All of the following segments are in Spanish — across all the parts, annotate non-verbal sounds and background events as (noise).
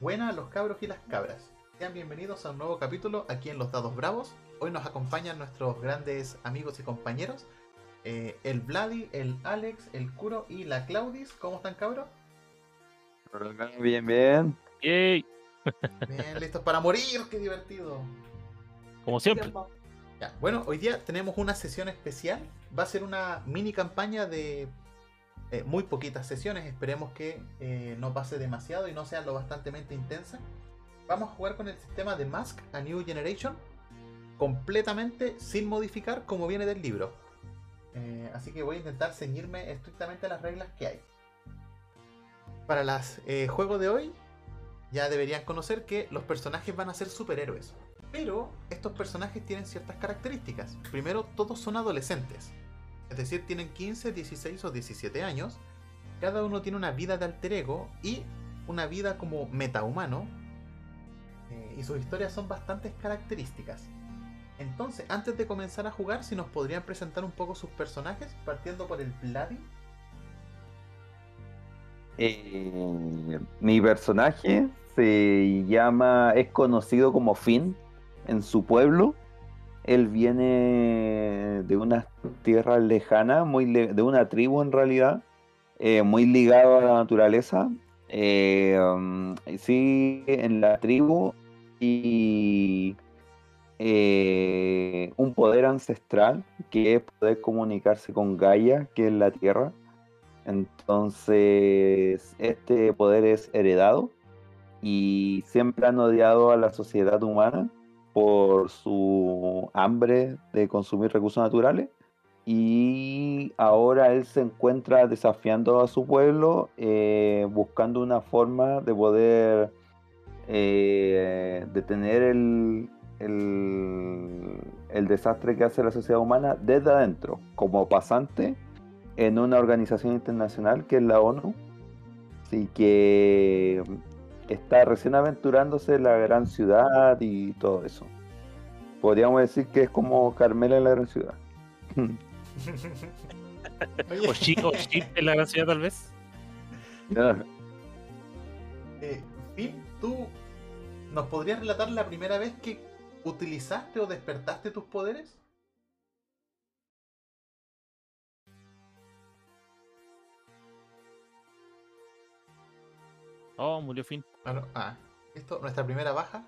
Buenas los cabros y las cabras. Sean bienvenidos a un nuevo capítulo aquí en Los Dados Bravos. Hoy nos acompañan nuestros grandes amigos y compañeros. eh, el Vladi, el Alex, el Curo y la Claudis. ¿Cómo están cabros? Bien, bien. Yay, Bien, listos para morir, qué divertido. como siempre. Ya, bueno, hoy día tenemos una sesión especial. Va a ser una mini campaña de eh, muy poquitas sesiones. Esperemos que eh, no pase demasiado y no sea lo bastantemente intensa. Vamos a jugar con el sistema de Mask a New Generation completamente sin modificar como viene del libro. Eh, así que voy a intentar ceñirme estrictamente a las reglas que hay. Para los juegos de hoy, ya deberían conocer que los personajes van a ser superhéroes. Pero estos personajes tienen ciertas características. Primero, todos son adolescentes. Es decir, tienen 15, 16 o 17 años. Cada uno tiene una vida de alter ego y una vida como metahumano. Eh, y sus historias son bastante características. Entonces, antes de comenzar a jugar, si nos podrían presentar un poco sus personajes, partiendo por el Vladi. Eh, mi personaje se llama, es conocido como Finn en su pueblo. Él viene de unas tierras lejanas, muy de una tribu en realidad, eh, muy ligado a la naturaleza. Eh, um, sí, en la tribu y eh, un poder ancestral que es poder comunicarse con Gaia, que es la tierra. Entonces, este poder es heredado y siempre han odiado a la sociedad humana por su hambre de consumir recursos naturales. Y ahora él se encuentra desafiando a su pueblo, eh, buscando una forma de poder eh, detener el, el, desastre que hace la sociedad humana desde adentro, como pasante en una organización internacional que es la ONU. Así que está recién aventurándose en la gran ciudad y todo eso. Podríamos decir que es como Carmela en la gran ciudad. (laughs) O Chip, o Chip en la gran ciudad, tal vez. eh, Finn, ¿tú nos podrías relatar la primera vez que utilizaste o despertaste tus poderes? Oh, murió Finn. Ah, no, ah, esto, nuestra primera baja.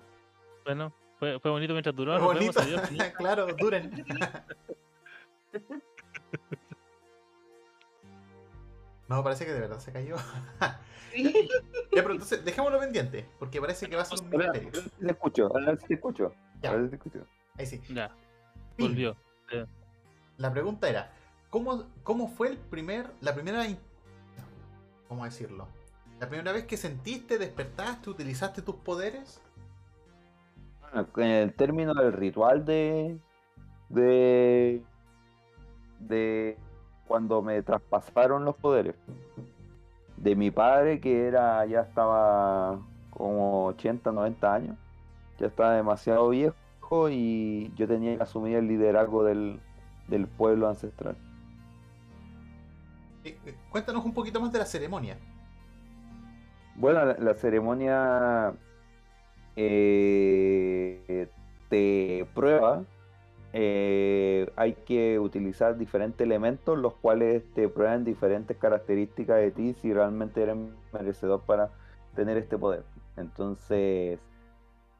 Bueno, fue, fue bonito mientras duró. Fue vemos, bonito. adiós, (laughs) claro, duren. (laughs) no, parece que de verdad se cayó. (laughs) ya, pero entonces, dejémoslo pendiente, porque parece que va a ser un misterio. te escucho, a ver si te escucho. Ya. A ver si te escucho. Ahí sí. Ya, volvió. La pregunta era, ¿cómo, ¿cómo fue el primer, la primera, ¿cómo decirlo? La primera vez que sentiste, despertaste, utilizaste tus poderes? Bueno, en el término del ritual de, de, de cuando me traspasaron los poderes de mi padre que era ya estaba como 80, 90 años, ya estaba demasiado viejo y yo tenía que asumir el liderazgo del, del pueblo ancestral. Eh, eh, cuéntanos un poquito más de la ceremonia. Bueno, la, la ceremonia eh, te prueba. eh, hay que utilizar diferentes elementos, los cuales te prueban diferentes características de ti si realmente eres merecedor para tener este poder. Entonces,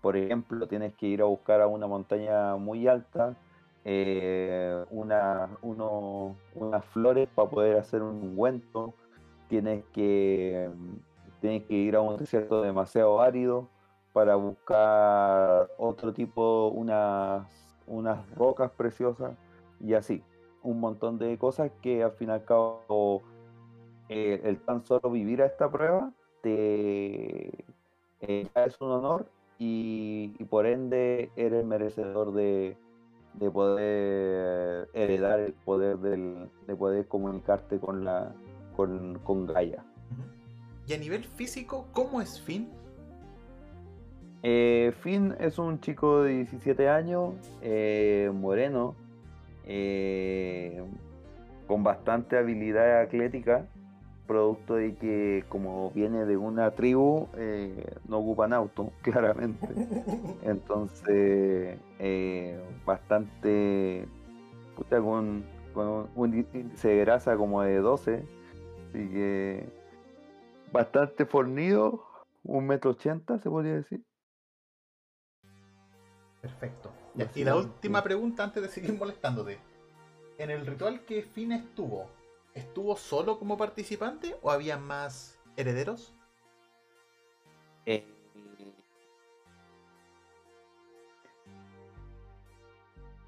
por ejemplo, tienes que ir a buscar a una montaña muy alta eh, unas flores para poder hacer un ungüento. Tienes que tienes que ir a un desierto demasiado árido para buscar otro tipo, unas, unas rocas preciosas y así. Un montón de cosas que al fin y al cabo eh, el tan solo vivir a esta prueba te eh, es un honor y, por ende eres merecedor de, de poder heredar el poder del, de poder comunicarte con la con, con Gaia. Y a nivel físico, ¿cómo es Finn? Eh, Finn es un chico de 17 años, eh, moreno, eh, con bastante habilidad atlética producto de que como viene de una tribu, eh, no ocupan auto, (laughs) claramente. (laughs) Entonces, eh, bastante, puta, con, con un índice de grasa como de 12, así que bastante fornido, un metro ochenta se podría decir. Perfecto. Ya, y la última pregunta antes de seguir molestándote. ¿En el ritual que Finn estuvo, estuvo solo como participante o había más herederos? Eh,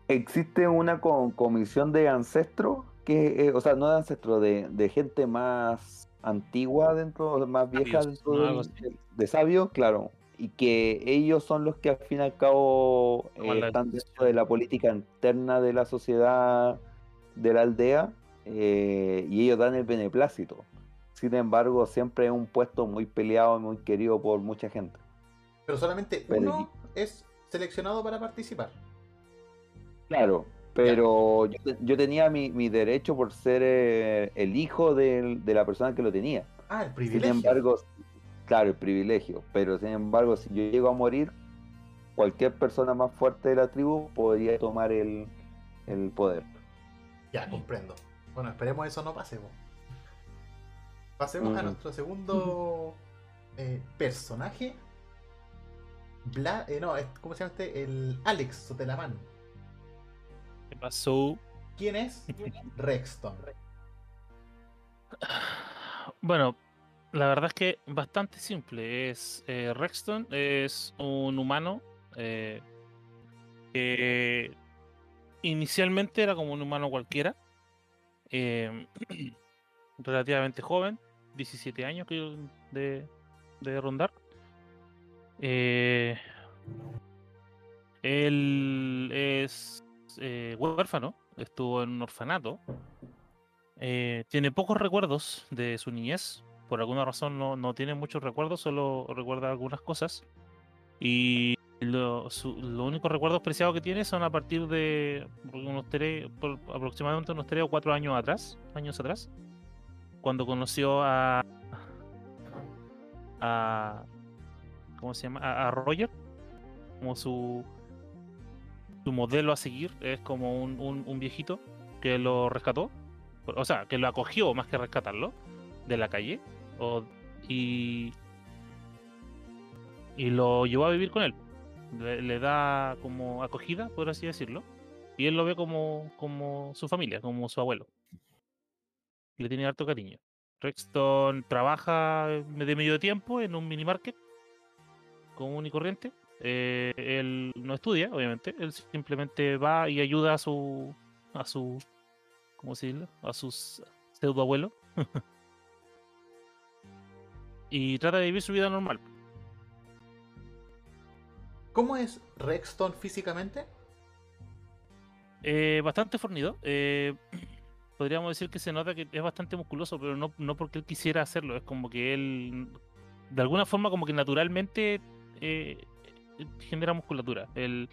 existe una co- comisión de ancestros, que, eh, o sea, no de ancestros, de, de gente más antigua dentro, más vieja Sabios, dentro del- de sabios, claro, y que ellos son los que al fin y al cabo eh, están dentro de la política interna de la sociedad de la aldea eh, y ellos dan el beneplácito. Sin embargo, siempre es un puesto muy peleado y muy querido por mucha gente. Pero solamente Pero uno es seleccionado para participar. Claro, pero yo, te- yo tenía mi, mi derecho por ser eh, el hijo de la persona que lo tenía. Ah, el Sin privilegio. embargo, claro, el privilegio, pero sin embargo, si yo llego a morir, cualquier persona más fuerte de la tribu podría tomar el, el poder. Ya, comprendo. Bueno, esperemos eso no pase. Pasemos a nuestro segundo eh, personaje. Bla- eh, no, ¿cómo se llama este? El Alex Sotelamán. ¿Qué pasó? ¿Quién es? (laughs) Rexton. Bueno, la verdad es que bastante simple. Es eh, Rexton es un humano eh, que inicialmente era como un humano cualquiera, eh, (clears throat) relativamente joven, 17 años de, de rondar. Eh, él es eh, huérfano, estuvo en un orfanato. Tiene pocos recuerdos de su niñez. Por alguna razón no, no tiene muchos recuerdos, solo recuerda algunas cosas. Y lo, los únicos recuerdos preciados que tiene son a partir de unos tres, aproximadamente unos 3 o 4 años atrás, años atrás, cuando conoció a, a ¿cómo se llama? A, Roger, como su, su modelo a seguir, es como un- un viejito que lo rescató, o sea, que lo acogió más que rescatarlo de la calle, y, y lo llevó a vivir con él. Le, da como acogida, por así decirlo, y él lo ve como, como su familia, como su abuelo. Le tiene harto cariño. Rexton trabaja de medio tiempo en un mini market común y corriente. Eh, él no estudia, obviamente. Él simplemente va y ayuda a su. a su. ¿Cómo decirlo? A su pseudo abuelo. (laughs) y trata de vivir su vida normal. ¿Cómo es Rexton físicamente? Eh, bastante fornido. eh, (clears throat) podríamos decir que se nota que es bastante musculoso, pero no, no porque él quisiera hacerlo. Es como que él, de alguna forma, como que naturalmente eh, genera musculatura. Él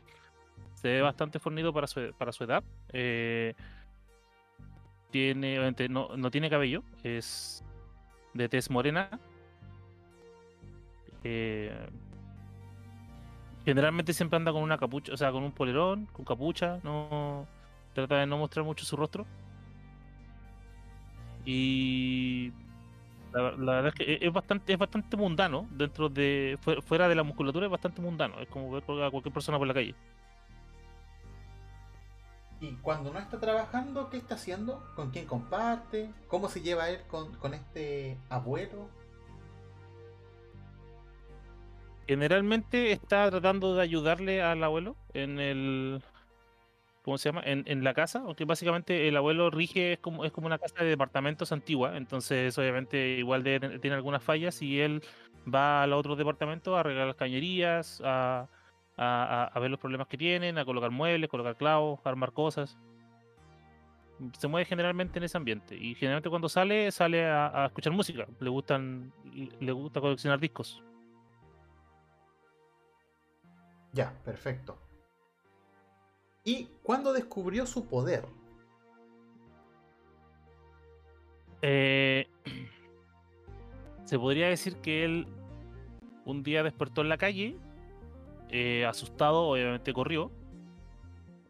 se ve bastante fornido para su, para su edad. tiene, no, no tiene cabello, es de tez morena. Eh, generalmente siempre anda con una capucha, o sea, con un polerón, con capucha, no trata de no mostrar mucho su rostro. Y la, verdad es que es- bastante, es bastante mundano dentro de fue- fuera de la musculatura es bastante mundano, es como ver a cualquier persona por la calle. Y cuando no está trabajando, ¿qué está haciendo? ¿Con quién comparte? ¿Cómo se lleva él con este abuelo? Generalmente está tratando de ayudarle al abuelo en el ¿cómo se llama? En, la casa, aunque básicamente el abuelo rige, es como, es como una casa de departamentos antigua, entonces obviamente igual tener- tiene algunas fallas y él va a los otros departamentos a arreglar las cañerías, a, a- ver los problemas que tienen, a colocar muebles, colocar clavos, armar cosas. Se mueve generalmente en ese ambiente y generalmente cuando sale, sale a, a escuchar música, le gustan, le gusta coleccionar discos. Ya, perfecto. ¿Y cuándo descubrió su poder? Eh, (clears throat) se podría decir que él un día despertó en la calle, eh, asustado, obviamente corrió,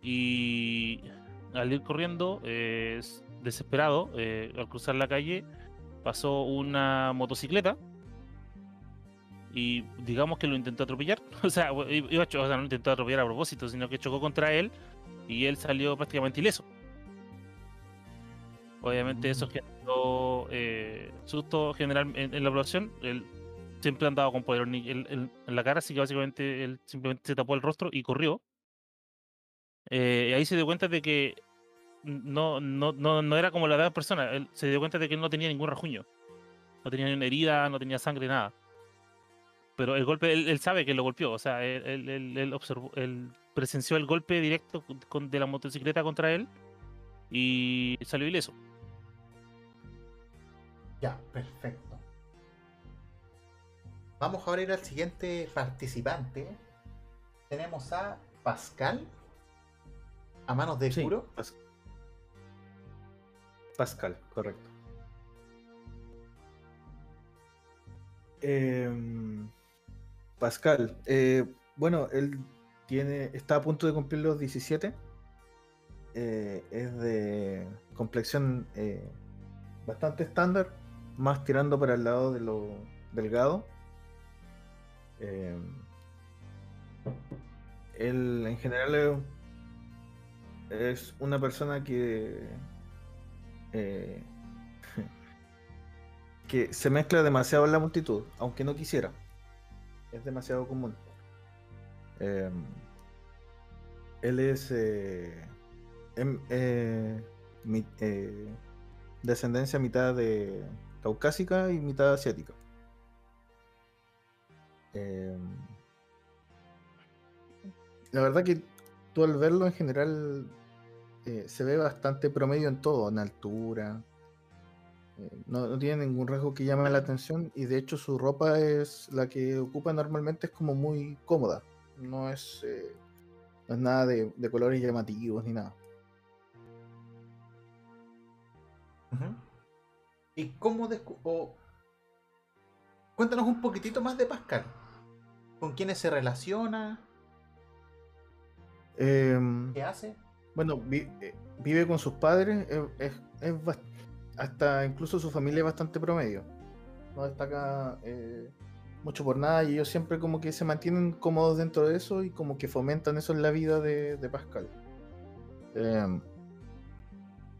y al ir corriendo, eh, desesperado, eh, al cruzar la calle, pasó una motocicleta y digamos que lo intentó atropellar. (laughs) O sea, iba o sea, no intentó atropellar a propósito, sino que chocó contra él y él salió prácticamente ileso. Obviamente eso mm. generó eh, susto general en, la población. Él siempre andaba con poder en, la cara, así que básicamente él simplemente se tapó el rostro y corrió. Eh, y ahí se dio cuenta de que no, no, no, no era como la de las personas. Él se dio cuenta de que él no tenía ningún rajuño. No tenía ni herida, no tenía sangre, nada. Pero el golpe, él, sabe que lo golpeó. O sea, él, él, observó, él presenció el golpe directo con, de la motocicleta contra él y salió ileso. Ya, perfecto. Vamos ahora a ir al siguiente participante. Tenemos a Pascal. A manos de puro. Pascal, correcto. Em, Pascal, eh, bueno, él tiene, está a punto de cumplir los 17. Eh, es de complexión eh, bastante estándar, más tirando para el lado de lo delgado. Em, él en general es una persona que eh, (laughs) que se mezcla demasiado en la multitud, aunque no quisiera. Es demasiado común. Em, él es eh, em, eh, descendencia mitad de caucásica y mitad asiática. Em, la verdad que tú al verlo en general eh, se ve bastante promedio en todo, en altura. Eh, no, tiene ningún rasgo que llame la atención y de hecho su ropa es la que ocupa normalmente es como muy cómoda. No es, eh, no es nada de, colores llamativos ni nada. ¿Y cómo Cuéntanos un poquitito más de Pascal. ¿Con quiénes se relaciona? Em, ¿Qué hace? Bueno, eh, vive con sus padres, es, hasta incluso su familia es bastante promedio. No destaca eh, mucho por nada y ellos siempre como que se mantienen cómodos dentro de eso y como que fomentan eso en la vida de, Pascal. Em,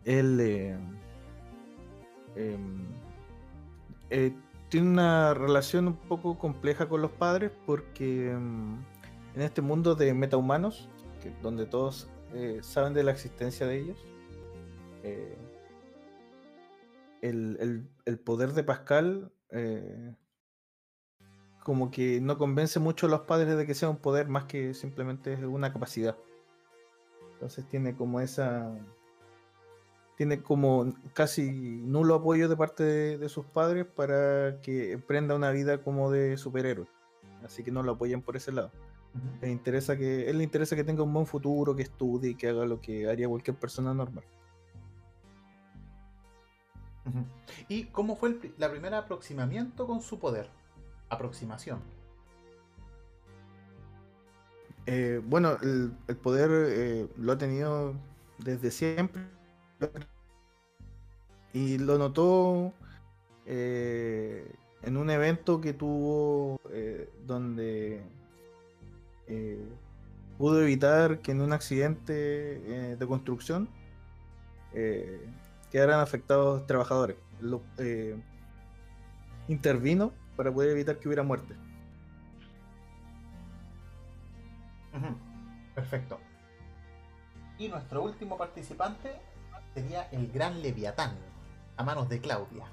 él eh, em, tiene una relación un poco compleja con los padres porque em, en este mundo de metahumanos, que, donde todos eh, saben de la existencia de ellos. Eh, el, poder de Pascal eh, como que no convence mucho a los padres de que sea un poder más que simplemente una capacidad. Entonces tiene como esa... Tiene como casi nulo apoyo de parte de, sus padres para que emprenda una vida como de superhéroe. Así que no lo apoyan por ese lado. Le interesa que, él le interesa que tenga un buen futuro, que estudie y que haga lo que haría cualquier persona normal. ¿Y cómo fue el la primera aproximamiento con su poder? Aproximación. Eh, bueno, el, poder eh, lo ha tenido desde siempre. Y lo notó eh, en un evento que tuvo donde pudo evitar que en un accidente de construcción quedaran afectados trabajadores. Lo, intervino para poder evitar que hubiera muerte. Perfecto. Y nuestro último participante sería el gran Leviatán, a manos de Claudia.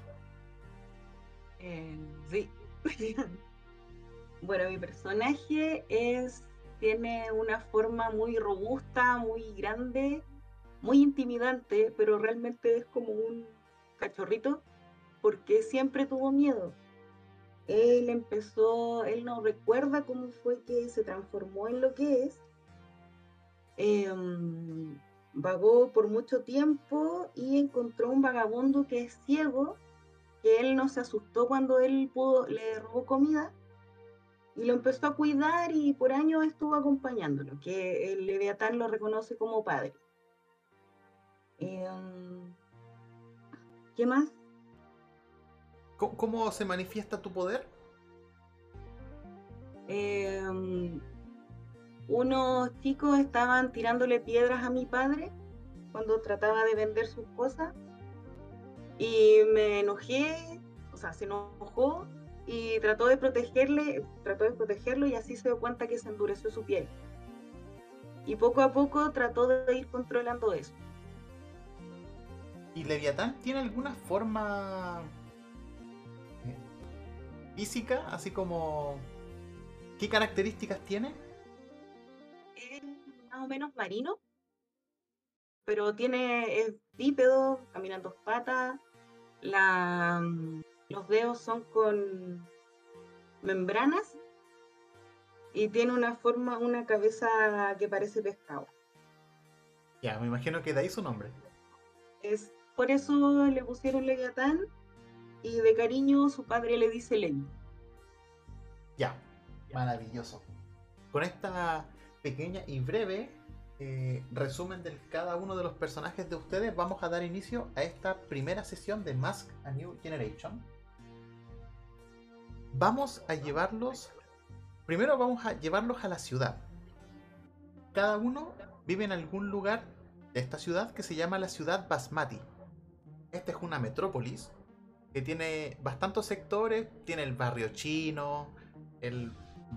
sí. (laughs) bueno, mi personaje es tiene una forma muy robusta, muy grande, muy intimidante, pero realmente es como un cachorrito porque siempre tuvo miedo. Él empezó, él no recuerda cómo fue que se transformó en lo que es. Em, vagó por mucho tiempo y encontró un vagabundo que es ciego, que él no se asustó cuando él pudo, le robó comida y lo empezó a cuidar y por años estuvo acompañándolo, que el Leviatán lo reconoce como padre. Em, ¿Qué más? ¿Cómo, cómo se manifiesta tu poder? Em, unos chicos estaban tirándole piedras a mi padre cuando trataba de vender sus cosas y me enojé, o sea, se enojó y trató de protegerle, trató de protegerlo y así se dio cuenta que se endureció su piel. Y poco a poco trató de ir controlando eso. ¿Y Leviatán tiene alguna forma eh, física, así como qué características tiene? Es más o menos marino, pero tiene, es bípedo, camina en dos patas, la, los dedos son con membranas y tiene una forma, una cabeza que parece pescado. Ya, me imagino que de ahí su nombre. Es, por eso le pusieron Leviatán y de cariño su padre le dice Leño. Ya, maravilloso. Con esta pequeña y breve eh, resumen de cada uno de los personajes de ustedes, vamos a dar inicio a esta primera sesión de Mask a New Generation. Vamos a llevarlos. Primero vamos a llevarlos a la ciudad. Cada uno vive en algún lugar de esta ciudad que se llama la ciudad Basmati. Esta es una metrópolis que tiene bastantes sectores. Tiene el barrio chino, el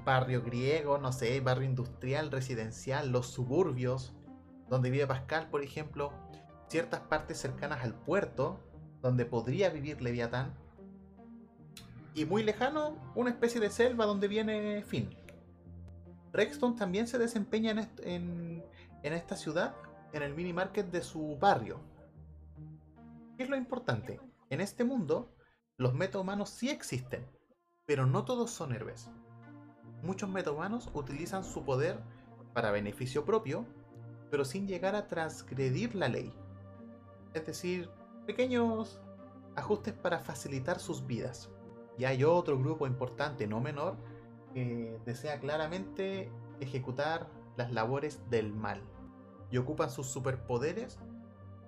barrio griego, no sé, barrio industrial, residencial, los suburbios, donde vive Pascal, por ejemplo, ciertas partes cercanas al puerto, donde podría vivir Leviatán, y muy lejano, una especie de selva donde viene Finn. Rexton también se desempeña en, esta ciudad, en el mini market de su barrio. ¿Qué es lo importante? En este mundo, los metahumanos sí existen, pero no todos son héroes muchos metahumanos utilizan su poder para beneficio propio, pero sin llegar a transgredir la ley. Es decir, pequeños ajustes para facilitar sus vidas. Y hay otro grupo importante, no menor, que desea claramente ejecutar las labores del mal. Y ocupan sus superpoderes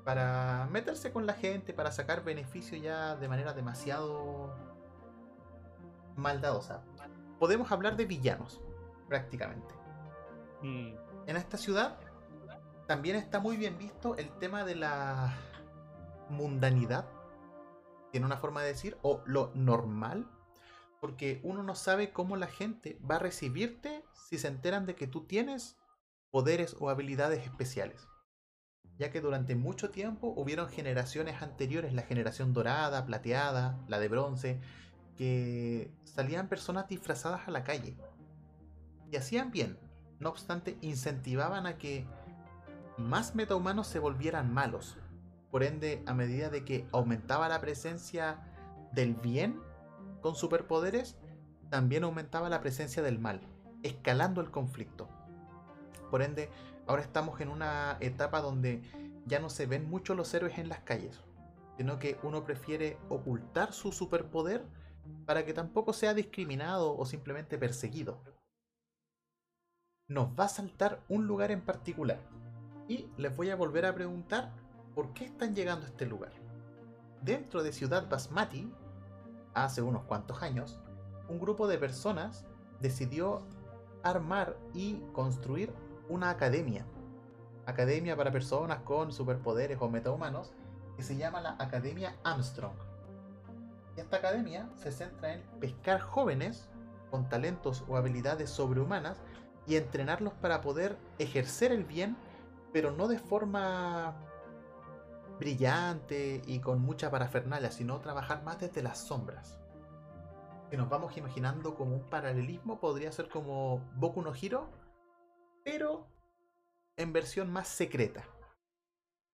para meterse con la gente, para sacar beneficio ya de manera demasiado maldadosa podemos hablar de villanos, prácticamente. Mm. En esta ciudad también está muy bien visto el tema de la mundanidad, tiene una forma de decir, o lo normal, porque uno no sabe cómo la gente va a recibirte si se enteran de que tú tienes poderes o habilidades especiales. Ya que durante mucho tiempo hubieron generaciones anteriores, la generación dorada, plateada, la de bronce, que salían personas disfrazadas a la calle. Y hacían bien. No obstante, incentivaban a que más metahumanos se volvieran malos. Por ende, a medida de que aumentaba la presencia del bien con superpoderes, también aumentaba la presencia del mal, escalando el conflicto. Por ende, ahora estamos en una etapa donde ya no se ven mucho los héroes en las calles, sino que uno prefiere ocultar su superpoder para que tampoco sea discriminado o simplemente perseguido. Nos va a saltar un lugar en particular y les voy a volver a preguntar por qué están llegando a este lugar. Dentro de Ciudad Basmati, hace unos cuantos años, un grupo de personas decidió armar y construir una academia. Academia para personas con superpoderes o metahumanos que se llama la Academia Armstrong esta academia se centra en pescar jóvenes con talentos o habilidades sobrehumanas y entrenarlos para poder ejercer el bien, pero no de forma brillante y con mucha parafernalia, sino trabajar más desde las sombras. Si nos vamos imaginando como un paralelismo, podría ser como Boku no Hiro, pero en versión más secreta.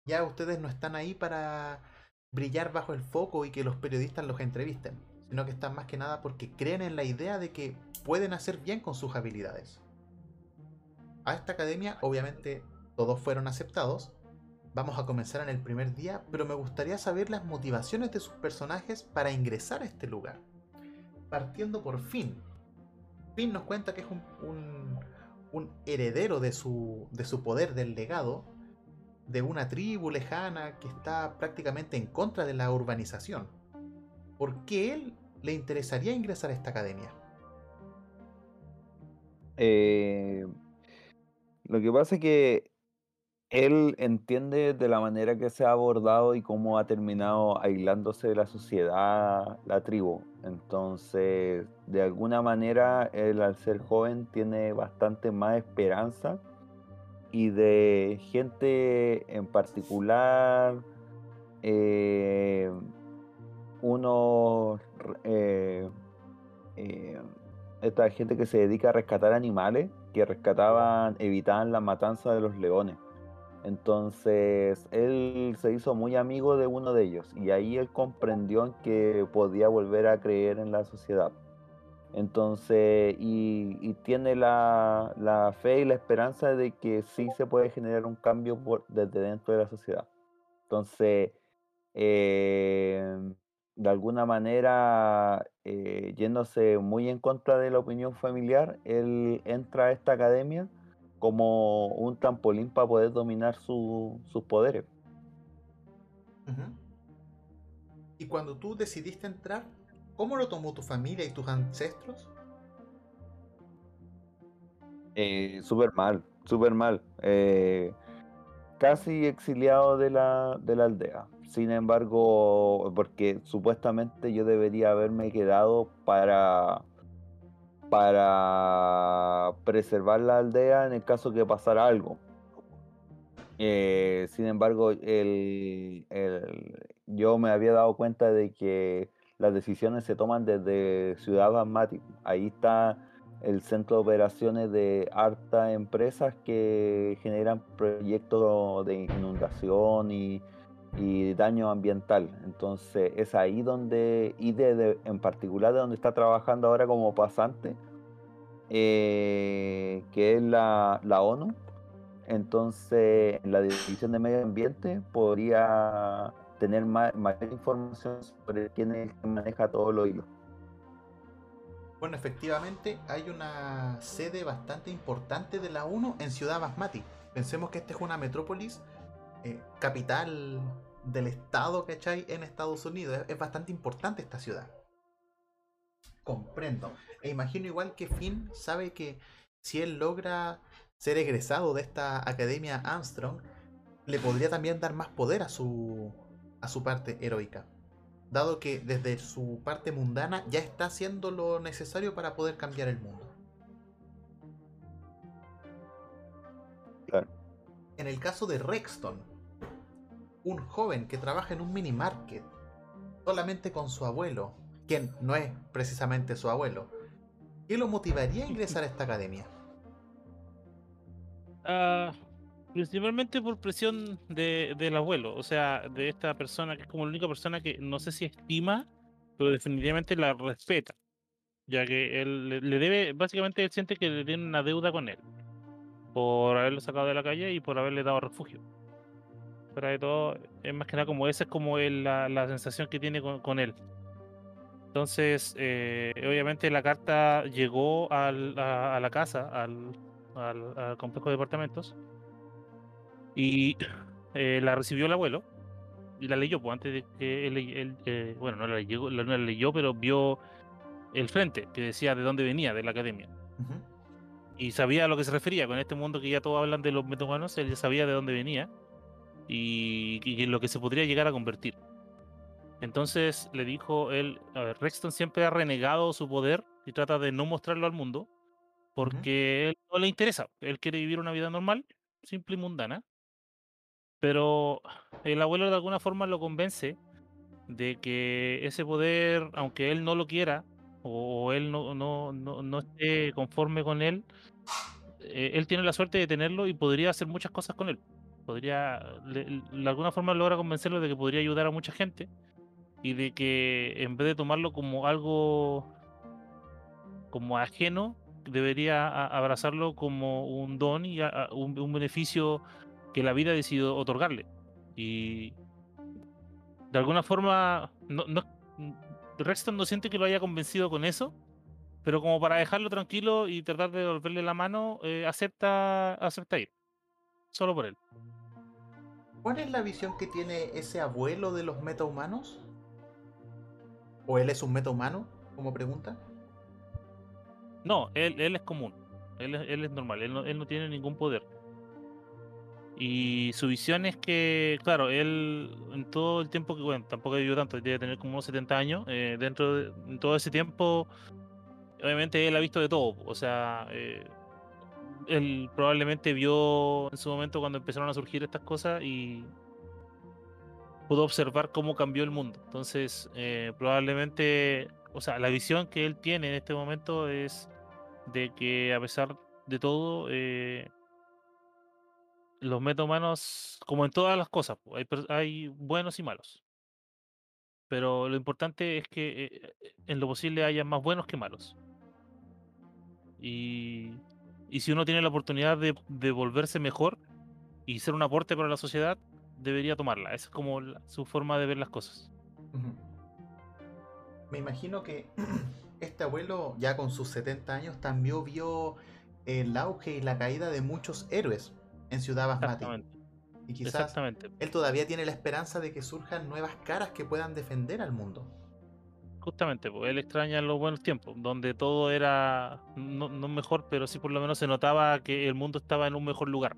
Ya ustedes no están ahí para brillar bajo el foco y que los periodistas los entrevisten, sino que están más que nada porque creen en la idea de que pueden hacer bien con sus habilidades. A esta academia obviamente todos fueron aceptados, Vamos a comenzar en el primer día, pero me gustaría saber las motivaciones de sus personajes para ingresar a este lugar. Partiendo por Finn. Finn nos cuenta que es un, un heredero de su, de su poder, del legado, de una tribu lejana que está prácticamente en contra de la urbanización. ¿Por qué él le interesaría ingresar a esta academia? Eh, lo que pasa es que él entiende de la manera que se ha abordado y cómo ha terminado aislándose de la sociedad, la tribu. Entonces, de alguna manera, él al ser joven tiene bastante más esperanza y de gente en particular, eh, unos, eh, eh, esta gente que se dedica a rescatar animales, que rescataban, evitaban la matanza de los leones. Entonces él se hizo muy amigo de uno de ellos y ahí él comprendió en que podía volver a creer en la sociedad. Entonces, y, tiene la, fe y la esperanza de que sí se puede generar un cambio desde dentro de la sociedad. Entonces, eh, de alguna manera, eh, yéndose muy en contra de la opinión familiar, él entra a esta academia como un trampolín para poder dominar su- sus poderes. Y cuando tú decidiste entrar, ¿cómo lo tomó tu familia y tus ancestros? Eh, súper mal, súper mal. eh, casi exiliado de la, de la aldea. Sin embargo, porque supuestamente yo debería haberme quedado para, para preservar la aldea en el caso que pasara algo. Eh, sin embargo, el- el- yo me había dado cuenta de que las decisiones se toman desde Ciudad Basmati. Ahí está el centro de operaciones de hartas empresas que generan proyectos de inundación y, y daño ambiental. Entonces es ahí donde, y de, de- en particular de donde está trabajando ahora como pasante, eh, que es la, la ONU. Entonces, en la División de Medio Ambiente podría tener ma- mayor información sobre quién es el que maneja todos los hilos. Bueno, efectivamente hay una sede bastante importante de la ONU en Ciudad Basmati. Pensemos que esta es una metrópolis, eh, capital del estado, ¿cachai? En Estados Unidos. Es, es bastante importante esta ciudad. Comprendo. E imagino igual que Finn sabe que si él logra ser egresado de esta academia Armstrong, le podría también dar más poder a su, a su parte heroica dado que desde su parte mundana ya está haciendo lo necesario para poder cambiar el mundo. En el caso de Rexton, un joven que trabaja en un mini market solamente con su abuelo, quien no es precisamente su abuelo, ¿qué lo motivaría a ingresar a esta academia? Ah, principalmente por presión de, del abuelo, o sea, de esta persona que es como la única persona que no sé si estima, pero definitivamente la respeta, ya que él le, le debe, básicamente él siente que le tiene una deuda con él, por haberlo sacado de la calle y por haberle dado refugio. Pero de todo, es más que nada como esa es como la, la sensación que tiene con, él. Entonces, eh, obviamente la carta llegó al- a, a la casa, al, al, complejo de departamentos, y eh, la recibió el abuelo y la leyó, pues antes de que él, él, eh, bueno, no la, leyó, no la leyó, pero vio el frente que decía de dónde venía, de la academia. Ujú. Y sabía a lo que se refería con este mundo que ya todos hablan de los metahumanos, él ya sabía de dónde venía y, y en lo que se podría llegar a convertir. Entonces le dijo él, a ver, Rexton siempre ha renegado su poder y trata de no mostrarlo al mundo porque él no le interesa. Él quiere vivir una vida normal, simple y mundana. Pero el abuelo de alguna forma lo convence de que ese poder, aunque él no lo quiera o, él no, no, no, no esté conforme con él, eh, él tiene la suerte de tenerlo y podría hacer muchas cosas con él. Podría, de alguna forma logra convencerlo de que podría ayudar a mucha gente y de que en vez de tomarlo como algo como ajeno, debería abrazarlo como un don y a- un beneficio que la vida decidió otorgarle. Y de alguna forma, no, no, Rexton no siente que lo haya convencido con eso, pero como para dejarlo tranquilo y tratar de devolverle la mano, eh, acepta, acepta ir. Solo por él. ¿Cuál es la visión que tiene ese abuelo de los metahumanos? ¿O él es un metahumano? Como pregunta. No, él, él es común. Él, él es normal. Él no, él no tiene ningún poder. Y su visión es que, claro, él en todo el tiempo que, bueno, tampoco vivió tanto, debe tener como unos 70 años. eh, dentro de en todo ese tiempo, obviamente él ha visto de todo. O sea, eh, él probablemente vio en su momento cuando empezaron a surgir estas cosas y pudo observar cómo cambió el mundo. Entonces, eh, probablemente, o sea, la visión que él tiene en este momento es de que a pesar de todo, los metahumanos, como en todas las cosas, hay, buenos y malos. Pero lo importante es que eh, eh, en lo posible haya más buenos que malos. Y, y si uno tiene la oportunidad de, volverse mejor y ser un aporte para la sociedad, debería tomarla. Esa es como su forma de ver las cosas. Me imagino que (clears throat) este abuelo, ya con sus 70 años, también vio el auge y la caída de muchos héroes en Ciudad Basmati. Exactamente. Y quizás Exactamente. él todavía tiene la esperanza de que surjan nuevas caras que puedan defender al mundo. Justamente, pues él extraña los buenos tiempos, donde todo era no, no mejor, pero sí por lo menos se notaba que el mundo estaba en un mejor lugar.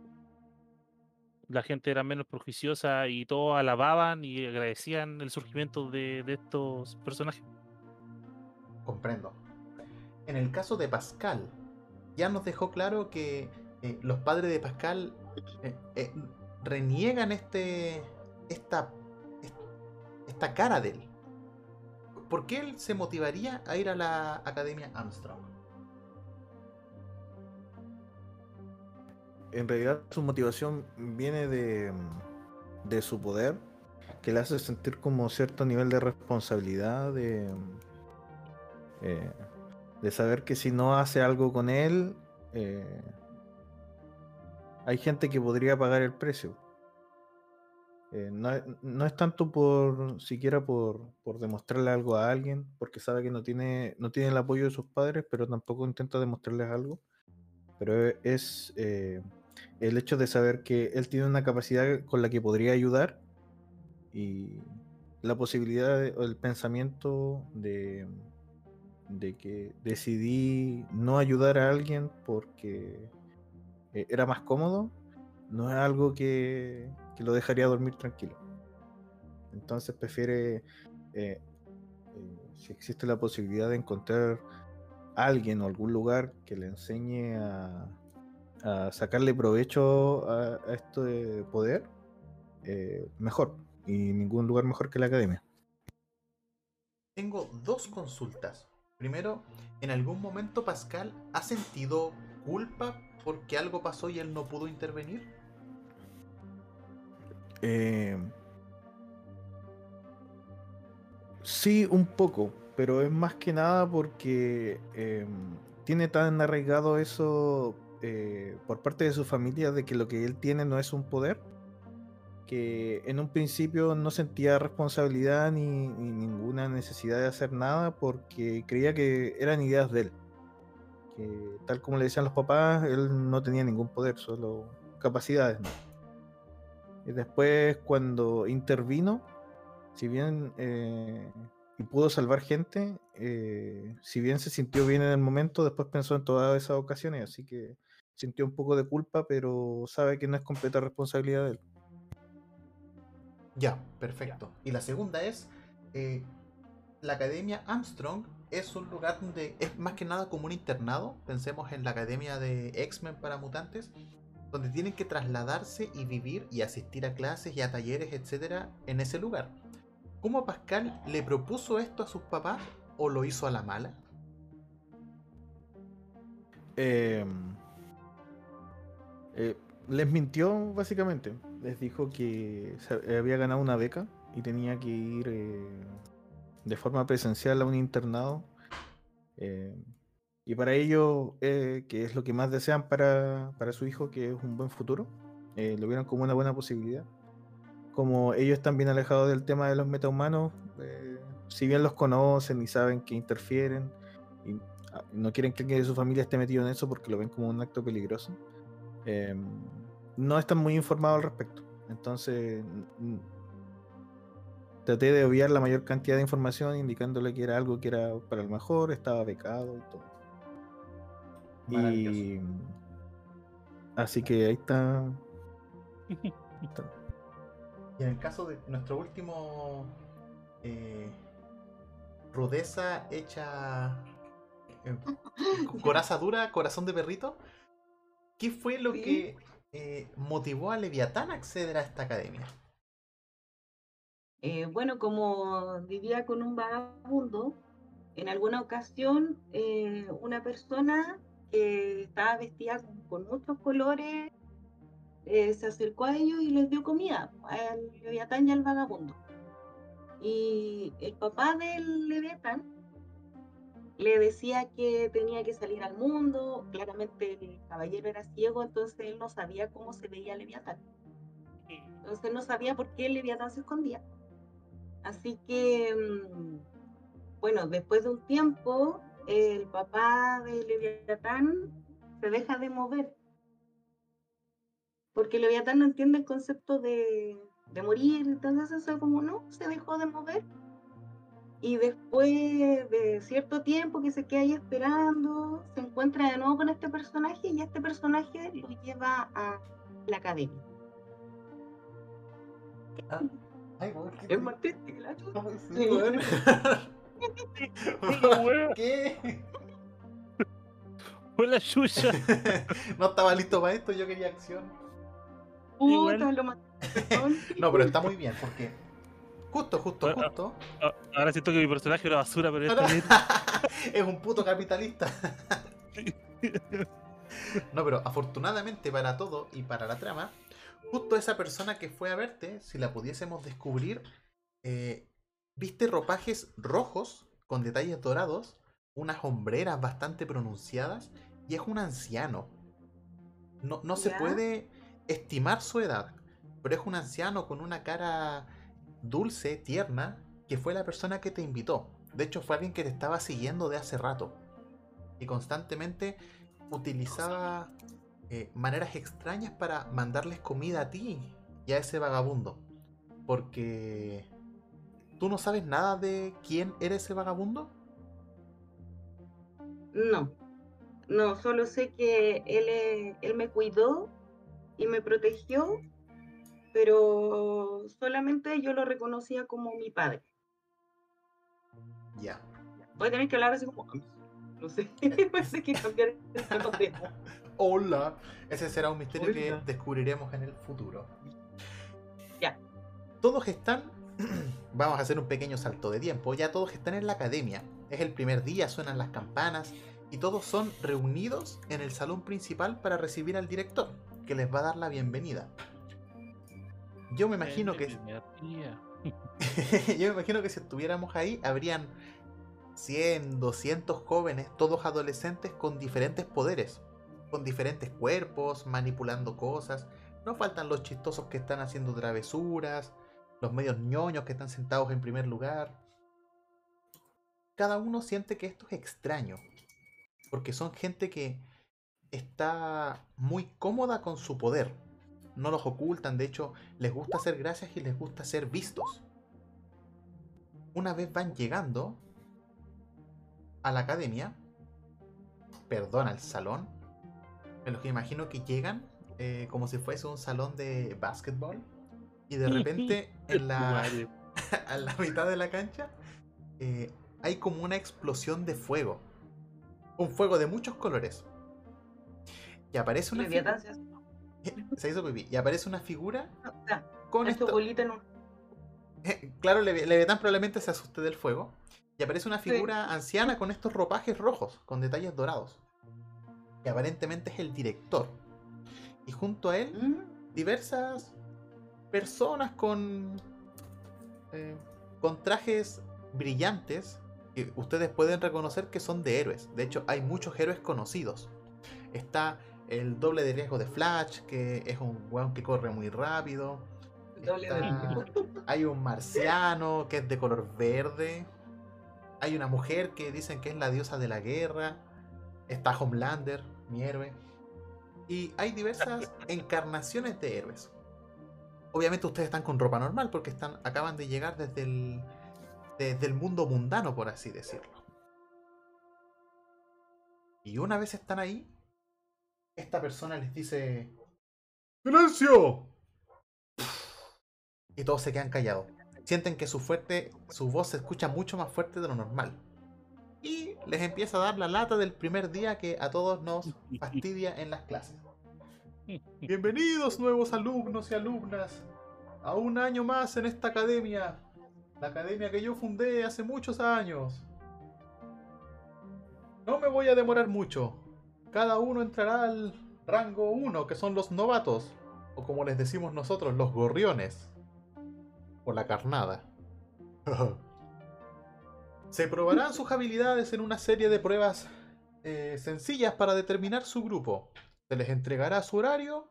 La gente era menos prejuiciosa y todos alababan y agradecían el surgimiento de, de estos personajes. Comprendo. En el caso de Pascal, ya nos dejó claro que eh, los padres de Pascal eh, eh, reniegan este, esta, est- esta cara de él. ¿Por qué él se motivaría a ir a la Academia Armstrong? En realidad su motivación viene de, de su poder, que le hace sentir como cierto nivel de responsabilidad, de, de saber que si no hace algo con él, hay gente que podría pagar el precio. Eh, no, es- tanto por siquiera por, por demostrarle algo a alguien, porque sabe que no tiene, no tiene el apoyo de sus padres, pero tampoco intenta demostrarles algo. Pero e- es eh, el hecho de saber que él tiene una capacidad con la que podría ayudar y la posibilidad de- o el pensamiento de, de que decidí no ayudar a alguien porque eh, era más cómodo, no es algo que, que lo dejaría dormir tranquilo. Entonces prefiere, eh, eh, si existe la posibilidad de encontrar alguien o algún lugar que le enseñe a, a sacarle provecho a, a esto de poder, mejor. Y ningún lugar mejor que la academia. Tengo dos consultas. Primero, ¿en algún momento Pascal ha sentido culpa porque algo pasó y él no pudo intervenir? Eh, sí, un poco, pero es más que nada porque eh, tiene tan arraigado eso eh, por parte de su familia de que lo que él tiene no es un poder, que en un principio no sentía responsabilidad ni, ni ninguna necesidad de hacer nada porque creía que eran ideas de él. Tal como le decían los papás, él no tenía ningún poder, solo capacidades. Y después cuando intervino, si bien eh, y pudo salvar gente, eh, si bien se sintió bien en el momento, después pensó en todas esas ocasiones, así que sintió un poco de culpa, pero sabe que no es completa responsabilidad de él. Ya, perfecto. Y la segunda es, eh, la Academia Armstrong es un lugar donde es más que nada como un internado. Pensemos en la Academia de X-Men para mutantes, donde tienen que trasladarse y vivir y asistir a clases y a talleres, etcétera, en ese lugar. ¿Cómo Pascal le propuso esto a sus papás o lo hizo a la mala? Eh, eh, les mintió básicamente. Les dijo que había ganado una beca y tenía que ir eh, de forma presencial a un internado. Eh, y para ello, eh, que es lo que más desean para, para su hijo, que es un buen futuro, eh, lo vieron como una buena posibilidad. como ellos están bien alejados del tema de los metahumanos, si bien los conocen y saben que interfieren y ah, no quieren que su familia esté metido en eso porque lo ven como un acto peligroso, no están muy informados al respecto. Entonces, traté de obviar la mayor cantidad de información indicándole que era algo que era para el mejor, estaba becado y todo. Y así que ahí está. (laughs) está. Y en el caso de nuestro último eh, rudeza hecha eh, con (laughs) coraza dura, corazón de perrito, ¿qué fue lo Sí. que eh, motivó a Leviatán a acceder a esta academia? Eh, bueno, como vivía con un vagabundo, en alguna ocasión eh, una persona que estaba vestida con, muchos colores eh, se acercó a ellos y les dio comida al Leviatán y al vagabundo. Y el papá del Leviatán le decía que tenía que salir al mundo, claramente el caballero era ciego, entonces él no sabía cómo se veía el Leviatán. Entonces no sabía por qué el Leviatán se escondía. Así que, mm, bueno, después de un tiempo, el papá de Leviatán se deja de mover. Porque Leviatán no entiende el concepto de, de morir, entonces eso como no, se dejó de mover. Y después de cierto tiempo que se queda ahí esperando, se encuentra de nuevo con este personaje y este personaje lo lleva a la academia. Ah, Ay, weón, ¿qué Es más triste que la chucha. Ay, sí, weón. (laughs) ¿Qué? Hola, Yuya. (laughs) no estaba listo para esto, yo quería acción. Puta, lo mataron. (laughs) No, pero está muy bien, porque justo, justo, Bueno, justo. Ah, Ahora siento que mi personaje era basura, pero está bien. es un puto capitalista. No, pero afortunadamente para todo y para la trama, justo esa persona que fue a verte, si la pudiésemos descubrir, eh, viste ropajes rojos con detalles dorados, unas hombreras bastante pronunciadas y es un anciano. No, no se puede estimar su edad, pero es un anciano con una cara dulce, tierna, que fue la persona que te invitó. De hecho, fue alguien que te estaba siguiendo de hace rato. Y constantemente utilizaba eh, maneras extrañas para mandarles comida a ti y a ese vagabundo. Porque... ¿Tú no sabes nada de quién era ese vagabundo? No, no, solo sé que él, él me cuidó y me protegió, pero solamente yo lo reconocía como mi padre. Ya. Voy a tener que hablar así como... No sé, (laughs) parece que cambiar el. (laughs) Hola. Ese será un misterio que descubriremos en el futuro. Ya. Todos están. (clears throat) Vamos a hacer un pequeño salto de tiempo. Ya todos están en la academia. Es el primer día, suenan las campanas. Y todos son reunidos en el salón principal para recibir al director, que les va a dar la bienvenida. Yo me imagino que. (laughs) Yo me imagino que si estuviéramos ahí, habrían 100, 200 jóvenes, todos adolescentes con diferentes poderes, con diferentes cuerpos, manipulando cosas. No faltan los chistosos que están haciendo travesuras, los medios ñoños que están sentados en primer lugar. Cada uno siente que esto es extraño, porque son gente que está muy cómoda con su poder. No los ocultan, de hecho, les gusta hacer gracias y les gusta ser vistos. Una vez van llegando a la academia, perdón, al salón, en los que imagino que llegan eh, como si fuese un salón de básquetbol y de repente (laughs) en la, (laughs) a la mitad de la cancha eh, hay como una explosión de fuego. Un fuego de muchos colores. Y aparece una Leviatán figura. se hace- (laughs) Se hizo pipí. Y aparece una figura sea, con esto. bolita en un- Claro, Levi- Leviatán probablemente se asuste del fuego. Y aparece una Sí. figura anciana con estos ropajes rojos, con detalles dorados. Que aparentemente es el director. Y junto a él, Mm, diversas personas con. eh, con trajes brillantes. Que ustedes pueden reconocer que son de héroes. De hecho, hay muchos héroes conocidos. Está el doble de riesgo de Flash, que es un weón que corre muy rápido. Está- Hay un marciano que es de color verde. Hay una mujer que dicen que es la diosa de la guerra. Está Homelander, mi héroe. Y hay diversas (laughs) encarnaciones de héroes. Obviamente ustedes están con ropa normal porque están, acaban de llegar desde el, desde el mundo mundano, por así decirlo. Y una vez están ahí, esta persona les dice... ¡Silencio! Y todos se quedan callados. Sienten que su, fuerte, su voz se escucha mucho más fuerte de lo normal. Y les empieza a dar la lata del primer día que a todos nos (laughs) fastidia en las clases. Bienvenidos nuevos alumnos y alumnas a un año más en esta academia. La academia que yo fundé hace muchos años. No me voy a demorar mucho. Cada uno entrará al rango 1, que son los novatos. O como les decimos nosotros, los gorriones. O la carnada. (laughs) Se probarán sus habilidades en una serie de pruebas eh, sencillas para determinar su grupo. Se les entregará su horario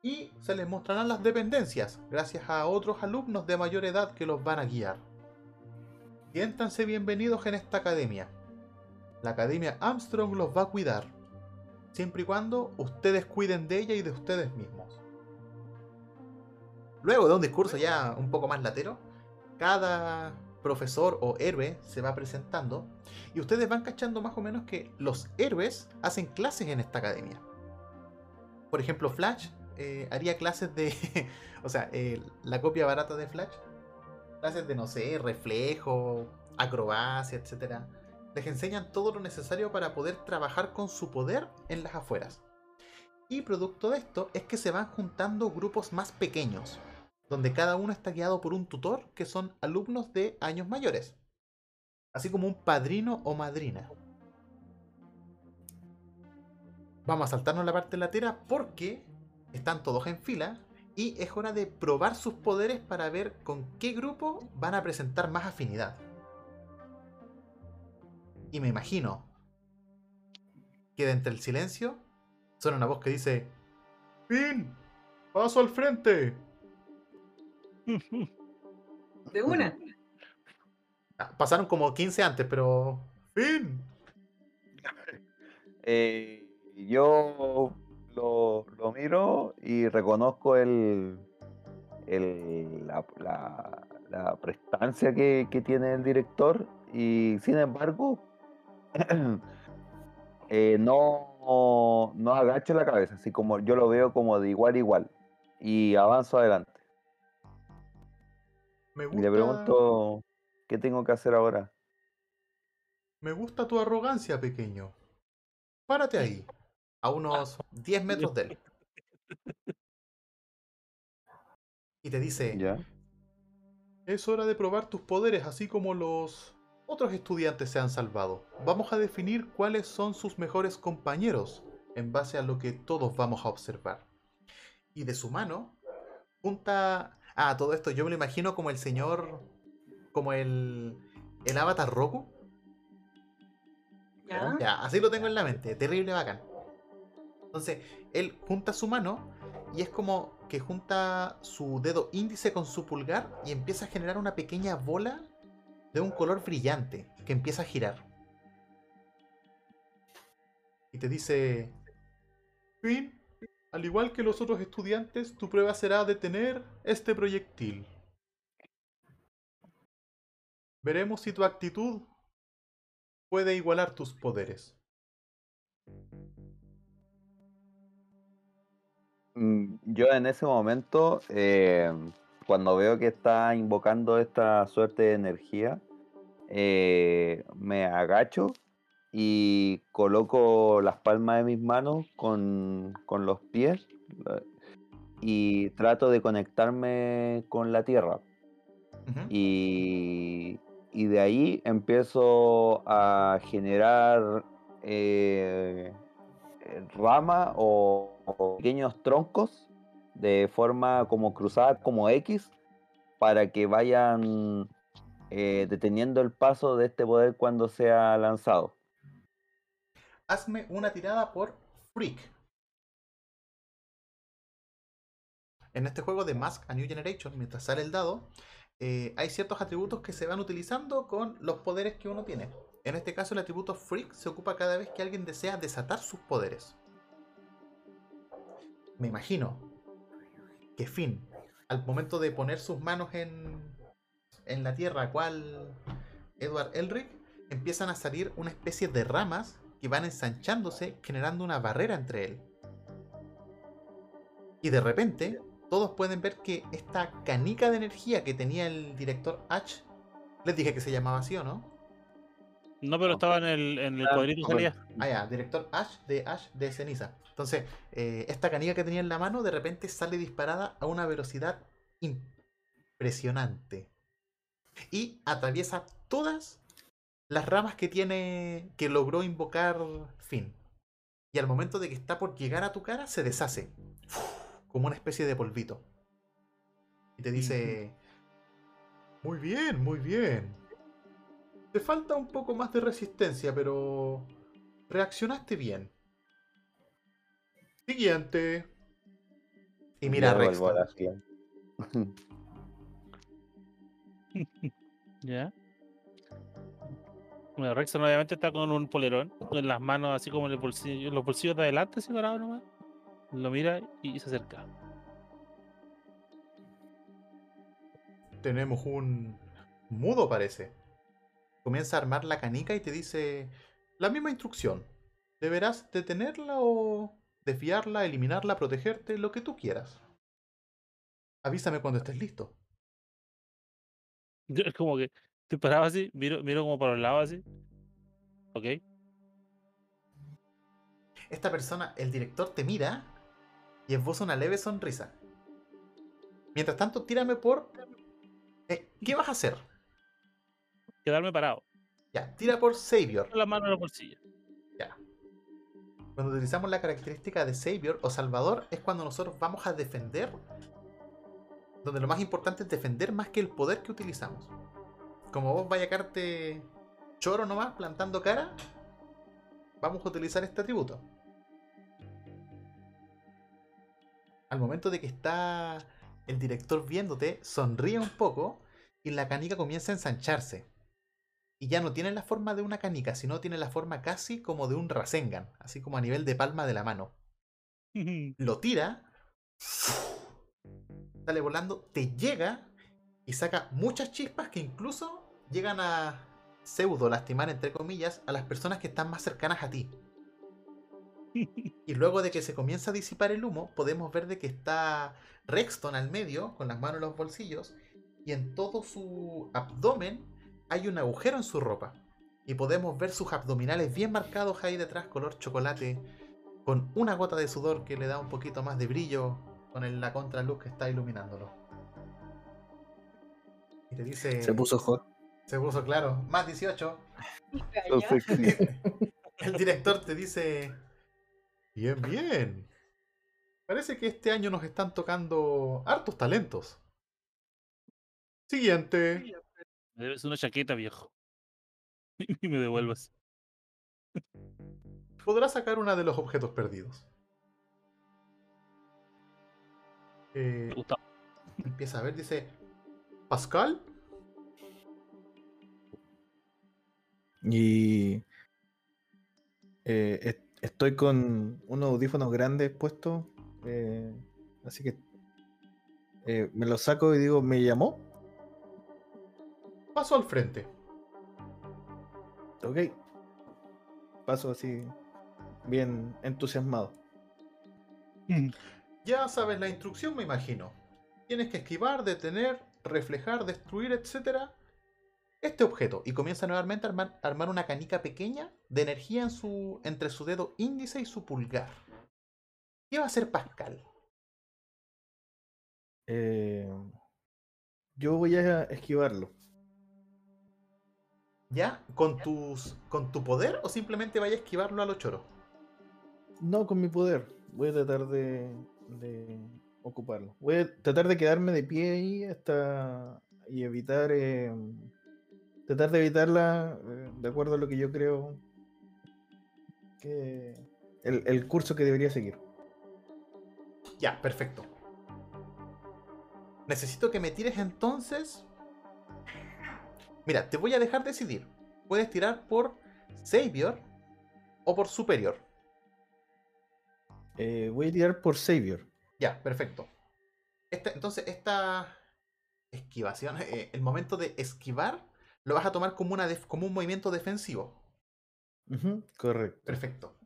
y se les mostrarán las dependencias, gracias a otros alumnos de mayor edad que los van a guiar. Siéntanse bienvenidos en esta academia. La Academia Armstrong los va a cuidar, siempre y cuando ustedes cuiden de ella y de ustedes mismos. Luego de un discurso ya un poco más latero, cada profesor o héroe se va presentando y ustedes van cachando más o menos que los héroes hacen clases en esta academia. Por ejemplo, Flash eh, haría clases de, (laughs) o sea, la copia barata de Flash, clases de, no sé, reflejo, acrobacia, etc. Les enseñan todo lo necesario para poder trabajar con su poder en las afueras. Y producto de esto es que se van juntando grupos más pequeños, donde cada uno está guiado por un tutor que son alumnos de años mayores. Así como un padrino o madrina. Vamos a saltarnos la parte latera porque están todos en fila y es hora de probar sus poderes para ver con qué grupo van a presentar más afinidad. Y me imagino que de entre el silencio suena una voz que dice: ¡Fin! ¡Paso al frente! (laughs) De una. Ah, Pasaron como 15 antes, pero. ¡Fin! (laughs) Eh, yo lo, lo miro y reconozco el, el- la, la- la prestancia que, que tiene el director y sin embargo (clears throat) eh, no, no agacho la cabeza, así como yo lo veo como de igual a igual y avanzo adelante. Me Y gusta, le pregunto, ¿qué tengo que hacer ahora? me gusta tu arrogancia, pequeño. Párate ahí, a unos 10 metros de él. Y te dice: ¿Ya? Es hora de probar tus poderes, así como los otros estudiantes se han salvado. Vamos a definir cuáles son sus mejores compañeros, en base a lo que todos vamos a observar. Y de su mano, junta... Ah, todo esto yo me lo imagino como el señor... Como el... El avatar Roku. ¿Ya? Ya, así lo tengo en la mente, terrible bacán. Entonces, él junta su mano y es como que junta su dedo índice con su pulgar y empieza a generar una pequeña bola de un color brillante que empieza a girar. Y te dice, Finn, al igual que los otros estudiantes, tu prueba será detener este proyectil. Veremos si tu actitud puede igualar tus poderes. Mm, Yo en ese momento, eh, cuando veo que está invocando esta suerte de energía, eh, me agacho y coloco las palmas de mis manos con, con los pies eh, y trato de conectarme con la tierra. Y, y de ahí empiezo a generar eh, rama o, o pequeños troncos de forma como cruzada, como X, para que vayan eh, deteniendo el paso de este poder cuando sea lanzado. Hazme una tirada por Freak. en este juego de Mask a New Generation, mientras sale el dado, eh, hay ciertos atributos que se van utilizando con los poderes que uno tiene. En este caso, el atributo Freak se ocupa cada vez que alguien desea desatar sus poderes. Me imagino que Finn, al momento de poner sus manos en, en la tierra, cual Edward Elric, empiezan a salir una especie de ramas que van ensanchándose, generando una barrera entre él. Y de repente, todos pueden ver que esta canica de energía que tenía el director H, les dije que se llamaba así o no? No, pero estaba en el, en el Ah, cuadrito salía. Ah, ya, director Ash de Ash de ceniza. Entonces, eh, esta canica que tenía en la mano de repente sale disparada a una velocidad impresionante. Y atraviesa todas las ramas que tiene. que logró invocar Finn. Y al momento de que está por llegar a tu cara, se deshace. Como una especie de polvito. Y te dice. Muy bien, muy bien. Te falta un poco más de resistencia, pero reaccionaste bien. Siguiente. Y mira a (laughs) (laughs) Ya Bueno, Rexon obviamente está con un polerón, con las manos así como en el bolsillo, los bolsillos de adelante, así parado nomás. Lo mira y se acerca. Tenemos un mudo, parece. Comienza a armar la canica y te dice la misma instrucción. Deberás detenerla o desviarla, eliminarla, protegerte, lo que tú quieras. Avísame cuando estés listo. (laughs) Es como que estoy parado así, miro, miro como para los lados así. Ok. Esta persona, el director, te mira y esboza una leve sonrisa. Mientras tanto, tírame por... Eh, ¿Qué vas a hacer? Quedarme parado. Ya, tira por Savior. Con las manos en los bolsillos. Ya. Cuando utilizamos la característica de Savior o Salvador es cuando nosotros vamos a defender. Donde lo más importante es defender más que el poder que utilizamos. Como vos vaya a quedarte choro nomás, plantando cara, vamos a utilizar este atributo. Al momento de que está el director viéndote, sonríe un poco y la canica comienza a ensancharse. Y ya no tiene la forma de una canica, sino tiene la forma casi como de un Rasengan, así como a nivel de palma de la mano. (laughs) Lo tira, sale volando, te llega y saca muchas chispas que incluso llegan a pseudo lastimar, entre comillas, a las personas que están más cercanas a ti. Y luego de que se comienza a disipar el humo, podemos ver de que está Rexton al medio, con las manos en los bolsillos, y en todo su abdomen hay un agujero en su ropa. Y podemos ver sus abdominales bien marcados ahí detrás, color chocolate, con una gota de sudor que le da un poquito más de brillo con la contraluz que está iluminándolo. Y te dice... Se puso hot. Se puso claro, más 18. So sexy. El director te dice... Bien, bien. Parece que este año nos están tocando hartos talentos. Siguiente. Me debes una chaqueta, viejo. (laughs) Y me devuelvas. Podrás sacar una de los objetos perdidos. Eh, Me gusta. empieza a ver, dice... Pascal. Y eh, est- estoy con unos audífonos grandes puestos. eh, así que eh, me los saco y digo, ¿me llamó? Paso al frente. Ok. Paso así, bien entusiasmado. Ya sabes la instrucción, me imagino. Tienes que esquivar, detener, reflejar, destruir, etc. Este objeto. Y comienza nuevamente a armar, una canica pequeña de energía en su, entre su dedo índice y su pulgar. ¿Qué va a hacer Pascal? Eh, yo voy a esquivarlo. ¿Ya? ¿Con, tus, ¿Con tu poder o simplemente vaya a esquivarlo a lo choro? No con mi poder. Voy a tratar de, de ocuparlo. Voy a tratar de quedarme de pie ahí hasta y evitar eh, tratar de evitarla eh, de acuerdo a lo que yo creo que el, el curso que debería seguir. Ya, perfecto. Necesito que me tires entonces. Mira, te voy a dejar decidir. Puedes tirar por Savior o por Superior. Eh, voy a tirar por Savior. Ya, perfecto. Esta- entonces, esta esquivación, eh, el momento de esquivar, lo vas a tomar como, una def- como un movimiento defensivo. Correcto. Perfecto.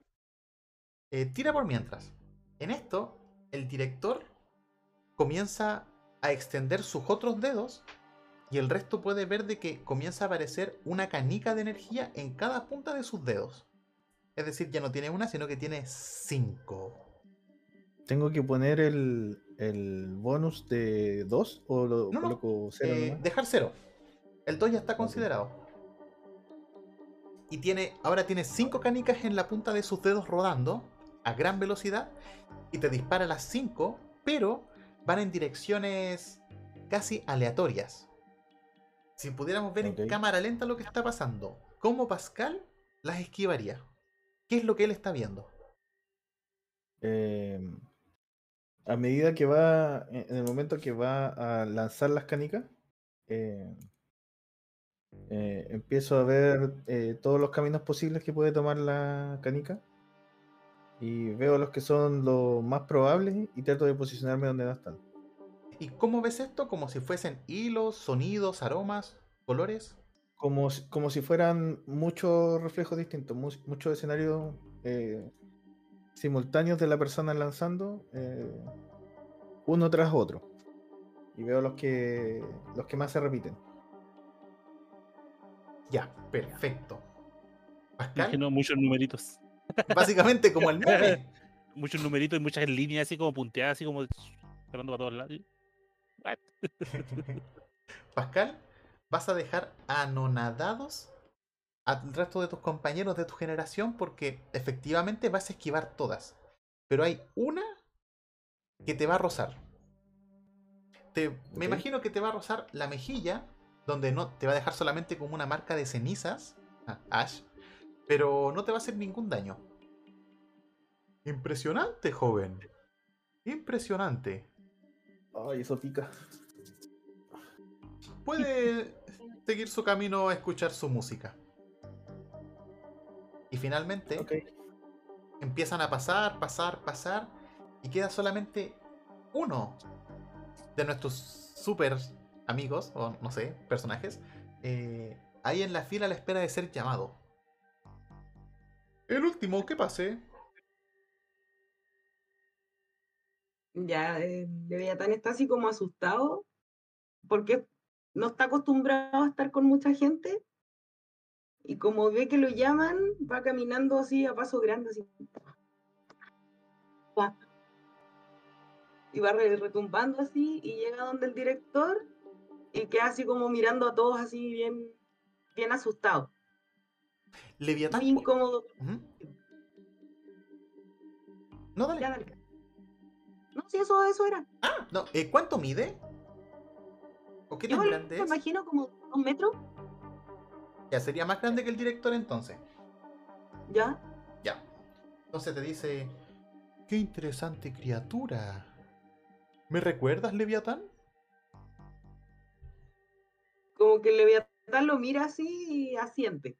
Eh, tira por mientras. En esto, el director comienza a extender sus otros dedos y el resto puede ver de que comienza a aparecer una canica de energía en cada punta de sus dedos. Es decir, ya no tiene una, sino que tiene cinco. ¿Tengo que poner el, el bonus de 2 o lo No, coloco cero Eh, nomás? dejar cero. El 2 ya está considerado. Y tiene, ahora tiene cinco canicas en la punta de sus dedos rodando a gran velocidad y te dispara las 5, pero van en direcciones casi aleatorias. Si pudiéramos ver en cámara lenta lo que está pasando, ¿cómo Pascal las esquivaría? ¿Qué es lo que él está viendo? Eh, a medida que va, en el momento que va a lanzar las canicas, eh, eh, empiezo a ver eh, todos los caminos posibles que puede tomar la canica y veo los que son los más probables y trato de posicionarme donde no están. ¿Y cómo ves esto? Como si fuesen hilos, sonidos, aromas, colores. Como, si- como si fueran muchos reflejos distintos, mu- muchos escenarios simultáneos de la persona lanzando, eh, uno tras otro. Y veo los que, los que más se repiten. Ya, perfecto. Pascal, Imagino muchos numeritos. básicamente como el meme. (laughs) Muchos numeritos y muchas líneas así como punteadas, así como esperando para todos lados. What? Pascal, vas a dejar anonadados al resto de tus compañeros de tu generación porque efectivamente vas a esquivar todas. Pero hay una que te va a rozar. Te, Me imagino que te va a rozar la mejilla, donde no te va a dejar solamente como una marca de cenizas, ah, (laughs) Ash, pero no te va a hacer ningún daño. Impresionante, joven. Impresionante. Ay, eso pica. puede seguir su camino a escuchar su música. Y finalmente empiezan a pasar, pasar, pasar, y queda solamente uno de nuestros super amigos, o no sé, personajes, eh, ahí en la fila a la espera de ser llamado. El último que pase. Ya, eh, Leviatán está así como asustado porque no está acostumbrado a estar con mucha gente y como ve que lo llaman, va caminando así a paso grande, así. Y va re- retumbando así y llega donde el director y queda así como mirando a todos así bien, bien asustado, Leviatán. muy incómodo. No, dale. Ya, dale. No, sí, eso, eso era. Ah, no, eh, ¿cuánto mide? ¿O qué Yo tan me grande es? imagino como dos metros, Ya sería más grande que el director entonces. ya. Ya. Entonces te dice, qué interesante criatura. ¿Me recuerdas, Leviatán? como que el Leviatán lo mira así y asiente.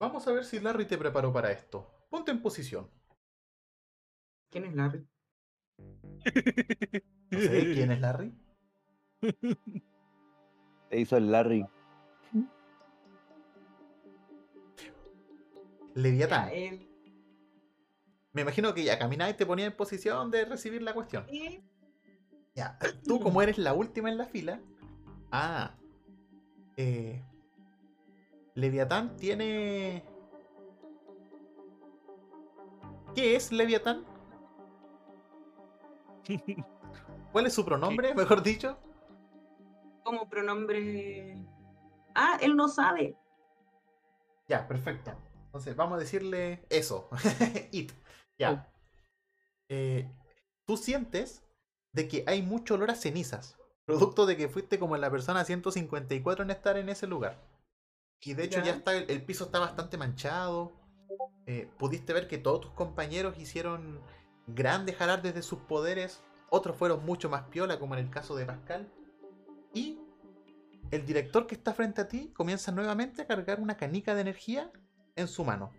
Vamos a ver si Larry te preparó para esto. Ponte en posición. ¿Quién es Larry? No sé quién es Larry. (laughs) Se hizo el Larry. Leviatán. Me imagino que ya caminaba y te ponía en posición de recibir la cuestión. eh, Ya. Tú, como (laughs) eres la última en la fila. Ah. Eh, Leviatán tiene. ¿Qué es Leviatán? (laughs) ¿Cuál es su pronombre, mejor dicho? Como pronombre. Ah, él no sabe. Ya, perfecto. Entonces, vamos a decirle eso. (laughs) It. Ya. Eh, Tú sientes de que hay mucho olor a cenizas. Producto de que fuiste como la persona 154 en estar en ese lugar. Y de hecho ya, Ya. está, el, el piso está bastante manchado. Eh, pudiste ver que todos tus compañeros hicieron grandes alardes de sus poderes, otros fueron mucho más piola, como en el caso de Pascal. Y el director que está frente a ti comienza nuevamente a cargar una canica de energía en su mano,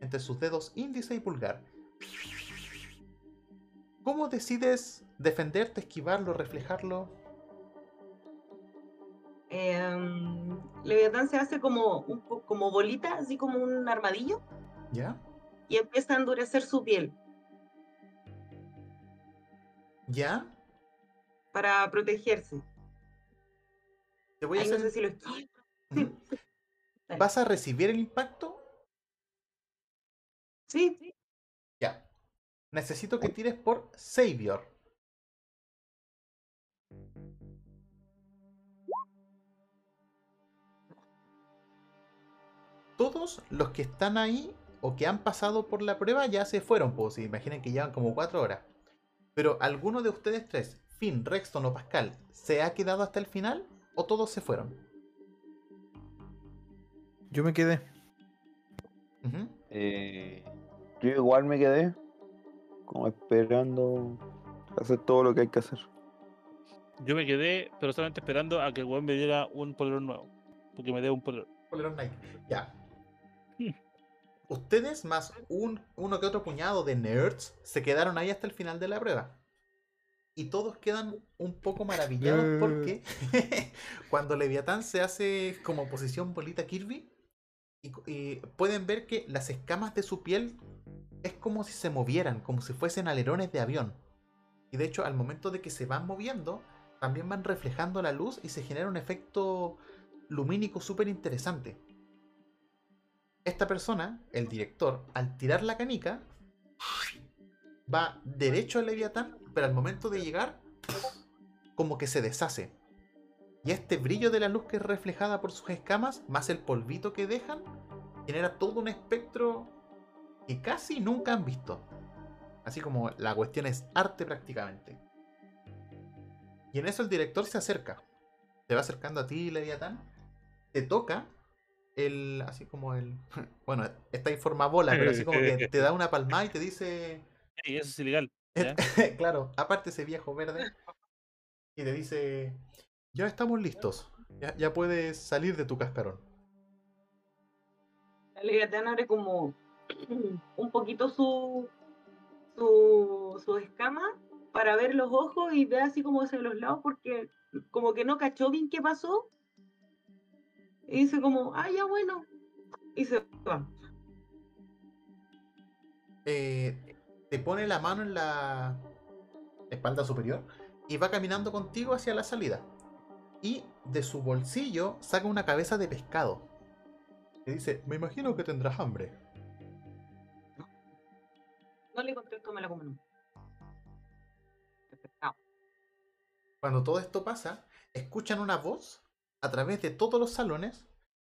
entre sus dedos índice y pulgar. ¿Cómo decides defenderte, esquivarlo, reflejarlo? Eh, Leviatán se hace como, un como bolita, así como un armadillo, ¿Ya? y empieza a endurecer su piel ¿Ya? para protegerse. Te voy a no hacer... sé si lo Ujú. ¿Vas a recibir el impacto? Sí, Ya. Necesito que tires por Savior. Todos los que están ahí o que han pasado por la prueba ya se fueron, pues imaginen que llevan como 4 horas. Pero alguno de ustedes tres, Finn, Rexton o Pascal, ¿se ha quedado hasta el final o todos se fueron? Yo me quedé. Eh, yo igual me quedé como esperando hacer todo lo que hay que hacer. Yo me quedé, pero solamente esperando a que el weón me diera un polerón nuevo. Porque me dé un polerón. Polerón Nike. Ya. Hmm. Ustedes más un, uno que otro puñado de nerds se quedaron ahí hasta el final de la prueba. Y todos quedan un poco maravillados Eh. porque (laughs) cuando Leviatán se hace como posición bolita Kirby, y, y pueden ver que las escamas de su piel es como si se movieran, como si fuesen alerones de avión. Y de hecho, al momento de que se van moviendo, también van reflejando la luz y se genera un efecto lumínico súper interesante. Esta persona, el director, al tirar la canica, va derecho al Leviatán, pero al momento de llegar, como que se deshace. Y este brillo de la luz que es reflejada por sus escamas, más el polvito que dejan, genera todo un espectro que casi nunca han visto. Así como la cuestión es arte prácticamente. Y en eso el director se acerca. Se va acercando a ti, Leviatán. Te toca el. Así como el. (laughs) Bueno, está en forma bola, pero así como que (laughs) te da una palmada y te dice. Ey, eso es ilegal. (laughs) claro, aparte ese viejo verde. Y te dice. Ya estamos listos. Ya, ya puedes salir de tu cascarón. Leviatán abre como (clears throat) un poquito su, su, su escama para ver los ojos y ve así como hacia los lados porque como que no cachó bien qué pasó. Y dice como, ah, ya bueno. Y se va. eh, te pone la mano en la espalda superior y va caminando contigo hacia la salida. Y de su bolsillo saca una cabeza de pescado. Y dice, me imagino que tendrás hambre. No le contesto, me la como pescado. Cuando todo esto pasa, escuchan una voz a través de todos los salones,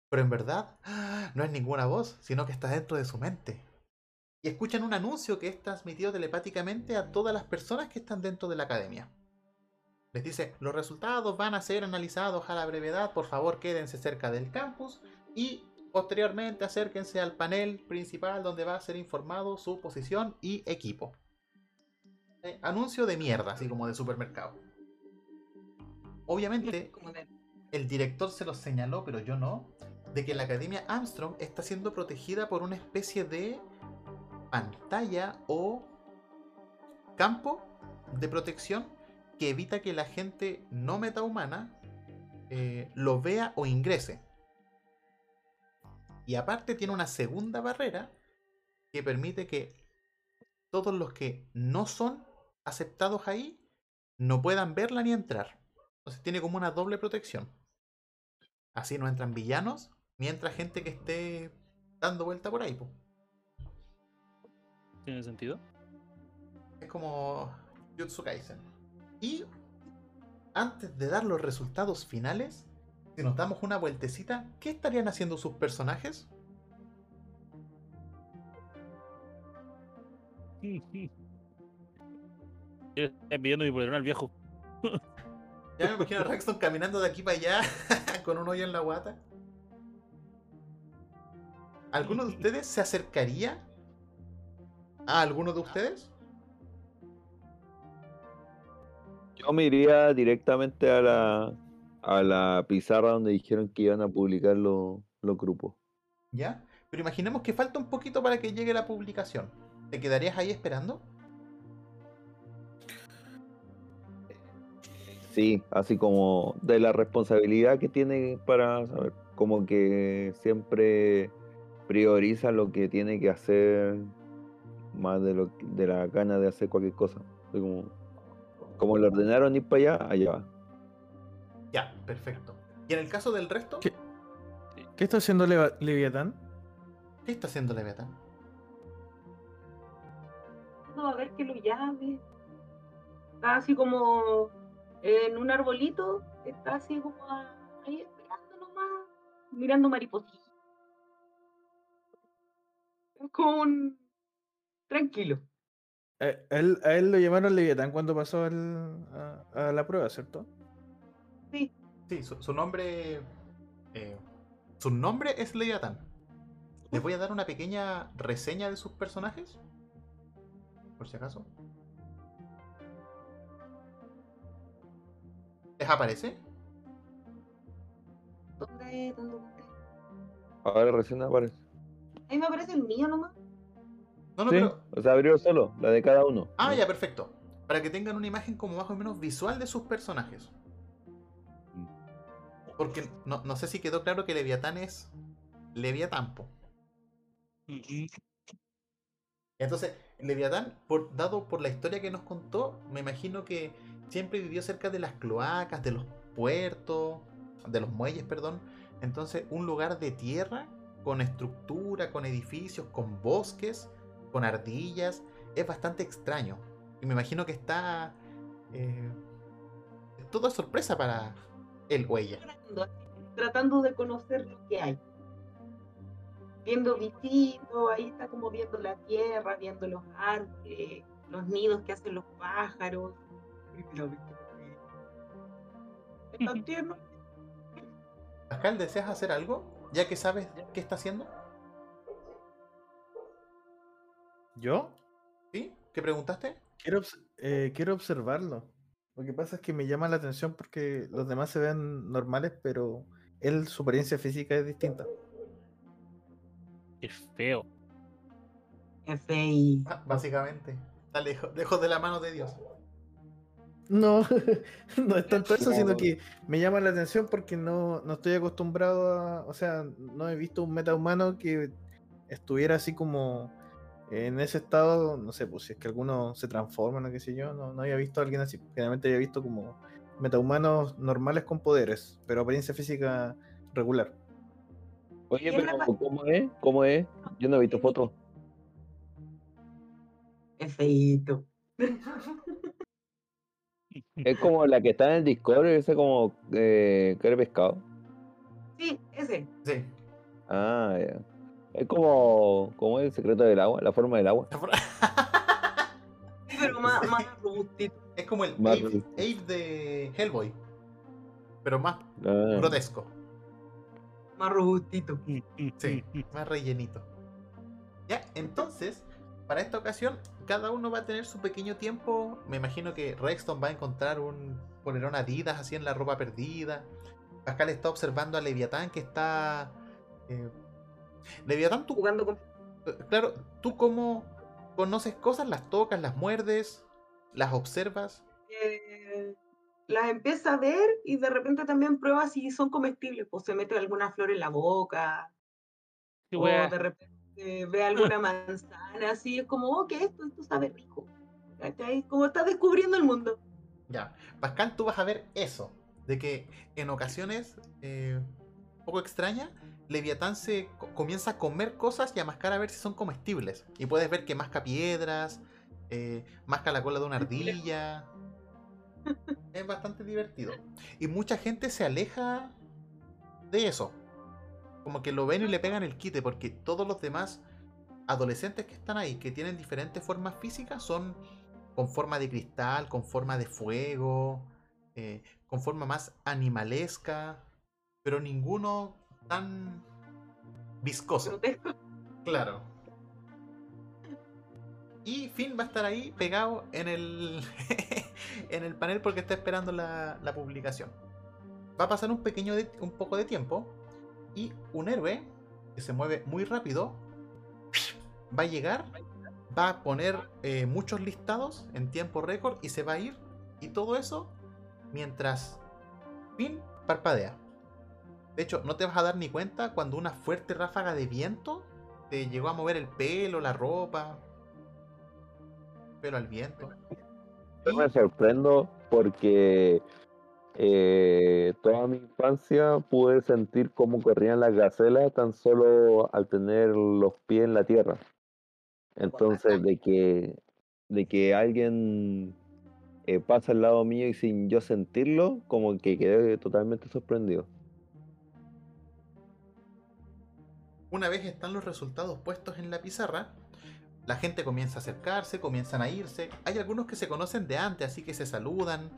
pero en verdad ¡ah! no es ninguna voz, sino que está dentro de su mente. Y escuchan un anuncio que es transmitido telepáticamente a todas las personas que están dentro de la academia. Les dice, los resultados van a ser analizados a la brevedad, por favor quédense cerca del campus y posteriormente acérquense al panel principal donde va a ser informado su posición y equipo. Eh, anuncio de mierda, así como de supermercado. Obviamente, (laughs) el director se los señaló, pero yo no, de que la Academia Armstrong está siendo protegida por una especie de pantalla o campo de protección que evita que la gente no metahumana eh, lo vea o ingrese. Y aparte tiene una segunda barrera que permite que todos los que no son aceptados ahí no puedan verla ni entrar. Entonces tiene como una doble protección. Así no entran villanos, ni entra gente que esté dando vuelta por ahí. ¿Tiene sentido? Es como Jutsu Kaisen. Y antes de dar los resultados finales, si nos damos una vueltecita, ¿qué estarían haciendo sus personajes? (laughs) Estoy pidiendo mi polerón al viejo. Ya me imagino a Rexton caminando de aquí para allá (laughs) con un hoyo en la guata. ¿Alguno de (laughs) ustedes se acercaría a alguno de ustedes? Yo me iría directamente a la, a la pizarra donde dijeron que iban a publicar los, los grupos. ¿Ya? Pero imaginemos que falta un poquito para que llegue la publicación. ¿Te quedarías ahí esperando? Sí, así como de la responsabilidad que tiene para saber, como que siempre prioriza lo que tiene que hacer más de lo de la gana de hacer cualquier cosa. Como, como le ordenaron ir para allá, allá va. Ya, perfecto. ¿Y en el caso del resto? ¿Qué, qué está haciendo Leva- Leviatán? ¿Qué está haciendo Leviatán? No, a ver que lo llame. Está así como en un arbolito, está así como ahí esperando nomás, mirando maripositas. Es como un tranquilo. Eh, a él, a él lo llamaron Leviatán cuando pasó al- a, a la prueba, ¿cierto? Sí, Sí, su, su nombre. eh, su nombre es Leviatán. Les voy a dar una pequeña reseña de sus personajes. Por si acaso. ¿Les aparece? ¿dónde, dónde, dónde? Ahora recién aparece. Ahí me aparece el mío nomás. No, no, Sí, pero. o sea, abrió solo, la de cada uno. Ah, ya, perfecto. Para que tengan una imagen como más o menos visual de sus personajes. Porque no, no sé si quedó claro que Leviatán es Leviatán, po. Entonces, Leviatán, por, dado por la historia que nos contó, me imagino que siempre vivió cerca de las cloacas, de los puertos, de los muelles, perdón. Entonces, un lugar de tierra, con estructura, con edificios, con bosques, con ardillas, es bastante extraño. Y me imagino que está... Eh, todo es sorpresa para él o ella. Tratando, de conocer lo que hay. Viendo bichitos, ahí está como viendo la tierra, viendo los árboles, los nidos que hacen los pájaros. (laughs) Primera vez que lo veo. Es tan tierno. Pascal, ¿deseas hacer algo? Ya que sabes qué está haciendo. ¿Yo? ¿Sí? ¿Qué preguntaste? Quiero, eh, quiero observarlo. Lo que pasa es que me llama la atención porque los demás se ven normales, pero él, su apariencia física es distinta. Es feo. FI. Ah, básicamente. Está lejos, lejos de la mano de Dios. No, (laughs) no es tanto eso, sino No. que me llama la atención porque no, no estoy acostumbrado a. O sea, no he visto un metahumano que estuviera así como en ese estado. No sé, pues si es que algunos se transforman o qué sé yo. No, no había visto a alguien así. Generalmente había visto como metahumanos normales con poderes, pero apariencia física regular. Oye, ¿Quién pero ¿cómo es? ¿Cómo es? Yo no he visto fotos. Es feíto. Es como la que está en el Discord, ese como eh, de pescado. Sí, ese. Sí. Ah, ya. Es como, como el secreto del agua, la forma del agua. (laughs) Sí, pero más, más robustito. Es como el Más. Abe de Hellboy. Pero más Ah, grotesco. Más robustito. Sí, más rellenito. Ya, entonces, para esta ocasión, cada uno va a tener su pequeño tiempo. Me imagino que Rexton va a encontrar un polerón Adidas así en la ropa perdida. Pascal está observando a Leviatán que está. eh, Leviatán, tú, Jugando con. eh, claro, tú cómo conoces cosas, las tocas, las muerdes, las observas. eh, las empieza a ver y de repente también prueba si son comestibles. Pues se mete alguna flor en la boca. Qué o wea. de repente ve alguna manzana así. Es como, oh, ¿qué es esto? Esto sabe rico. ¿Cachai? Como está descubriendo el mundo. Ya, Pascal, tú vas a ver eso, de que en ocasiones eh, un poco extraña, Leviatán se co- comienza a comer cosas y a mascar a ver si son comestibles. Y puedes ver que masca piedras, eh, masca la cola de una ardilla. Es bastante divertido. Y mucha gente se aleja de eso. Como que lo ven y le pegan el quite, porque todos los demás adolescentes que están ahí, que tienen diferentes formas físicas, son con forma de cristal, con forma de fuego, eh, con forma más animalesca, pero ninguno tan viscoso. Grotesco. Claro. Y Finn va a estar ahí pegado en el, (laughs) en el panel porque está esperando la, la publicación. Va a pasar un pequeño de- un poco de tiempo y un héroe que se mueve muy rápido va a llegar, va a poner eh, muchos listados en tiempo récord y se va a ir. Y todo eso mientras Finn parpadea. De hecho, no te vas a dar ni cuenta cuando una fuerte ráfaga de viento te llegó a mover el pelo, la ropa. Pelo al viento. Yo me sorprendo porque eh, toda mi infancia pude sentir cómo corrían las gacelas tan solo al tener los pies en la tierra. Entonces, de que, de que alguien eh, pasa al lado mío y sin yo sentirlo, como que quedé totalmente sorprendido. Una vez están los resultados puestos en la pizarra, la gente comienza a acercarse, comienzan a irse. Hay algunos que se conocen de antes, así que se saludan.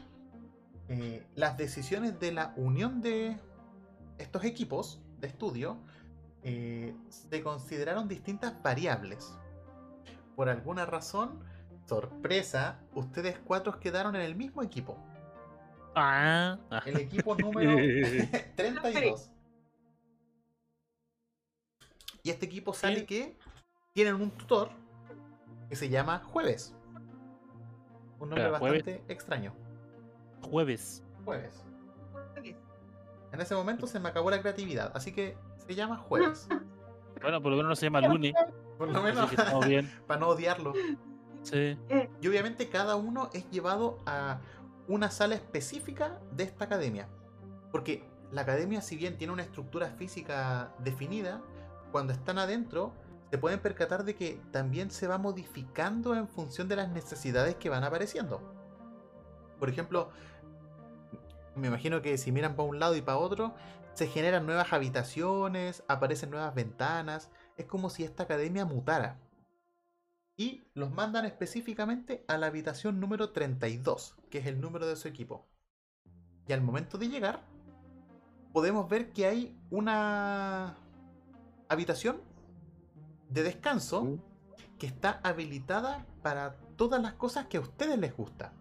Eh, las decisiones de la unión de estos equipos de estudio eh, se consideraron distintas variables. Por alguna razón, sorpresa, ustedes cuatro quedaron en el mismo equipo. Ah, ah. El equipo (laughs) número (laughs) 32. Y este equipo sale Sí. que tienen un tutor que se llama Jueves. Un nombre bastante extraño. jueves. Jueves. En ese momento se me acabó la creatividad, así que se llama Jueves. Bueno, por lo menos no se llama lunes. Por lo menos bien. (laughs) para no odiarlo. Sí. Y obviamente cada uno es llevado a una sala específica de esta academia. Porque la academia, si bien tiene una estructura física definida, cuando están adentro se pueden percatar de que también se va modificando en función de las necesidades que van apareciendo. Por ejemplo, me imagino que si miran para un lado y para otro, se generan nuevas habitaciones, aparecen nuevas ventanas. Es como si esta academia mutara y los mandan específicamente a la habitación número 32, que es el número de su equipo. Y al momento de llegar, podemos ver que hay una habitación de descanso ¿Mm? que está habilitada para todas las cosas que a ustedes les gusta.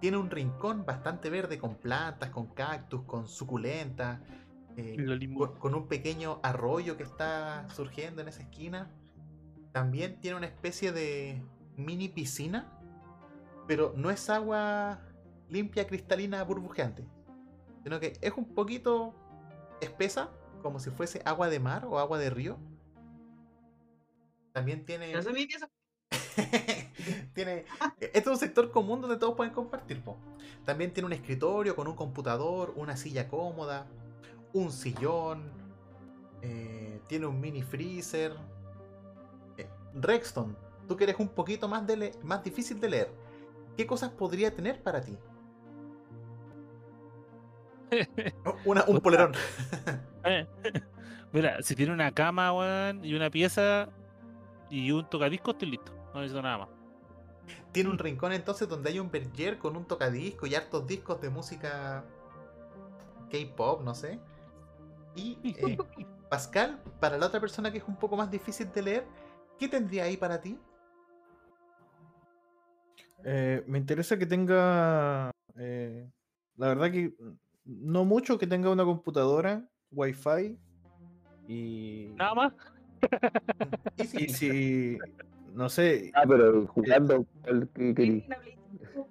Tiene un rincón bastante verde con plantas, con cactus, con suculentas, eh, con un pequeño arroyo que está surgiendo en esa esquina. También tiene una especie de mini piscina, pero no es agua limpia, cristalina, burbujeante, sino que es un poquito espesa, como si fuese agua de mar o agua de río. También tiene No (laughs) tiene. Este es un sector común donde todos pueden compartir. po. También tiene un escritorio con un computador, una silla cómoda, un sillón. eh, tiene un mini freezer. Eh, Rexton, tú que eres un poquito más, de más difícil de leer. ¿Qué cosas podría tener para ti? (laughs) Una- un polerón. (laughs) Mira, si tiene una cama, weón, y una pieza y un tocadisco, estoy listo. No necesito nada más. Tiene un rincón entonces donde hay un berger con un tocadisco y hartos discos de música K-pop, no sé. Y (laughs) eh, Pascal, para la otra persona que es un poco más difícil de leer, ¿qué tendría ahí para ti? Eh, me interesa que tenga. eh, la verdad que no mucho que tenga una computadora, wifi y. Nada más. (laughs) Y si-. No sé. Ah, pero jugando, ¿cuál que querí? Una PlayStation.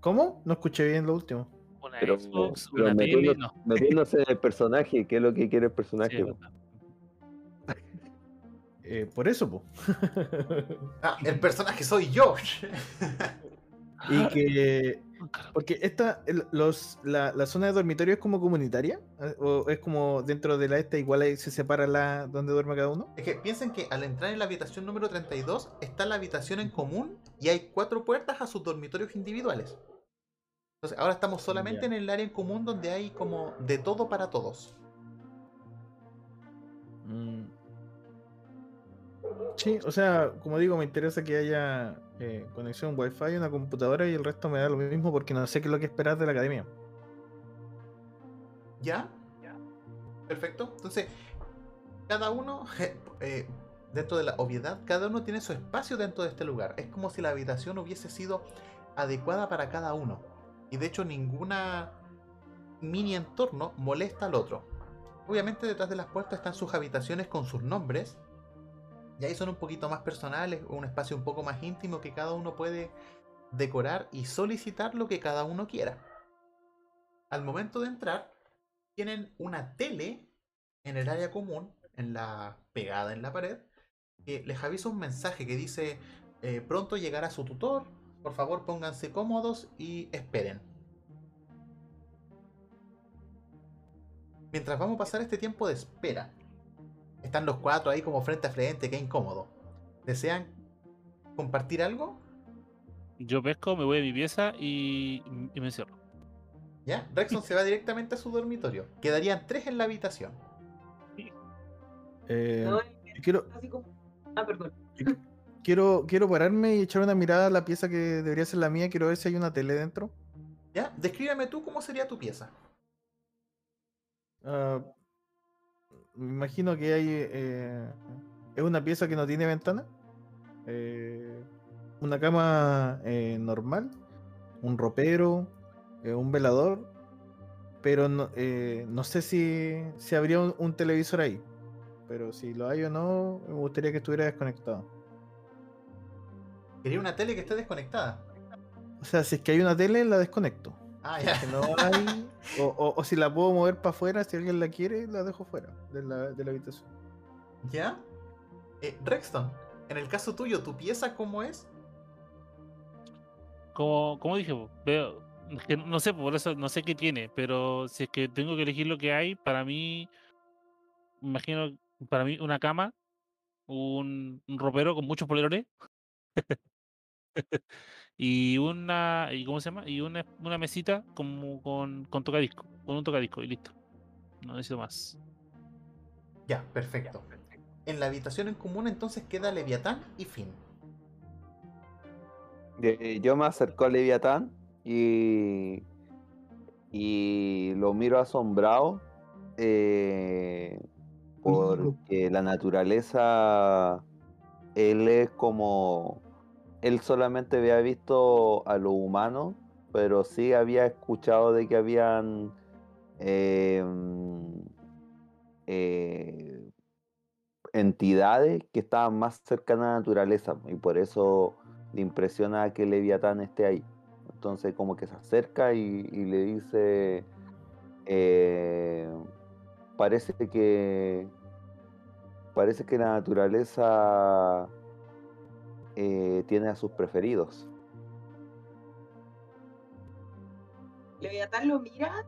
¿Cómo? No escuché bien lo último. Una Pero- Xbox, pero una metiendo- tele, no. Metiéndose en el personaje, ¿qué es lo que quiere el personaje? Eh, por eso, po. Ah, el personaje soy yo. (laughs) y (laughs) que. Caramba. Porque esta, los, la, la zona de dormitorio es como comunitaria. eh, ¿O es como dentro de la esta, igual ahí se separa la donde duerme cada uno? Es que piensen que al entrar en la habitación número 32 está la habitación en común y hay cuatro puertas a sus dormitorios individuales. Entonces ahora estamos solamente Ya. en el área en común donde hay como de todo para todos. Mm. Sí, o sea, como digo, me interesa que haya eh, conexión wifi, una computadora y el resto me da lo mismo porque no sé qué es lo que esperar de la academia. ¿Ya? Perfecto. Entonces, cada uno eh, dentro de la obviedad, cada uno tiene su espacio dentro de este lugar. Es como si la habitación hubiese sido adecuada para cada uno. Y de hecho ninguna mini entorno molesta al otro. Obviamente detrás de las puertas están sus habitaciones con sus nombres. Y ahí son un poquito más personales, un espacio un poco más íntimo que cada uno puede decorar y solicitar lo que cada uno quiera. Al momento de entrar, tienen una tele en el área común, en la pegada en la pared, que les avisa un mensaje que dice eh, pronto llegará su tutor, por favor pónganse cómodos y esperen. Mientras vamos a pasar este tiempo de espera, están los cuatro ahí como frente a frente, qué incómodo. ¿Desean compartir algo? Yo pesco, me voy a mi pieza y, y me encierro. ¿Ya? Rexon se va directamente a su dormitorio. Quedarían tres en la habitación. Eh, No, quiero, así como- Ah, perdón. quiero, quiero pararme y echar una mirada a la pieza que debería ser la mía. Quiero ver si hay una tele dentro. ¿Ya? Descríbeme tú cómo sería tu pieza. Ah, me imagino que hay. eh, es una pieza que no tiene ventana. eh, una cama eh, normal. Un ropero. eh, un velador. Pero no, eh, no sé si, si habría un, un televisor ahí. Pero si lo hay o no, me gustaría que estuviera desconectado. Quería una tele que esté desconectada. O sea, si es que hay una tele, la desconecto. Ah, Si ya. es que no hay, (laughs) o, o- o si la puedo mover para afuera, si alguien la quiere, la dejo fuera de la, de la habitación. ¿Ya? Eh, Rexton, en el caso tuyo, ¿tu pieza cómo es? Como, como dije, veo, es que no sé, por eso no sé qué tiene, pero si es que tengo que elegir lo que hay, para mí, me imagino, para mí una cama, un, un ropero con muchos polerones (laughs) y una, y ¿cómo se llama? Y una, una mesita como con, con tocadisco, con un tocadisco y listo. No necesito más. Ya, perfecto. En la habitación en común entonces queda Leviatán y Finn. Eh, Yo me acerco a Leviatán y, y lo miro asombrado eh, porque la naturaleza, él es como, él solamente había visto a los humanos, pero sí había escuchado de que habían eh, eh, entidades que estaban más cercanas a la naturaleza y por eso le impresiona que Leviatán esté ahí. Entonces como que se acerca y, y le dice, eh, parece que parece que la naturaleza eh, tiene a sus preferidos. Leviatán lo mira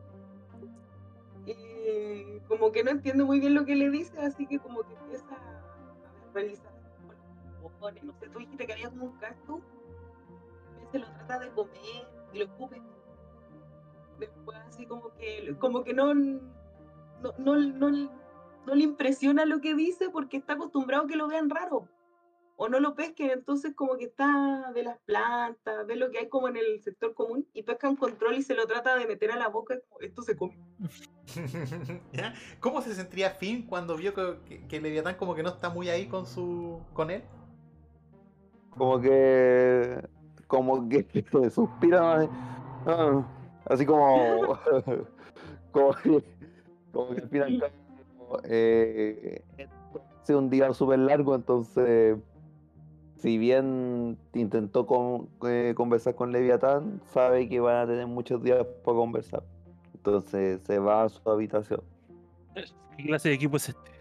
y como que no entiende muy bien lo que le dice, así que como que empieza a realizar. No sé, tú dijiste que había como un cactus, se lo trata de comer y lo escupe. Después así como que como que no, no, no, no le impresiona lo que dice porque está acostumbrado a que lo vean raro. O no lo pesquen, entonces como que está de las plantas, ve lo que hay como en el sector común y pesca un control y se lo trata de meter a la boca, y como, esto se come. (laughs) ¿Ya? ¿Cómo se sentiría Finn cuando vio que, que- que Leviatán como que no está muy ahí con su con él? Como que como que (laughs) suspira. Ah, así como (laughs) como que, como que al eh, sido un día súper largo entonces si bien intentó con- eh, conversar con Leviatán sabe que van a tener muchos días para conversar entonces se va a su habitación ¿Qué clase de equipo es este?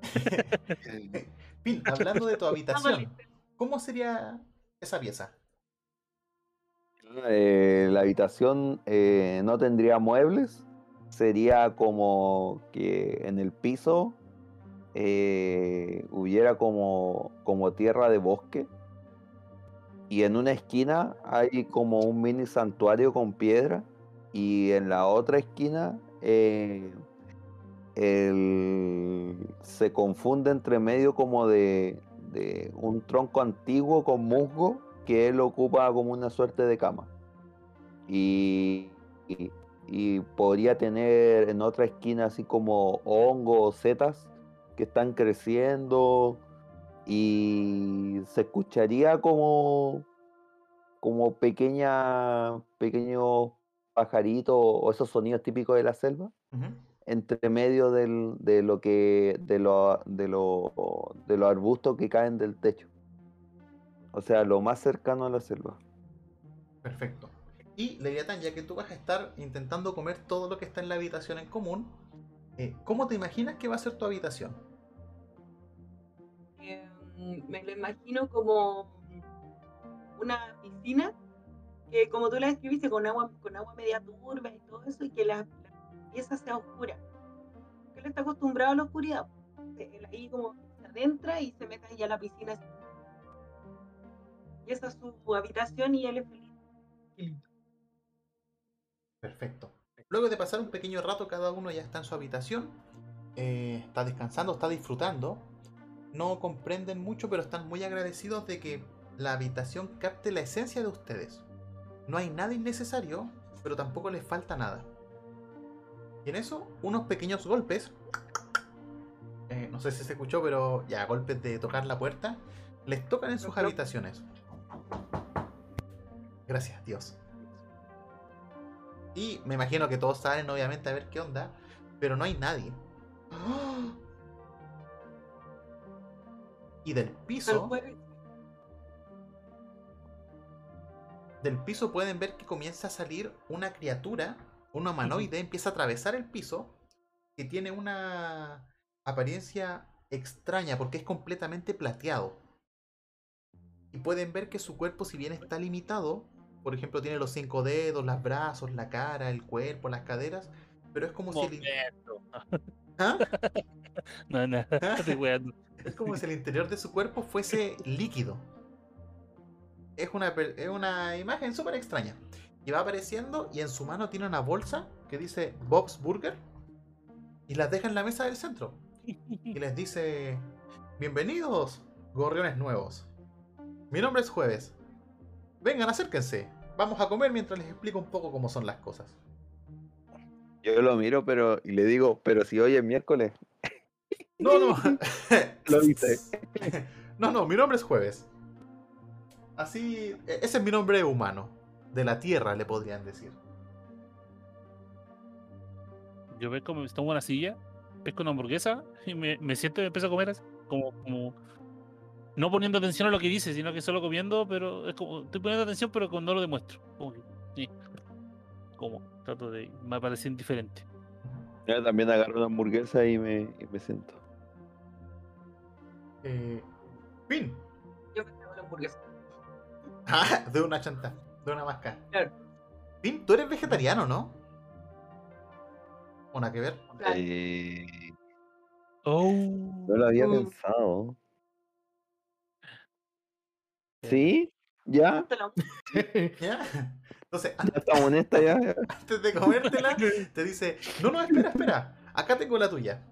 (laughs) Finn, hablando de tu habitación, ¿cómo sería esa pieza? Eh, la habitación eh, no tendría muebles, sería como que en el piso eh, hubiera como, como tierra de bosque y en una esquina hay como un mini santuario con piedra y en la otra esquina eh, el- se confunde entre medio como de, de un tronco antiguo con musgo que él ocupa como una suerte de cama. Y, y- podría tener en otra esquina así como hongos o setas que están creciendo y se escucharía como como pequeña pequeños pajaritos o esos sonidos típicos de la selva entre medio del- de lo que de lo, de lo de los arbustos que caen del techo o sea lo más cercano a la selva Perfecto. Y Leviatán, ya que tú vas a estar intentando comer todo lo que está en la habitación en común, eh, ¿cómo te imaginas que va a ser tu habitación? Eh, me lo imagino como una piscina que como tú la describiste con agua con agua media turbia y todo eso y que la, la pieza sea oscura él está acostumbrado a la oscuridad él ahí como se adentra y se mete ahí a la piscina y esa es su habitación y él es feliz Perfecto. Luego de pasar un pequeño rato, cada uno ya está en su habitación, eh, está descansando, está disfrutando. No comprenden mucho, pero están muy agradecidos de que la habitación capte la esencia de ustedes. No hay nada innecesario, pero tampoco les falta nada. Y en eso, unos pequeños golpes. eh, no sé si se escuchó, pero ya, golpes de tocar la puerta. Les tocan en sus habitaciones. Gracias, Dios. Y me imagino que todos salen obviamente a ver qué onda, pero no hay nadie. ¡Ah! Y del piso, del piso pueden ver que comienza a salir una criatura, un humanoide, empieza a atravesar el piso, que tiene una apariencia extraña porque es completamente plateado. Y pueden ver que su cuerpo, si bien está limitado, por ejemplo, tiene los cinco dedos, los brazos, la cara, el cuerpo, las caderas, pero es como si el. ¿Ah? (laughs) No, no, estoy weando. Es como si el interior de su cuerpo fuese líquido. Es una, es una imagen súper extraña. Y va apareciendo y en su mano tiene una bolsa que dice Bob's Burger. Y las deja en la mesa del centro. Y les dice, bienvenidos, gorriones nuevos. Mi nombre es Jueves. Vengan, acérquense. Vamos a comer mientras les explico un poco cómo son las cosas. yo lo miro pero y le digo pero si hoy es miércoles No, no. (laughs) Lo dice. (laughs) No, no, mi nombre es Jueves. Así, e- ese es mi nombre humano. De la Tierra, le podrían decir. Yo veo como tomo una silla, pesco una hamburguesa y me, me siento y empiezo a comer así, como, como no poniendo atención a lo que dice, sino que solo comiendo, pero es como estoy poniendo atención pero con- no lo demuestro. Como que, sí. Como trato de me parece indiferente. yo también agarro una hamburguesa y me, y me siento Eh, Fin. yo me traigo la hamburguesa Ah, (laughs) de una chanta. De una máscara. Claro. Fin, tú eres vegetariano, ¿no? ¿Una que ver? Eh, Oh. no lo había Mm. pensado Eh, ¿Sí? ¿Ya? (laughs) (laughs) ¿Ya? Entonces, ¿Ya estamos en esta ya? antes de comértela, te dice, no, no, espera, espera, acá tengo la tuya.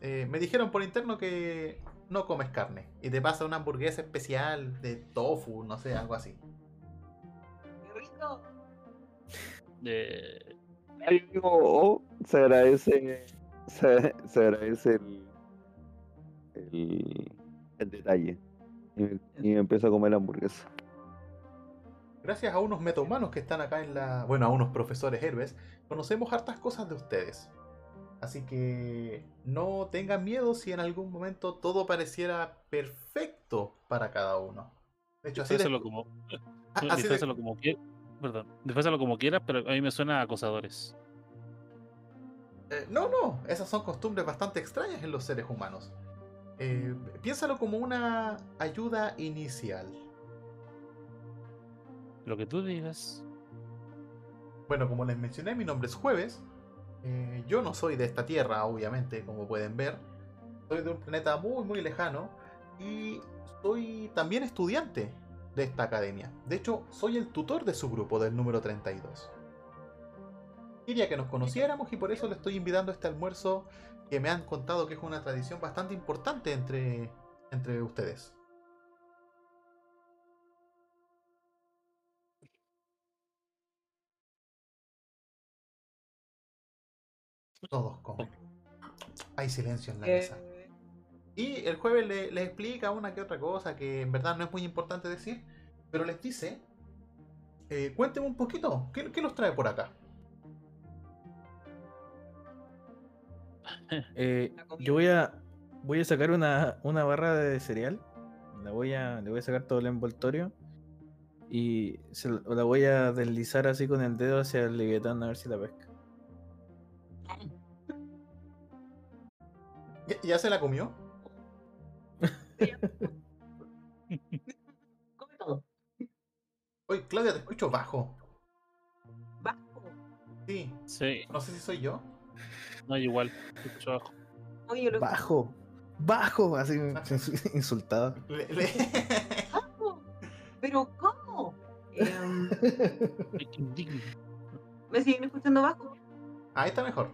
Eh, me dijeron por interno que no comes carne y te pasa una hamburguesa especial de tofu, no sé, algo así. Qué rico. Eh, Ahí digo, se agradece, se, se agradece el, el, el detalle. Y, y me empiezo a comer la hamburguesa. Gracias a unos metahumanos que están acá en la... Bueno, a unos profesores héroes, conocemos hartas cosas de ustedes. Así que no tengan miedo si en algún momento todo pareciera perfecto para cada uno. De hecho, así de- como, Ah, así de- disfrázalo como quieras. Perdón, disfrázalo como quieras, pero a mí me suena a acosadores. Eh, no, no, esas son costumbres bastante extrañas en los seres humanos. Eh, piénsalo como una ayuda inicial. Lo que tú digas. Bueno, como les mencioné, mi nombre es Jueves. Eh, yo no soy de esta tierra, obviamente, como pueden ver. Soy de un planeta muy, muy lejano. Y soy también estudiante de esta academia. De hecho, soy el tutor de su grupo, del número 32. Quería que nos conociéramos y por eso le estoy invitando a este almuerzo que me han contado que es una tradición bastante importante entre, entre ustedes. Todos comen. Hay silencio en la mesa. Eh, Y el jueves le- les explica una que otra cosa que en verdad no es muy importante decir, pero les dice, eh, cuéntenme un poquito, ¿qué, qué los trae por acá? (laughs) Eh, yo voy a voy a sacar una, una barra de cereal. La voy a, le voy a sacar todo el envoltorio. Y se la la voy a deslizar así con el dedo hacia el leviatán a ver si la pesca. ¿Ya, ya se la comió? (laughs) Come todo. Oye, Claudia, te escucho bajo. Bajo. Sí, Sí, no sé si soy yo. no, igual. te escucho abajo. Oye, lo Bajo, bajo, así (laughs) insultado. Le- le- (laughs) bajo. ¿Pero cómo? Em. ¿Me siguen escuchando bajo? Ahí está mejor.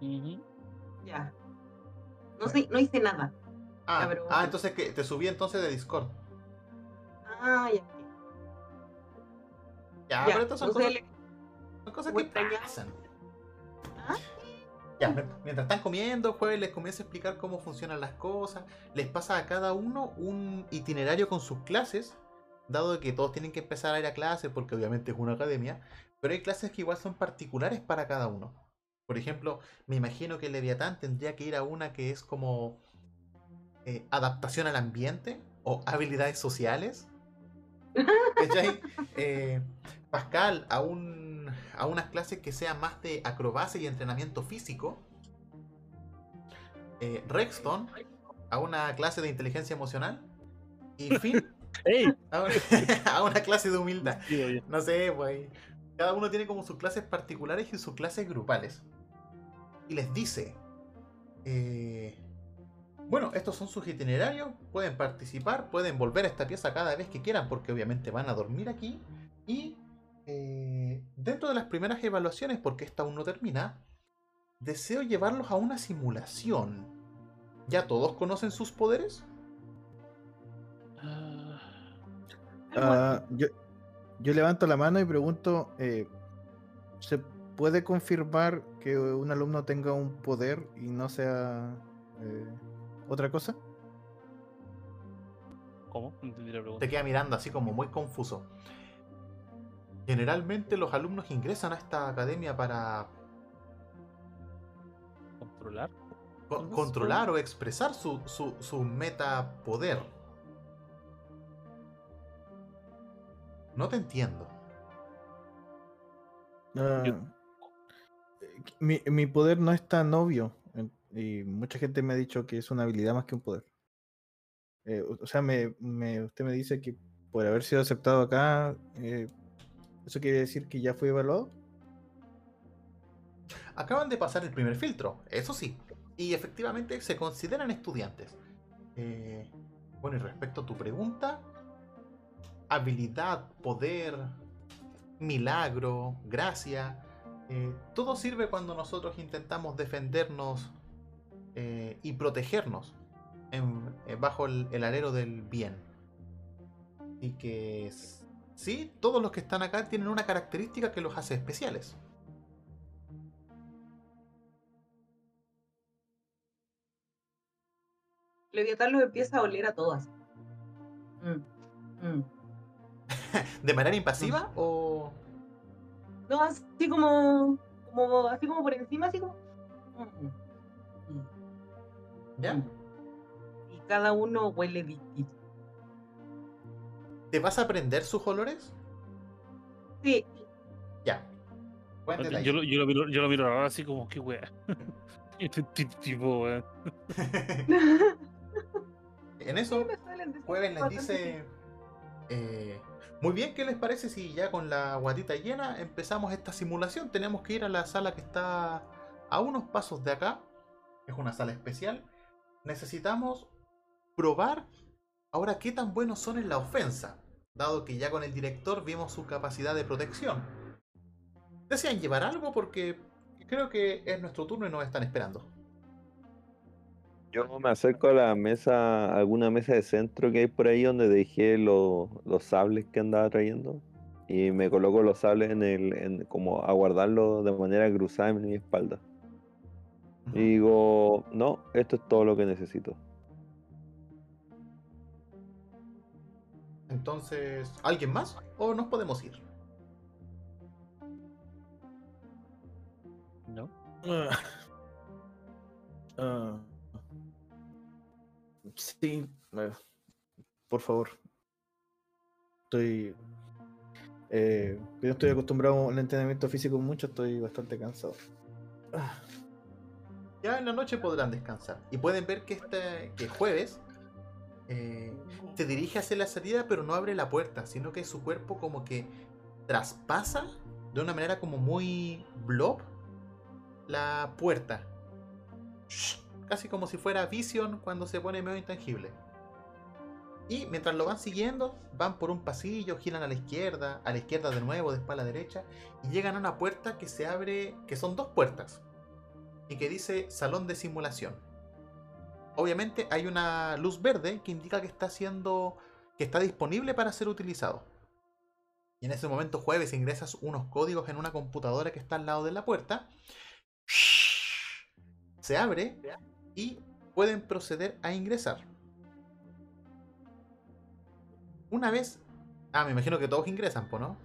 Ujú. Ya. No, sé, no hice nada. Ah, ah, entonces que te subí entonces de Discord. Ah, ya. Ya, ya. pero estas son cosas, le- son cosas que pasan. Ah. Ya, mientras están comiendo, jueves les comienza a explicar cómo funcionan las cosas. Les pasa a cada uno un itinerario con sus clases, dado que todos tienen que empezar a ir a clases, porque obviamente es una academia, pero hay clases que igual son particulares para cada uno. Por ejemplo, me imagino que Leviatán tendría que ir a una que es como eh, adaptación al ambiente o habilidades sociales. (laughs) Eh, Pascal a, un, a unas clases que sean más de acrobacia y entrenamiento físico. Eh, Rexton a una clase de inteligencia emocional. Y (laughs) Finn a una, (laughs) a una clase de humildad. No sé, pues. Cada uno tiene como sus clases particulares y sus clases grupales. Y les dice. eh, bueno, estos son sus itinerarios. Pueden participar, pueden volver a esta pieza cada vez que quieran, porque obviamente van a dormir aquí. Y eh, dentro de las primeras evaluaciones, porque esta aún no termina, deseo llevarlos a una simulación. ¿Ya todos conocen sus poderes? Ah, yo, yo levanto la mano y pregunto, eh, ¿se puede confirmar que un alumno tenga un poder y no sea eh, otra cosa? ¿Cómo? No entendí la pregunta. Te queda mirando así como muy confuso. Generalmente los alumnos ingresan a esta academia para ¿Controlar? co- controlar o expresar su, su, su meta poder. No te entiendo. Eh, mi, mi poder no es tan obvio y mucha gente me ha dicho que es una habilidad más que un poder. Eh, o sea, me, me- usted me dice que por haber sido aceptado acá, eh, ¿eso quiere decir que ya fui evaluado? Acaban de pasar el primer filtro, eso sí. Y efectivamente se consideran estudiantes. Eh, bueno, y respecto a tu pregunta, habilidad, poder, milagro, gracia, eh, todo sirve cuando nosotros intentamos defendernos eh, y protegernos en- eh, bajo el, el alero del bien. Y que sí, todos los que están acá tienen una característica que los hace especiales. Leviatán los empieza a oler a todas. Mm, mm. (laughs) ¿De manera impasiva o.? No, así como, como, así como por encima, así como. mm, mm, ¿Ya? mm. Y cada uno huele distinto. ¿Te vas a aprender sus olores? Sí, Ya. Buen detalle. Yo, lo- yo, lo miro, yo lo miro raro así como, qué wea. (laughs) Este ti- tipo, weón. (laughs) en eso, Jueves les dice. eh, muy bien, ¿qué les parece si ya con la guatita llena empezamos esta simulación? Tenemos que ir a la sala que está a unos pasos de acá. Es una sala especial. Necesitamos probar ahora qué tan buenos son en la ofensa. Dado que ya con el director vimos su capacidad de protección. ¿Desean llevar algo? Porque creo que es nuestro turno y nos están esperando. Yo me acerco a la mesa, a alguna mesa de centro que hay por ahí donde dejé lo, los sables que andaba trayendo y me coloco los sables en el, en, como a guardarlos de manera cruzada en mi espalda. Y digo, no, esto es todo lo que necesito. Entonces, ¿alguien más? ¿O nos podemos ir? No. Uh sí, eh, por favor. Estoy. Eh, estoy acostumbrado al entrenamiento físico mucho, estoy bastante cansado. Ah, Ya en la noche podrán descansar. Y pueden ver que este que jueves eh, se dirige hacia la salida, pero no abre la puerta, sino que su cuerpo como que traspasa de una manera como muy blob la puerta. Casi como si fuera Vision cuando se pone medio intangible. Y mientras lo van siguiendo, van por un pasillo, giran a la izquierda, a la izquierda de nuevo, después a la derecha, y llegan a una puerta que se abre, que son dos puertas, y que dice Salón de Simulación. Obviamente hay una luz verde que indica que está siendo, que está disponible para ser utilizado. Y en ese momento jueves ingresas unos códigos en una computadora que está al lado de la puerta. Se abre y pueden proceder a ingresar. Una vez... Ah, me imagino que todos ingresan, ¿po no?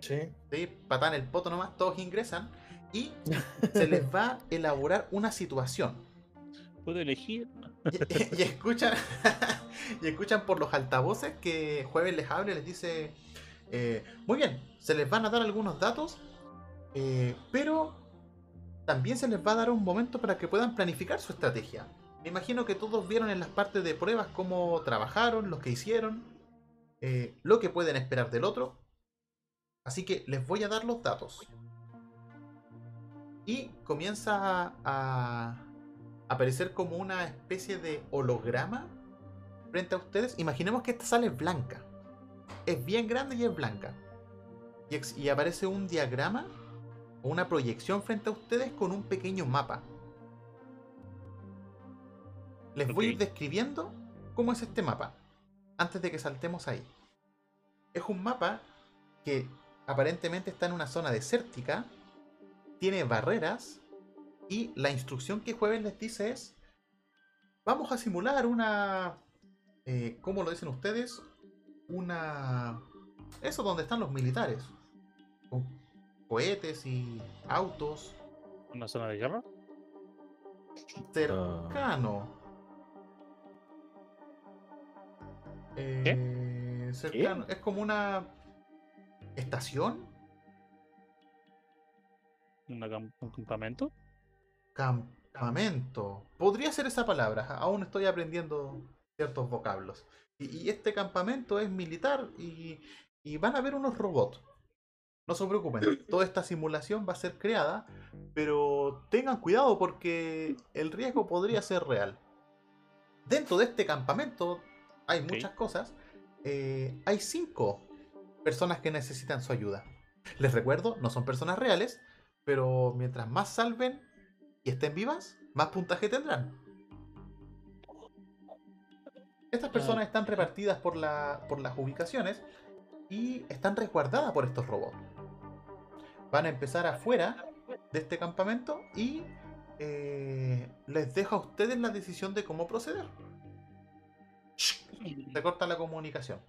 sí. Sí, patán el poto nomás, todos ingresan. Y (laughs) se les va a elaborar una situación. ¿Puedo elegir? Y, y escuchan (laughs) y escuchan por los altavoces que Jueves les habla y les dice eh, muy bien, se les van a dar algunos datos eh, pero también se les va a dar un momento para que puedan planificar su estrategia me imagino que todos vieron en las partes de pruebas cómo trabajaron, lo que hicieron eh, lo que pueden esperar del otro así que les voy a dar los datos y comienza a, aparecer como una especie de holograma frente a ustedes. Imaginemos que esta sala es blanca. Es bien grande y es blanca. Y, y aparece un diagrama una proyección frente a ustedes con un pequeño mapa. Les voy a ir describiendo cómo es este mapa. Antes de que saltemos ahí. Es un mapa que aparentemente está en una zona desértica. Tiene barreras. Y la instrucción que Jueves les dice es, vamos a simular una, eh, ¿cómo lo dicen ustedes? Una... Eso donde están los militares. Con cohetes y autos. ¿Una zona de guerra? Cercano. Eh, cercano. Es como una estación. ¿Una cam- ¿Un campamento? Campamento. Podría ser esa palabra. Aún estoy aprendiendo ciertos vocablos. Y, y este campamento es militar y, y van a haber unos robots. No se preocupen. Toda esta simulación va a ser creada. Pero tengan cuidado porque el riesgo podría ser real. Dentro de este campamento hay muchas cosas. Eh, hay cinco personas que necesitan su ayuda. Les recuerdo, no son personas reales, pero mientras más salven y estén vivas, más puntaje tendrán. Estas personas están repartidas por, la, por las ubicaciones y están resguardadas por estos robots. Van a empezar afuera de este campamento y eh, les dejo a ustedes la decisión de cómo proceder. Se corta la comunicación.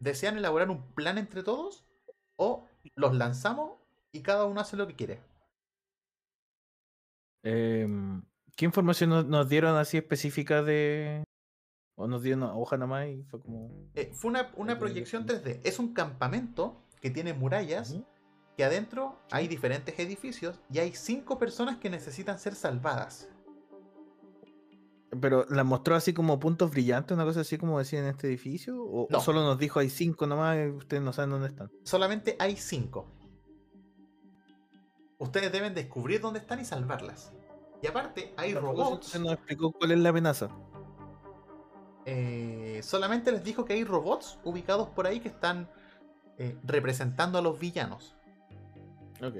¿Desean elaborar un plan entre todos? ¿O los lanzamos y cada uno hace lo que quiere? Em, ¿Qué información nos, nos dieron así específica de.? O nos dieron una hoja nada más y fue como. Eh, fue una, una proyección ok. 3D. Es un campamento que tiene murallas, Ujú. que adentro hay diferentes edificios y hay cinco personas que necesitan ser salvadas. Pero la mostró así como puntos brillantes, una cosa así como decía en este edificio. ¿O, No. solo nos dijo hay cinco nomás y ustedes no saben dónde están? Solamente hay cinco. Ustedes deben descubrir dónde están y salvarlas. Y aparte hay robots. Entonces nos explicó cuál es la amenaza. eh, solamente les dijo que hay robots ubicados por ahí que están eh, representando a los villanos. Ok.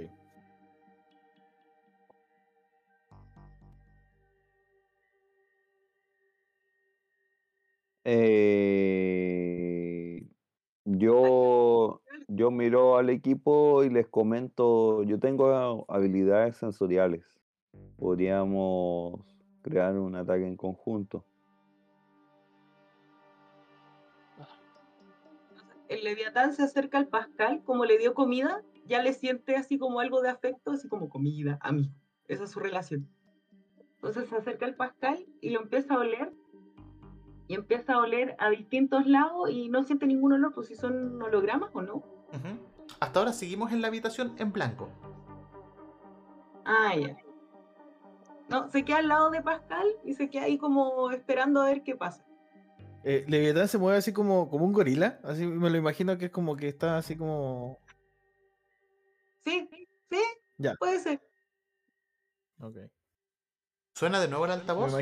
Eh, yo, yo miro al equipo y les comento, yo tengo habilidades sensoriales. Podríamos crear un ataque en conjunto. Leviatán se acerca al Pascal, como le dio comida, ya le siente así como algo de afecto, así como comida, amigo. Esa es su relación. Entonces se acerca al Pascal y lo empieza a oler. Y empieza a oler a distintos lados y no siente ningún olor, pues si son hologramas o no. Ujú. Hasta ahora seguimos en la habitación en blanco. Ah, ya. No, se queda al lado de Pascal y se queda ahí como esperando a ver qué pasa. Eh, Leviatán se mueve así como, como un gorila. Así me lo imagino que es como que está así como. Sí, sí, Ya. puede ser. Ok. ¿Suena de nuevo el altavoz?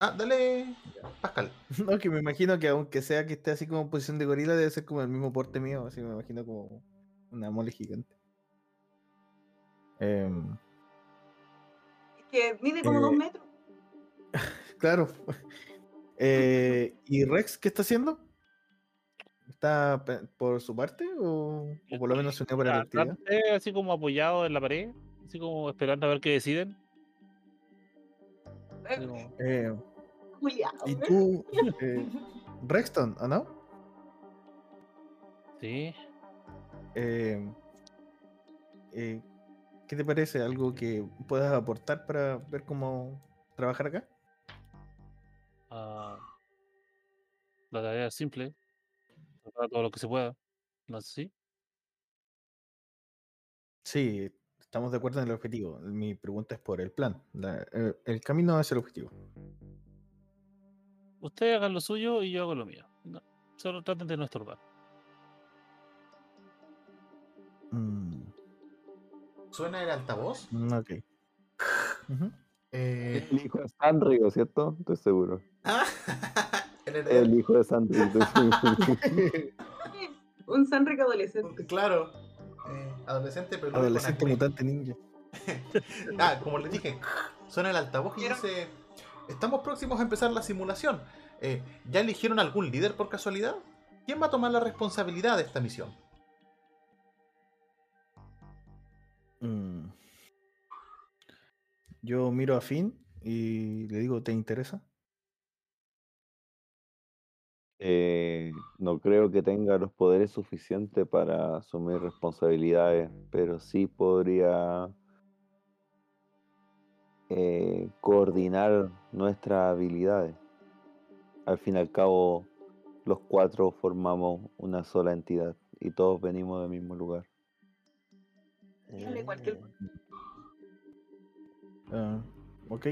Ah, dale, Pascal. (laughs) No, que me imagino que aunque sea que esté así como en posición de gorila, debe ser como el mismo porte mío. Así me imagino como una mole gigante. Em, Es que mide como dos Eh, metros. (laughs) claro. Eh, ¿Y Rex qué está haciendo? ¿Está por su parte o, o por lo menos se unió para la actividad? Así como apoyado en la pared, así como esperando a ver qué deciden. Eh, ¿Y ¿eh? tú, (laughs) eh, Rexton, o no? Sí. Eh, eh, ¿Qué te parece? ¿Algo que puedas aportar para ver cómo trabajar acá? Ah, la tarea es simple. Tratar todo lo que se pueda. No sé si. Sí, estamos de acuerdo en el objetivo. Mi pregunta es por el plan. la- el, el camino hacia el objetivo. Ustedes hagan lo suyo y yo hago lo mío. No, solo traten de no estorbar. Mm, ¿Suena el altavoz? mm, ok. (laughs) Eh, El hijo de Sanrio, ¿cierto? Estoy seguro. Ah, (laughs) el hijo de seguro. (laughs) Un Sanric adolescente. Claro. Eh, adolescente, pero Adolescente mutante ninja. (laughs) Ah, como les dije, suena el altavoz y dice: Estamos próximos a empezar la simulación. Eh, ¿Ya eligieron algún líder por casualidad? ¿Quién va a tomar la responsabilidad de esta misión? Mm. Yo miro a Finn y le digo, ¿te interesa? Eh, no creo que tenga los poderes suficientes para asumir responsabilidades, pero sí podría eh, coordinar nuestras habilidades. Al fin y al cabo, los cuatro formamos una sola entidad y todos venimos del mismo lugar. Dígale cualquier Ah, ok,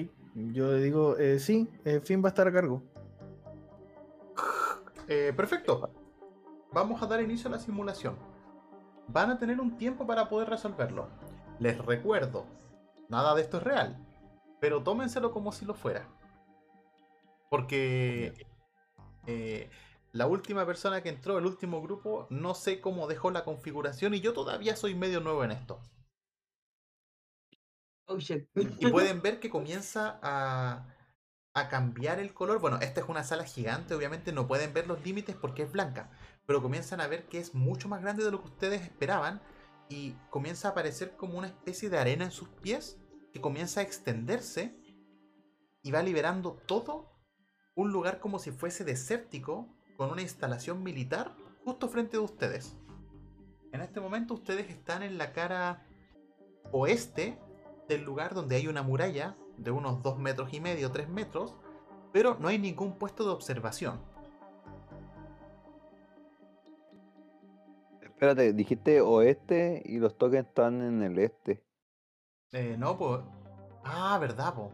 yo le digo, eh, sí, eh, Finn va a estar a cargo. Eh, perfecto. Vamos a dar inicio a la simulación. Van a tener un tiempo para poder resolverlo. Les recuerdo, nada de esto es real, pero tómenselo como si lo fuera. Porque eh, la última persona que entró, el último grupo, no sé cómo dejó la configuración y yo todavía soy medio nuevo en esto. Oh shit. Y pueden (laughs) ver que comienza a, a cambiar el color. Bueno, esta es una sala gigante, obviamente no pueden ver los límites porque es blanca. Pero comienzan a ver que es mucho más grande de lo que ustedes esperaban. Y comienza a aparecer como una especie de arena en sus pies. Que comienza a extenderse. Y va liberando todo un lugar como si fuese desértico. Con una instalación militar justo frente de ustedes. En este momento ustedes están en la cara oeste del lugar donde hay una muralla de unos 2 metros y medio, 3 metros, pero no hay ningún puesto de observación. Espérate, dijiste oeste y los tokens están en el este. Eh, no, pues... Ah, verdad, po.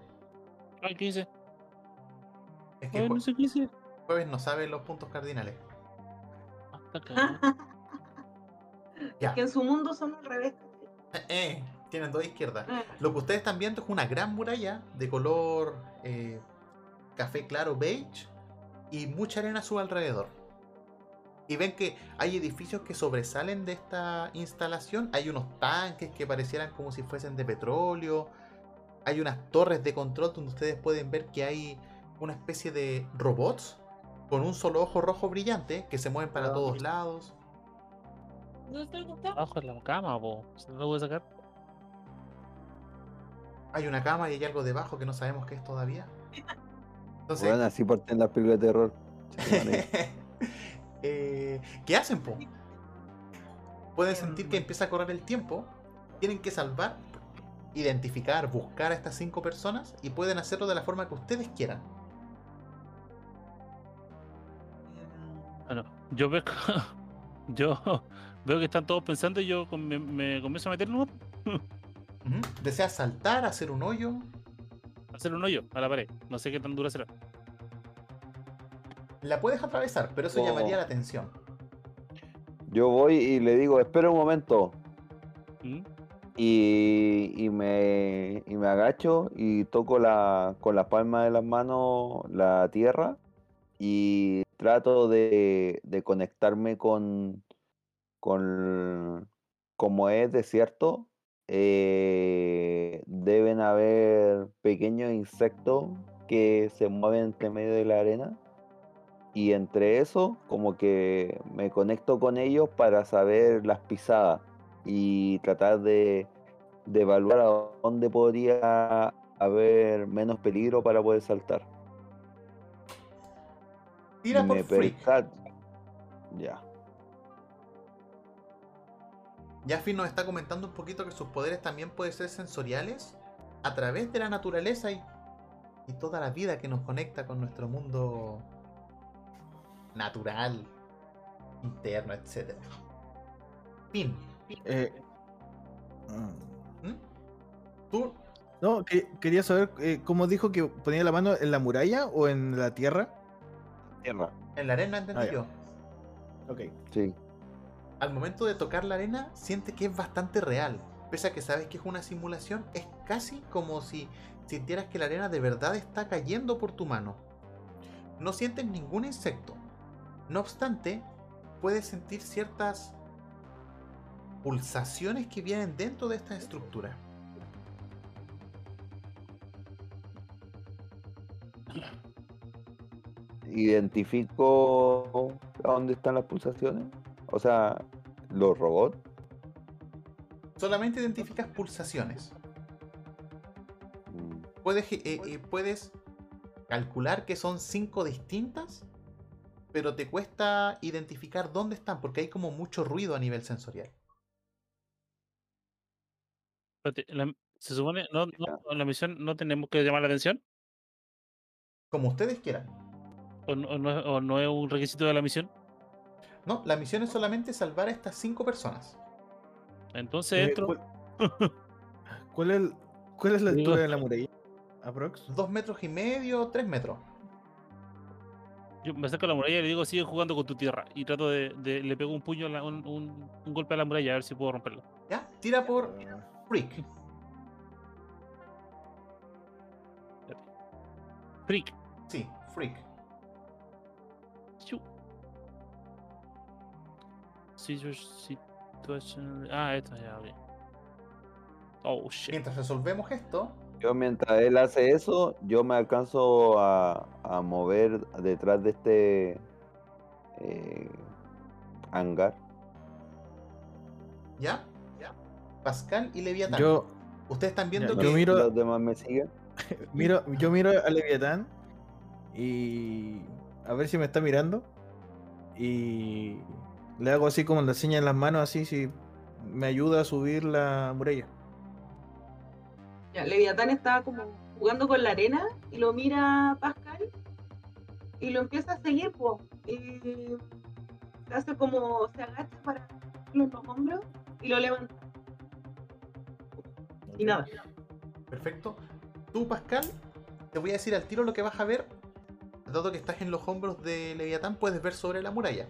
Ay, ¿qué hice? Es que Ay, no jue- sé qué hice. jueves no sabe los puntos cardinales. Ah, está cagado. Ya. Que en su mundo son al revés. Eh, eh, tienen dos izquierdas. Ah, Lo que ustedes están viendo es una gran muralla de color eh, café claro beige y mucha arena a su alrededor. Y ven que hay edificios que sobresalen de esta instalación. Hay unos tanques que parecieran como si fuesen de petróleo. Hay unas torres de control donde ustedes pueden ver que hay una especie de robots con un solo ojo rojo brillante que se mueven para todos lados. Abajo en la cama, po. ¿Se lo puede sacar? Hay una cama y hay algo debajo que no sabemos qué es todavía. Entonces, Bueno, así parten las películas de terror. (laughs) Eh, ¿qué hacen, po? Pueden sentir que empieza a correr el tiempo, tienen que salvar, identificar, buscar a estas cinco personas y pueden hacerlo de la forma que ustedes quieran. Bueno, yo veo, (laughs) yo veo que están todos pensando y yo me, me comienzo a meter en (laughs) ¿Deseas saltar, hacer un hoyo? hacer un hoyo a la pared. No sé qué tan dura será. La puedes atravesar, pero eso Oh. llamaría la atención. Yo voy y le digo, espera un momento. ¿Mm? Y, y me, y me agacho y toco la, con la palma de las manos la tierra y trato de, de conectarme con, con, como es desierto, eh, deben haber pequeños insectos que se mueven entre medio de la arena y entre eso como que me conecto con ellos para saber las pisadas y tratar de, de evaluar a dónde podría haber menos peligro para poder saltar. Tira por Me freak. Ya. Ya Finn nos está comentando un poquito que sus poderes también pueden ser sensoriales a través de la naturaleza y, y toda la vida que nos conecta con nuestro mundo natural, interno, etc. Finn, Eh, mm, tú no, que- quería saber eh, cómo dijo que ponía la mano en la muralla o en la tierra. Tierra. en la arena entendí Ah, yo. Ok. Sí. Al momento de tocar la arena, siente que es bastante real. Pese a que sabes que es una simulación, es casi como si sintieras que la arena de verdad está cayendo por tu mano. No sientes ningún insecto. No obstante, puedes sentir ciertas pulsaciones que vienen dentro de esta estructura. Identifico a dónde están las pulsaciones. O sea, los robots. Solamente identificas pulsaciones. Mm, Puedes, eh, eh, puedes calcular que son cinco distintas, pero te cuesta identificar dónde están porque hay como mucho ruido a nivel sensorial. La- se supone, no, no, la misión no tenemos que llamar la atención Como ustedes quieran. o no, o no es- o no es un requisito de la misión. No, la misión es solamente salvar a estas cinco personas. Entonces Eh. ¿cuál, (laughs) cuál es, el- cuál es la Digo- altura de la muralla? Aprox. Dos metros y medio, tres metros. Yo me acerco a la muralla y le digo, sigue jugando con tu tierra. Y trato de, de- le pego un puño, a la- un, un- un golpe a la muralla a ver si puedo romperlo. ¿Ya? Tira por Ah, freak. Freak. Sí, freak. Ah, esto ya, ok. Oh, shit. Mientras resolvemos esto, Yo mientras él hace eso, yo me alcanzo a, a mover detrás de este eh, hangar. ¿ya? Pascal y Leviatán. Yo Ustedes están viendo Ya, que yo miro- Los demás me siguen. (laughs) miro, yo miro a Leviatán y a ver si me está mirando. Y le hago así como le seña en las manos, así si me ayuda a subir la muralla. Ya, Leviatán está como jugando con la arena y lo mira Pascal y lo empieza a seguir. Y se hace como se agacha para los hombros y lo levanta. Y nada. Perfecto. Tú, Pascal, te voy a decir al tiro lo que vas a ver. Dado que estás en los hombros de Leviatán, puedes ver sobre la muralla.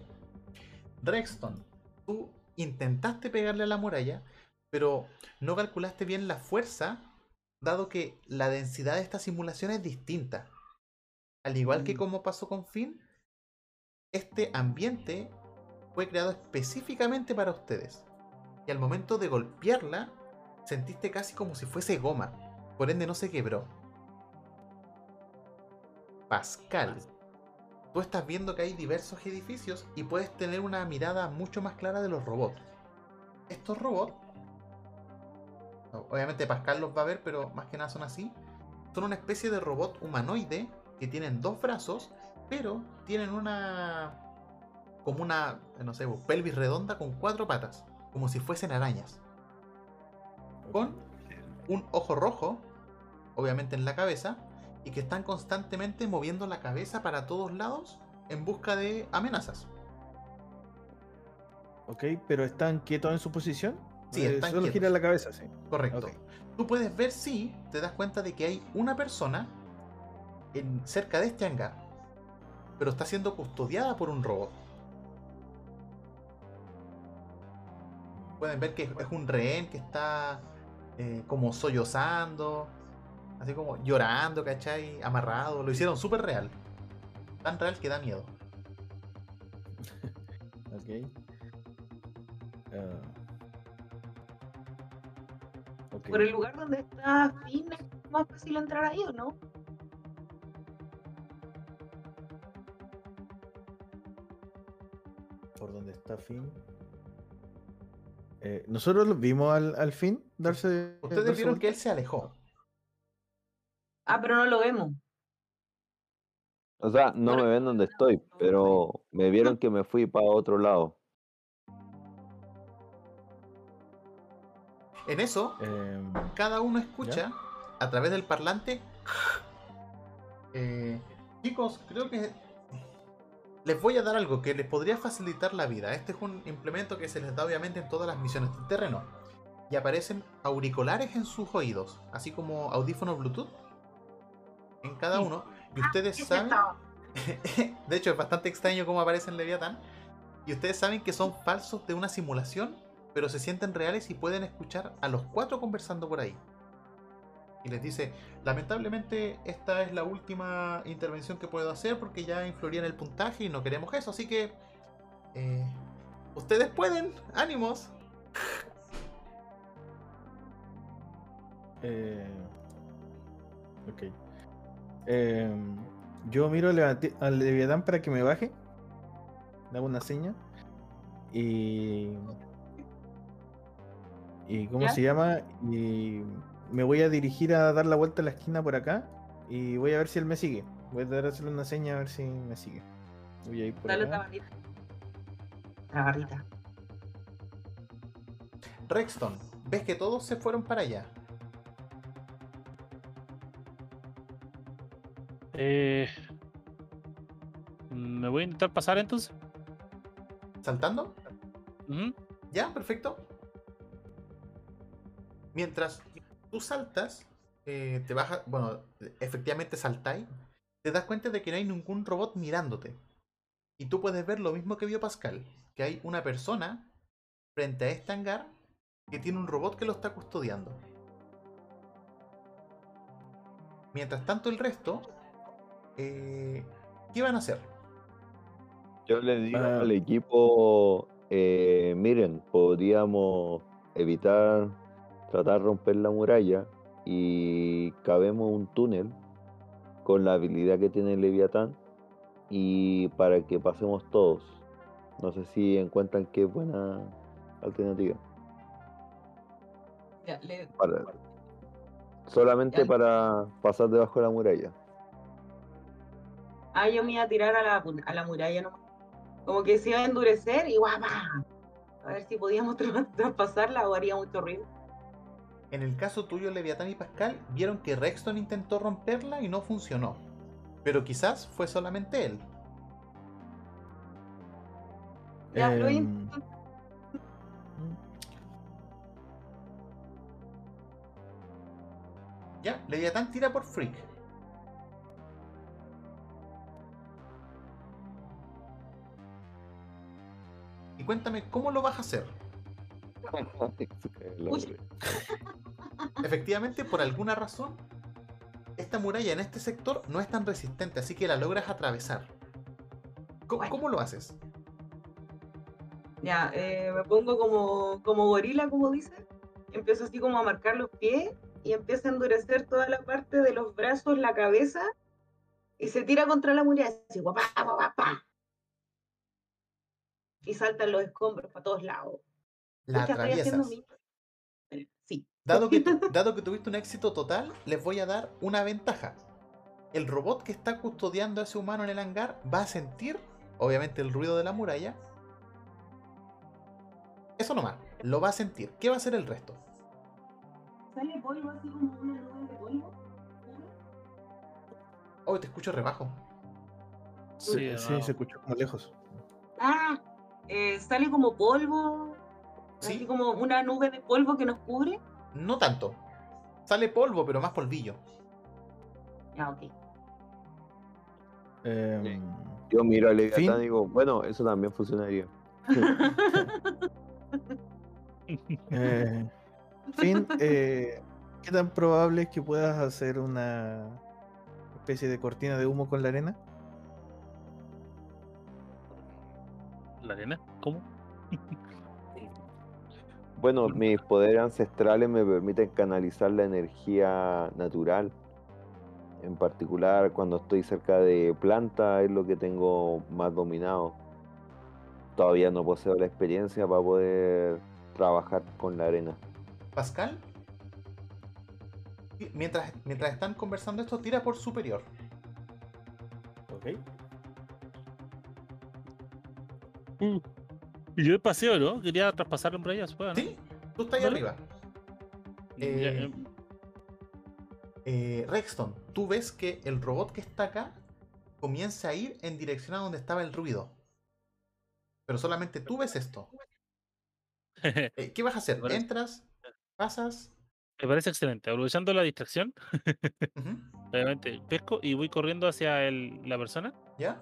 Rexton, tú intentaste pegarle a la muralla, pero no calculaste bien la fuerza, dado que la densidad de esta simulación es distinta. Al igual que Mm. como pasó con Finn, este ambiente fue creado específicamente para ustedes. Y al momento de golpearla, sentiste casi como si fuese goma. Por ende no se quebró. Pascal, tú estás viendo que hay diversos edificios y puedes tener una mirada mucho más clara de los robots. Estos robots, obviamente Pascal los va a ver, pero más que nada son así. Son una especie de robot humanoide que tienen dos brazos, pero tienen una como una, no sé, pelvis redonda con cuatro patas, como si fuesen arañas. Con un ojo rojo, obviamente en la cabeza, y que están constantemente moviendo la cabeza para todos lados en busca de amenazas. Ok, pero están quietos en su posición. Sí, Eh, están Solo quietos. gira la cabeza, sí. Correcto. Tú puedes ver si te das cuenta de que hay una persona en, cerca de este hangar, pero está siendo custodiada por un robot. Pueden ver que es es un rehén que está eh, como sollozando, así como llorando, ¿cachai? Amarrado. Lo hicieron súper real. Tan real que da miedo. (laughs) Ok. Ah. Ok. Por el lugar donde está Finn es más fácil entrar ahí, ¿o no? Por donde está Finn. Eh, Nosotros lo vimos al, al fin darse. Ustedes darse vieron que él se alejó. Ah, pero no lo vemos. O sea, no me ven donde estoy, pero me vieron que me fui para otro lado. En eso, Em, cada uno escucha a través del parlante. Eh, chicos, creo que les voy a dar algo que les podría facilitar la vida. Este es un implemento que se les da obviamente en todas las misiones del terreno. Y aparecen auriculares en sus oídos, así como audífonos Bluetooth en cada Sí. uno. Y ustedes Ese saben, (laughs) de hecho es bastante extraño cómo aparece en Leviathan. Y ustedes saben que son falsos de una simulación, pero se sienten reales y pueden escuchar a los cuatro conversando por ahí. Y les dice, lamentablemente esta es la última intervención que puedo hacer porque ya influiría en el puntaje y no queremos eso, así que... eh, ustedes pueden, ánimos. eh, ok. Em, yo miro al Leviatán para que me baje. Le hago una seña. Y. ¿Y cómo ¿Ya? se llama? Y me voy a dirigir a dar la vuelta a la esquina por acá. Y voy a ver si él me sigue. Voy a tratar de hacerle una seña a ver si me sigue. Voy a ir por Dale acá. La barrita. Rexton, ves que todos se fueron para allá. Eh, me voy a intentar pasar entonces. ¿Saltando? Ya, perfecto. Mientras tú saltas, eh, te bajas, bueno, efectivamente saltáis, te das cuenta de que no hay ningún robot mirándote. Y tú puedes ver lo mismo que vio Pascal, que hay una persona frente a este hangar que tiene un robot que lo está custodiando. Mientras tanto el resto, eh, ¿qué van a hacer? Yo le digo Ah. al equipo, eh, miren, podríamos evitar tratar de romper la muralla y cabemos un túnel con la habilidad que tiene el Leviatán y para que pasemos todos. No sé si encuentran que es buena alternativa. Ya, le- Para- solamente Ya. para pasar debajo de la muralla. Ah, yo me iba a tirar a la, a la muralla nomás. Como que se iba a endurecer y guapa. A ver si podíamos (laughs) tra- traspasarla o haría mucho ruido. En el caso tuyo, Leviatán y Pascal, vieron que Rexton intentó romperla y no funcionó. Pero quizás fue solamente él. Ya, intento. Ya, Leviatán tira por Freak. Cuéntame, ¿cómo lo vas a hacer? (laughs) Efectivamente, por alguna razón, esta muralla en este sector no es tan resistente, así que la logras atravesar. ¿Cómo, Bueno. cómo lo haces? Ya, eh, me pongo como, como gorila, como dice. Empiezo así como a marcar los pies y empieza a endurecer toda la parte de los brazos, la cabeza y se tira contra la muralla. Así, guapá, guapá, guapá. Y saltan los escombros para todos lados. La atraviesas. mi- Sí. Dado que, (laughs) dado que tuviste un éxito total, les voy a dar una ventaja. El robot que está custodiando a ese humano en el hangar va a sentir obviamente el ruido de la muralla. Eso nomás, lo va a sentir. ¿Qué va a hacer el resto? Sale polvo así como una nube de polvo. Oh, te escucho rebajo. Sí, Sí, se escuchó como lejos. Ah, eh, sale como polvo. Así Sí, como una nube de polvo que nos cubre. no tanto. Sale polvo, pero más polvillo. Ah, ok. Em, Yo miro a Leviatán y digo, bueno, eso también funcionaría. (laughs) eh, fin, eh, ¿qué tan probable es que puedas hacer una especie de cortina de humo con la arena? ¿La arena? ¿Cómo? Bueno, mis poderes ancestrales me permiten canalizar la energía natural. En particular, cuando estoy cerca de planta, es lo que tengo más dominado. Todavía no poseo la experiencia para poder trabajar con la arena. Pascal, mientras, mientras están conversando esto, tira por superior. Ok. Y yo de paseo, ¿no? Quería traspasar puede, ¿no? ¿Sí? Tú estás ahí arriba. Eh, eh, Eh, Rexton, tú ves que el robot que está acá comienza a ir en dirección a donde estaba el ruido. Pero solamente tú ves esto. (laughs) Eh, ¿Qué vas a hacer? ¿Entras? ¿Pasas? Me parece excelente. Aprovechando la distracción, (laughs) Ujú, obviamente pesco y voy corriendo hacia el- la persona ¿Ya?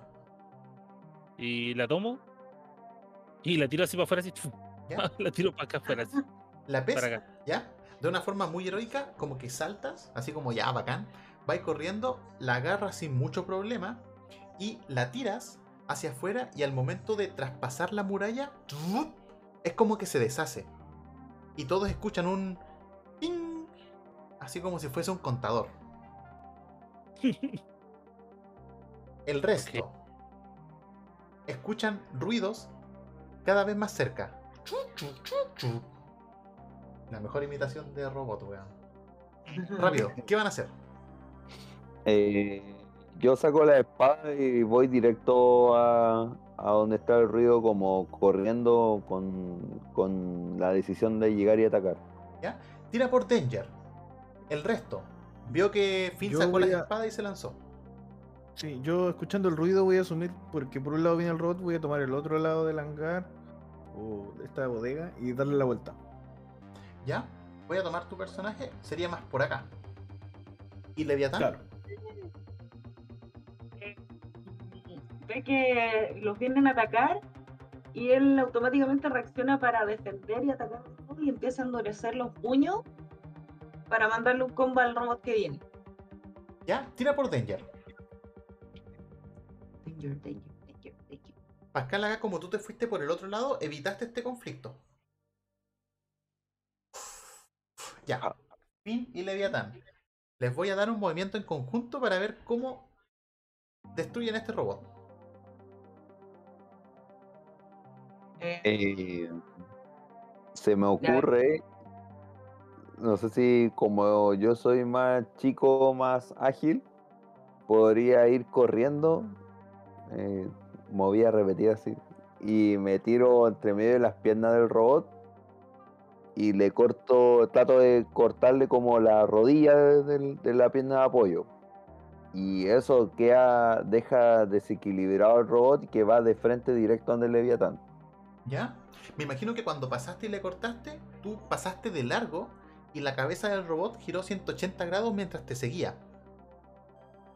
y la tomo y la tiro así para afuera, así. (laughs) la tiro para acá afuera, así. La pesca. ¿ya? De una forma muy heroica, como que saltas, así como ya, bacán. Vais corriendo, la agarras sin mucho problema y la tiras hacia afuera y al momento de traspasar la muralla, es como que se deshace. Y todos escuchan un... ¡ting! Así como si fuese un contador. (laughs) El resto escuchan ruidos cada vez más cerca. Chu, chu, chu, chu. La mejor imitación de robot, weón. (laughs) Rápido, ¿qué van a hacer? Eh, yo saco la espada y voy directo a, a donde está el ruido, como corriendo con, con la decisión de llegar y atacar. ¿Ya? Tira por Danger. El resto. Vio que Finn Yo sacó la a- espada y se lanzó. Sí, yo escuchando el ruido voy a asumir, porque por un lado viene el robot, voy a tomar el otro lado del hangar o de esta bodega y darle la vuelta. ¿Ya? Voy a tomar tu personaje. Sería más por acá. ¿Y Leviatán? Claro. Ve que los vienen a atacar y él automáticamente reacciona para defender y atacar y empieza a endurecer los puños para mandarle un combo al robot que viene. ¿Ya? Tira por Danger. Danger, danger, danger, danger. Pascal, acá como tú te fuiste por el otro lado, evitaste este conflicto. Ya. Finn y Leviatán. Les voy a dar un movimiento en conjunto para ver cómo destruyen este robot. Eh, se me ocurre, no sé si como yo soy más chico, más ágil, podría ir corriendo, eh, movía repetida así, y me tiro entre medio de las piernas del robot y le corto, trato de cortarle como la rodilla de, la pierna de apoyo. Y eso queda, deja desequilibrado al robot y que va de frente directo donde el Leviatán. ¿Ya? Me imagino que cuando pasaste y le cortaste, tú pasaste de largo y la cabeza del robot giró 180 grados mientras te seguía.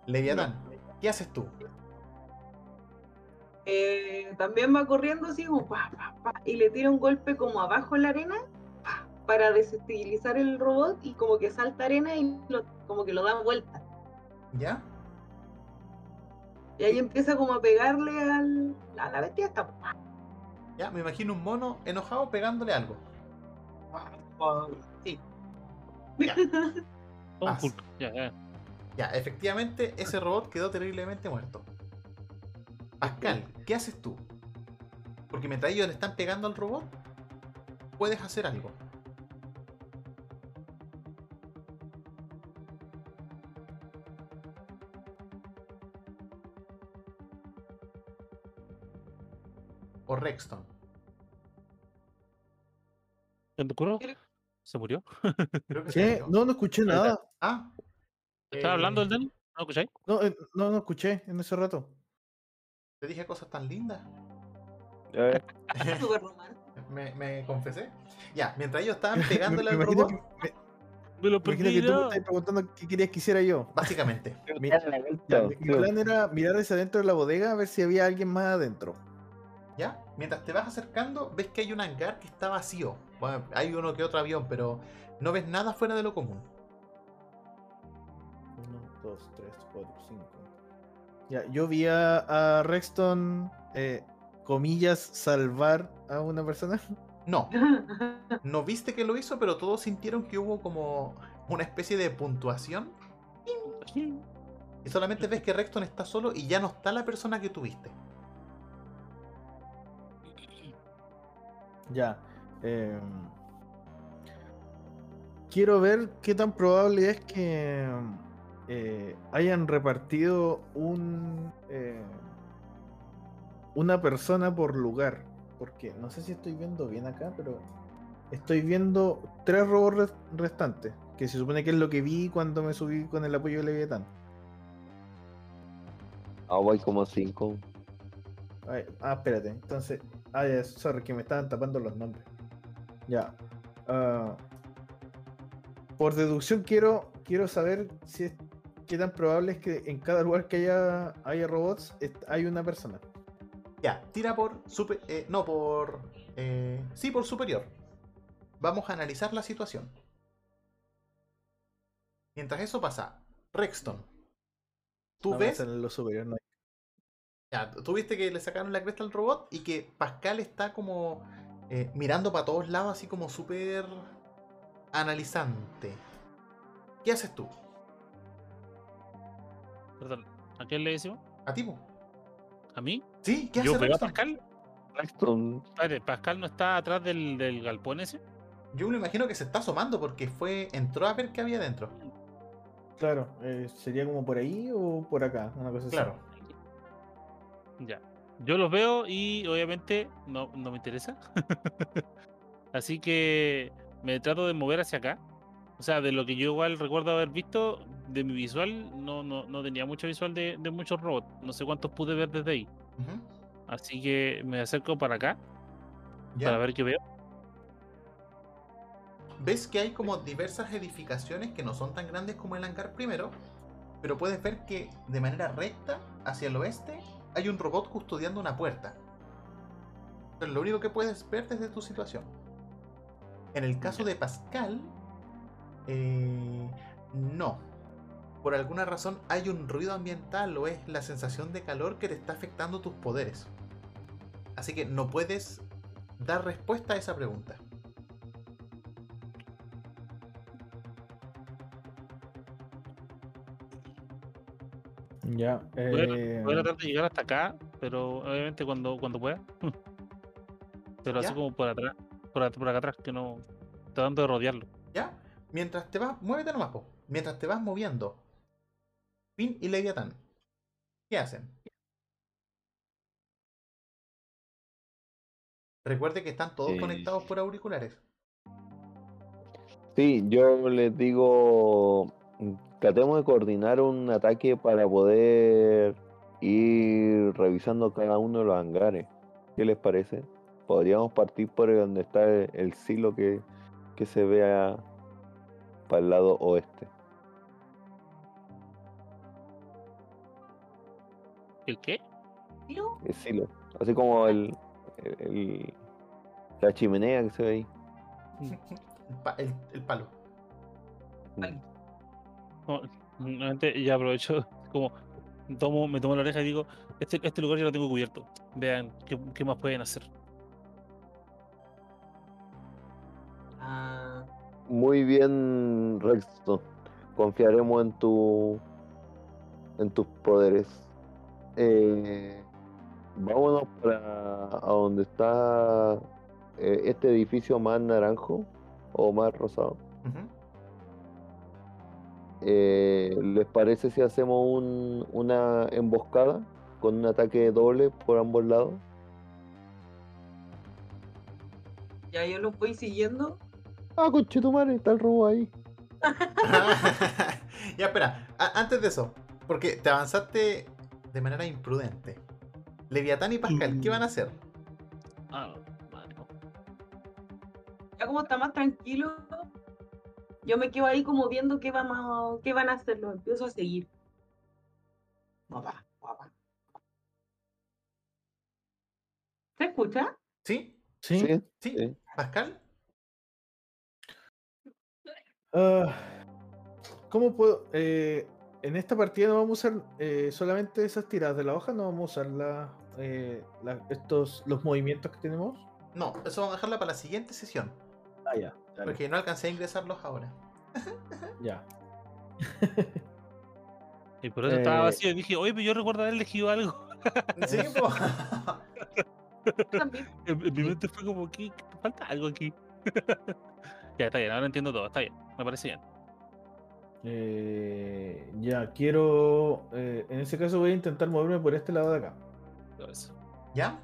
Leviatán, ¿qué haces tú? Eh, también va corriendo así como pa, pa, pa, y le tira un golpe como abajo en la arena pa, para desestabilizar el robot y como que salta arena y lo- como que lo da vuelta. ¿Ya? Y ahí empieza como a pegarle al, a la bestia pa, ¿Ya? Me imagino un mono enojado pegándole algo. Sí. Ya. Ya, (laughs) efectivamente, ese robot quedó terriblemente muerto. Pascal, ¿qué haces tú? Porque mientras ellos le están pegando al robot, puedes hacer algo. o Rexton? ¿Se murió? Creo que se murió. No, no escuché nada. Ah. ¿Estaba hablando eh, el Dani? ¿No escucháis? No, eh, no, no escuché en ese rato. Te dije cosas tan lindas. Eh, (laughs) me, me confesé. Ya, mientras ellos estaban (laughs) pegándole me al robot, que, me- Me lo perdí que tú me ya. estás preguntando qué querías que hiciera yo. básicamente. (laughs) Mi, plan era mirar hacia adentro de la bodega a ver si había alguien más adentro. ¿Ya? Mientras te vas acercando, ves que hay un hangar que está vacío. Bueno, hay uno que otro avión, pero no ves nada fuera de lo común. 1, 2, 3, 4, 5. Ya, yo vi a, a Rexton, eh, comillas, salvar a una persona. (laughs) No, (laughs) no viste que lo hizo, pero todos sintieron que hubo como una especie de puntuación. Y solamente ves que Rexton está solo y ya no está la persona que tuviste. Ya. em, quiero ver qué tan probable es que eh, hayan repartido un eh, una persona por lugar. Porque no sé si estoy viendo bien acá, pero estoy viendo tres robots res- restantes. Que se supone que es lo que vi cuando me subí con el apoyo de Leviatán. Ah, voy como cinco. Ay, ah, espérate. Entonces. Ah, ya, sorry, que me estaban tapando los nombres. Ya. ah, por deducción quiero, quiero saber si es, qué tan probable es que en cada lugar que haya, haya robots hay una persona. Ya, tira por super, eh, no por eh, sí por superior. Vamos a analizar la situación. Mientras eso pasa, Rexton, tú No ves, sale en lo superior, no hay. ya, tú viste que le sacaron la cresta al robot y que Pascal está como eh, mirando para todos lados así como súper analizante. ¿Qué haces tú? Perdón, ¿a quién le decimos? ¿A ti? po? ¿A mí? ¿Sí? ¿Qué ¿Yo hace veo a? Pascal? ¿Pascal no está atrás del, del galpón ese? Yo me imagino que se está asomando porque fue entró a ver qué había dentro. Claro, eh, sería como por ahí o por acá, una cosa así. Claro. Ya. Yo los veo y obviamente no, no me interesa. (laughs) Así que me trato de mover hacia acá. O sea, de lo que yo igual recuerdo haber visto, de mi visual, no, no, no tenía mucho visual de, de muchos robots. No sé cuántos pude ver desde ahí. Así que me acerco para acá para ver qué veo. ves que hay como diversas edificaciones que no son tan grandes como el hangar primero, pero puedes ver que de manera recta hacia el oeste hay un robot custodiando una puerta. Es lo único que puedes ver desde tu situación. En el caso de Pascal, eh, no. Por alguna razón hay un ruido ambiental o es la sensación de calor que te está afectando tus poderes. Así que no puedes dar respuesta a esa pregunta. Ya. Voy a, eh, voy a tratar de llegar hasta acá, pero obviamente cuando, cuando pueda. (laughs) Pero así ¿Ya? como por atrás, por, por acá atrás, que no. Tratando de rodearlo. ¿Ya? Mientras te vas, muévete nomás, po. Mientras te vas moviendo, Finn y Leviatán, ¿qué hacen? Recuerde que están todos conectados por auriculares. Sí, yo les digo, tratemos de coordinar un ataque para poder ir revisando cada uno de los hangares. ¿Qué les parece? Podríamos partir por donde está el, el silo que, que se vea para el lado oeste. ¿El qué? El silo, así como el, el- el- la chimenea que se ve ahí. El, (laughs) pa- el- el palo. No, nuevamente ya aprovecho, (laughs) como tomo, me tomo la oreja y digo, este, este lugar ya lo tengo cubierto. Vean qué, qué más pueden hacer. Muy bien, Rexton. Confiaremos en tu en tus poderes. Eh, vámonos para a donde está eh, este edificio más naranjo o más rosado. Eh, ¿Les parece si hacemos un- una emboscada con un ataque doble por ambos lados? Ya yo lo voy siguiendo. Ah, conchetumare, está el robo ahí. (laughs) ya, espera. a- antes de eso, porque te avanzaste de manera imprudente. Leviatán y Pascal, ¿qué van a hacer? Ah, madre. Ya como está más tranquilo, yo me quedo ahí como viendo qué, vamos, qué van a hacer. Los empiezo a seguir. Guapa, guapa. ¿Se escucha? ¿Sí? Sí. Sí, ¿Sí? sí. ¿Pascal? Ah, ¿Cómo puedo? eh, en esta partida no vamos a usar eh, solamente esas tiradas de la hoja, no vamos a usar la, eh, la- estos, los movimientos que tenemos. No, eso vamos a dejarla para la siguiente sesión. Ah, ya. dale, Porque no alcancé a ingresarlos ahora. (laughs) Ya. Y por eso estaba vacío. Y dije, oye, pero yo recuerdo haber elegido algo. (laughs) Sí. (laughs) En, en mi mente fue como, que falta algo aquí. (laughs) ya, está bien, ahora entiendo todo. Está bien, me parece bien. Eh, ya, quiero. eh, en ese caso voy a intentar moverme por este lado de acá. Todo eso. ¿Ya?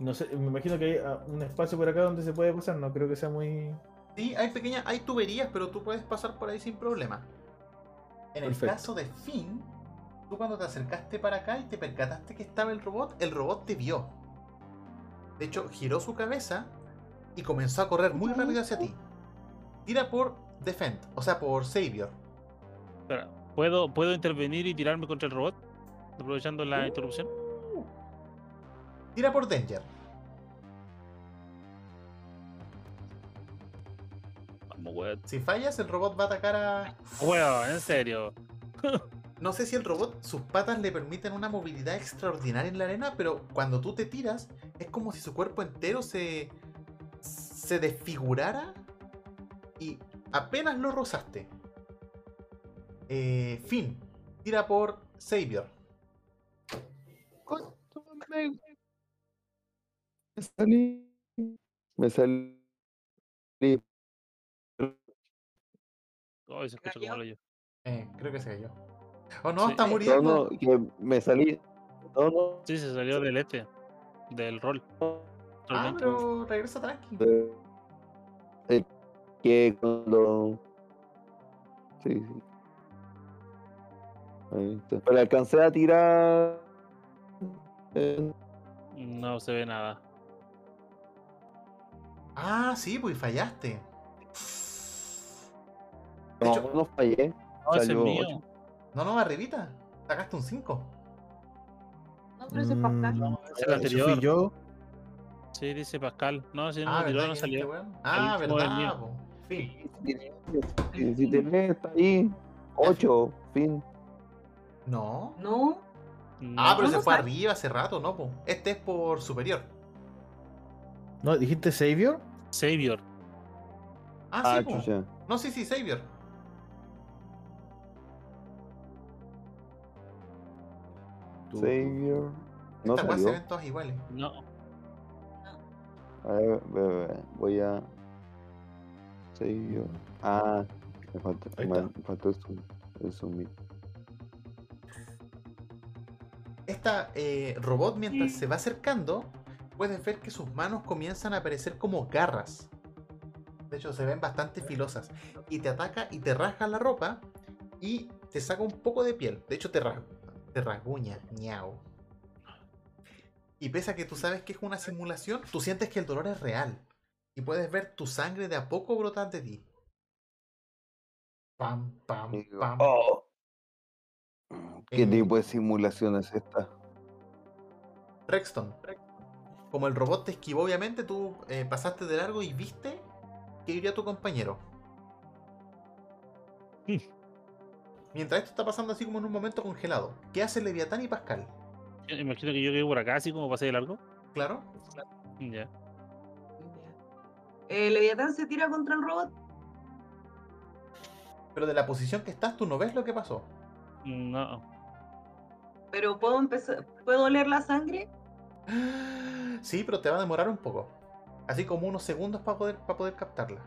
No sé, me imagino que hay ah, un espacio por acá donde se puede pasar, no creo que sea muy. Sí, hay pequeñas, hay tuberías, pero tú puedes pasar por ahí sin problema. En el caso de Finn, tú cuando te acercaste para acá y te percataste que estaba el robot, el robot te vio. De hecho, giró su cabeza y comenzó a correr muy rápido hacia ti. Tira por Defend, o sea, por Savior. Espera, ¿puedo, ¿puedo intervenir y tirarme contra el robot? Aprovechando la interrupción. Tira por Danger. Vamos, weón. Si fallas, el robot va a atacar a. Weón, en serio. (laughs) No sé si el robot, sus patas le permiten una movilidad extraordinaria en la arena, pero cuando tú te tiras, es como si su cuerpo entero se. Se desfigurara y apenas lo rozaste. Eh, fin. Tira por Savior. Me salí. Me salí. Ay, se escucha como lo yo. Eh, creo que se cayó. Oh no, Sí. está No, muriendo. no, que me salí. No, no. Sí, se salió del este. Del rol. Ah, pero regresa tranqui. eh, que cuando. Sí, sí. Ahí está. Pero alcancé a tirar. eh, No se ve nada. Ah, sí, pues fallaste. De no, hecho- no fallé. No, ese es mío. No, no, arribita. Sacaste un 5. No, pero ese es. Mm, No, es el anterior. fui yo. Sí, dice Pascal. No, si no Ah, lo tiró, no salió. este weón? Ah, el verdad. po. Fin. Si, si tenés, está ahí. 8, fin. No. No, Ah, pero no se fue sabe. arriba hace rato, ¿no? po? Este es por superior. No, dijiste Savior. Savior. Ah, Ah, sí, chucha. No, sí, sí, Savior. Savior. No Esta weá se salió. ven todas iguales. No. A ver, ve, ve, ve, voy a. Savior. Ah, me falta, Ahí me está. faltó el zoom. Esta eh, robot, mientras se va acercando, puedes ver que sus manos comienzan a aparecer como garras. De hecho, se ven bastante filosas. Y te ataca y te rasga la ropa y te saca un poco de piel. De hecho, te, ras- te rasguña. ñao. Y pese a que tú sabes que es una simulación, tú sientes que el dolor es real. Y puedes ver tu sangre de a poco brotar de ti. Pam, pam, pam. "Oh". ¿Qué Eh, tipo de simulación es esta? Rexton. Como el robot te esquivó, obviamente, tú eh, pasaste de largo y viste que iría tu compañero. Mm. Mientras esto está pasando así como en un momento congelado. ¿Qué hace Leviatán y Pascal? Imagino que yo quedé por acá, así como pasé de largo. ¿Claro? Ya. eh, Leviatán se tira contra el robot. Pero de la posición que estás, tú no ves lo que pasó. No. Pero puedo empezar, puedo oler la sangre. (gasps) Sí, pero te va a demorar un poco. Así como unos segundos para poder, para poder captarla.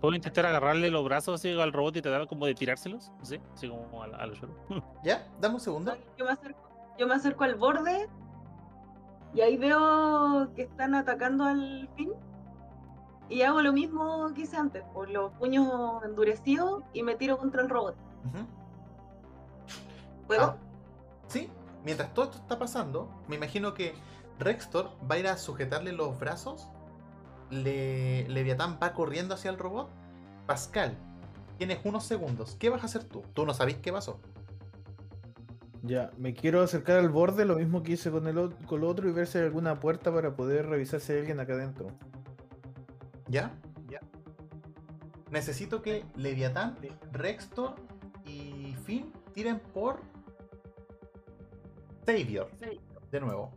¿Puedo intentar agarrarle los brazos así al robot y tratar como de tirárselos? ¿Sí? Así como al, al suelo. (laughs) ¿Ya? Dame un segundo. Yo me acerco, yo me acerco al borde Y ahí veo que están atacando al fin. Y hago lo mismo que hice antes, por los puños endurecidos y me tiro contra el robot. ¿Puedo? Ah, sí, mientras todo esto está pasando, me imagino que Rextor va a ir a sujetarle los brazos. Le... Leviatán va corriendo hacia el robot. Pascal, tienes unos segundos. ¿Qué vas a hacer tú? Tú no sabés qué pasó. Ya, me quiero acercar al borde, lo mismo que hice con el, con el otro, y ver si hay alguna puerta para poder revisar si hay alguien acá adentro. ¿Ya? Ya. Necesito que Leviatán, Rextor y Finn tiren por Savior. De nuevo.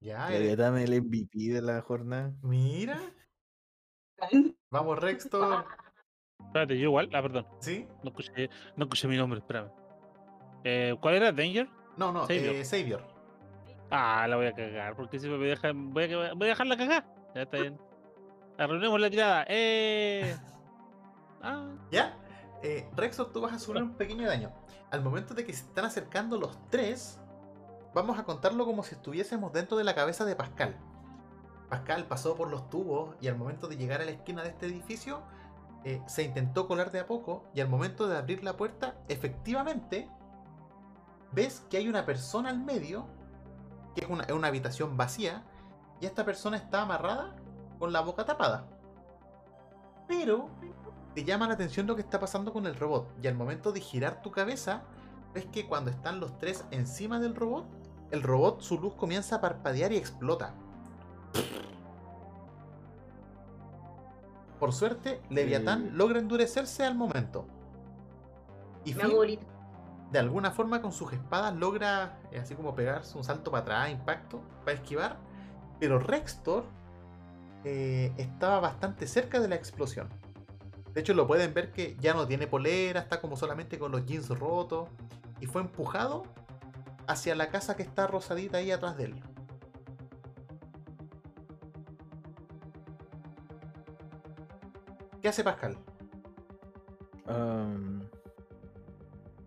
Ya, eres- dame el MVP de la jornada. mira. (laughs) Vamos, Rextor. Espérate, yo igual. Ah, perdón. ¿Sí? No escuché, no escuché mi nombre, espérame. Eh, ¿Cuál era? ¿Danger? No, no, Savior. eh, Savior. Ah, la voy a cagar, porque si me voy a dejar, voy a, voy a dejarla cagar. Ya está bien. Arruinemos la tirada. ¡Eh! (laughs) Ah, ¿Ya? Eh, Rexor, tú vas a sufrir un pequeño daño. Al momento de que se están acercando los tres, vamos a contarlo como si estuviésemos dentro de la cabeza de Pascal. Pascal pasó por los tubos y al momento de llegar a la esquina de este edificio, eh, se intentó colar de a poco y al momento de abrir la puerta, efectivamente, ves que hay una persona al medio, que es una, es una habitación vacía, y esta persona está amarrada con la boca tapada. Pero te llama la atención lo que está pasando con el robot. Y al momento de girar tu cabeza, ves que cuando están los tres encima del robot, el robot su luz comienza a parpadear y explota. Por suerte, Leviatán logra endurecerse al momento. Y Finn, de alguna forma con sus espadas logra eh, así como pegarse un salto para atrás, impacto, para esquivar. Pero Rextor eh, estaba bastante cerca de la explosión. De hecho, lo pueden ver que ya no tiene polera, está como solamente con los jeans rotos. Y fue empujado hacia la casa que está rosadita ahí atrás de él. ¿Qué hace Pascal?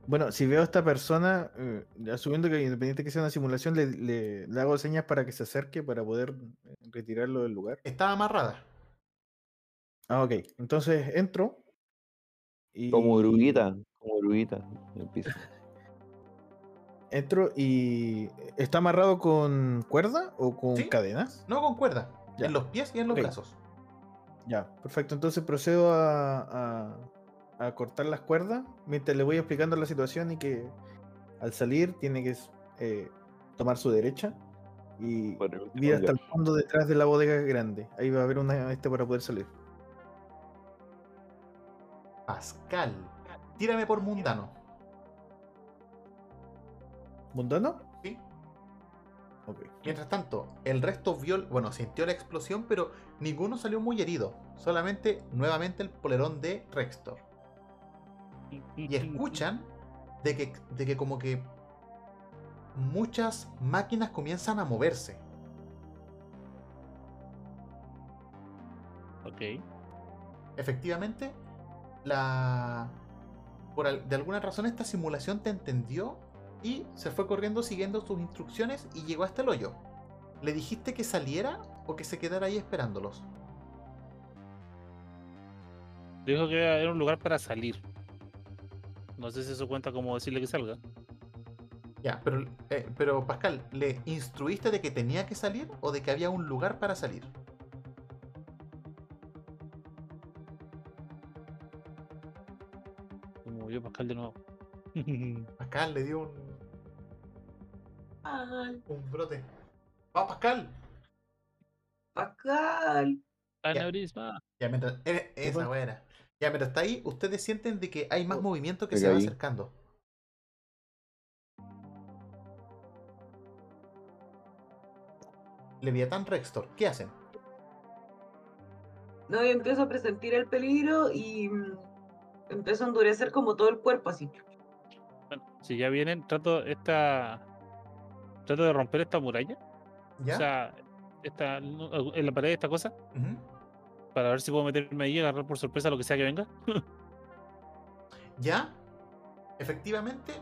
Bueno, si veo a esta persona, eh, asumiendo que independiente que sea una simulación, le, le- le hago señas para que se acerque para poder eh, retirarlo del lugar. Estaba amarrada. Ah, ok. Entonces entro. Y Como oruguita, como oruguita en el piso. Entro y. ¿Está amarrado con cuerda o con Sí. cadenas? No con cuerda. Ya. En los pies y en los brazos. Ya, perfecto. Entonces procedo a, a- a cortar las cuerdas mientras le voy explicando la situación y que al salir tiene que eh, tomar su derecha y ir hasta el fondo detrás de la bodega grande. Ahí va a haber una este para poder salir. Pascal. Tírame por mundano. ¿Mundano? ¿sí? Ok. Mientras tanto, el resto vio, bueno, sintió la explosión, pero ninguno salió muy herido. Solamente, nuevamente, el polerón de Rextor. Y escuchan de que, de que como que muchas máquinas comienzan a moverse. Ok. Efectivamente, la... Por al- de alguna razón esta simulación te entendió y se fue corriendo siguiendo tus instrucciones y llegó hasta el hoyo. ¿Le dijiste que saliera o que se quedara ahí esperándolos? Dijo que era un lugar para salir. No sé si eso cuenta como decirle que salga. Ya, pero, eh, pero Pascal, ¿le instruiste de que tenía que salir o de que había un lugar para salir? Como yo, Pascal, de nuevo. (laughs) Pascal le dio un, Pascal, un brote. ¡Va, Pascal! Pascal. Aneurisma. Ya, mientras, eh, esa buena. Ya, mientras está ahí, ustedes sienten de que hay más Oh, movimiento que se va acercando. Leviatán Rextor, ¿qué hacen? No, yo empiezo a presentir el peligro y mm, empiezo a endurecer como todo el cuerpo así. Bueno, si ya vienen, trato esta. Trato de romper esta muralla. ¿Ya? O sea, esta, en la pared esta cosa. Para ver si puedo meterme ahí y agarrar por sorpresa lo que sea que venga. ¿Ya? efectivamente,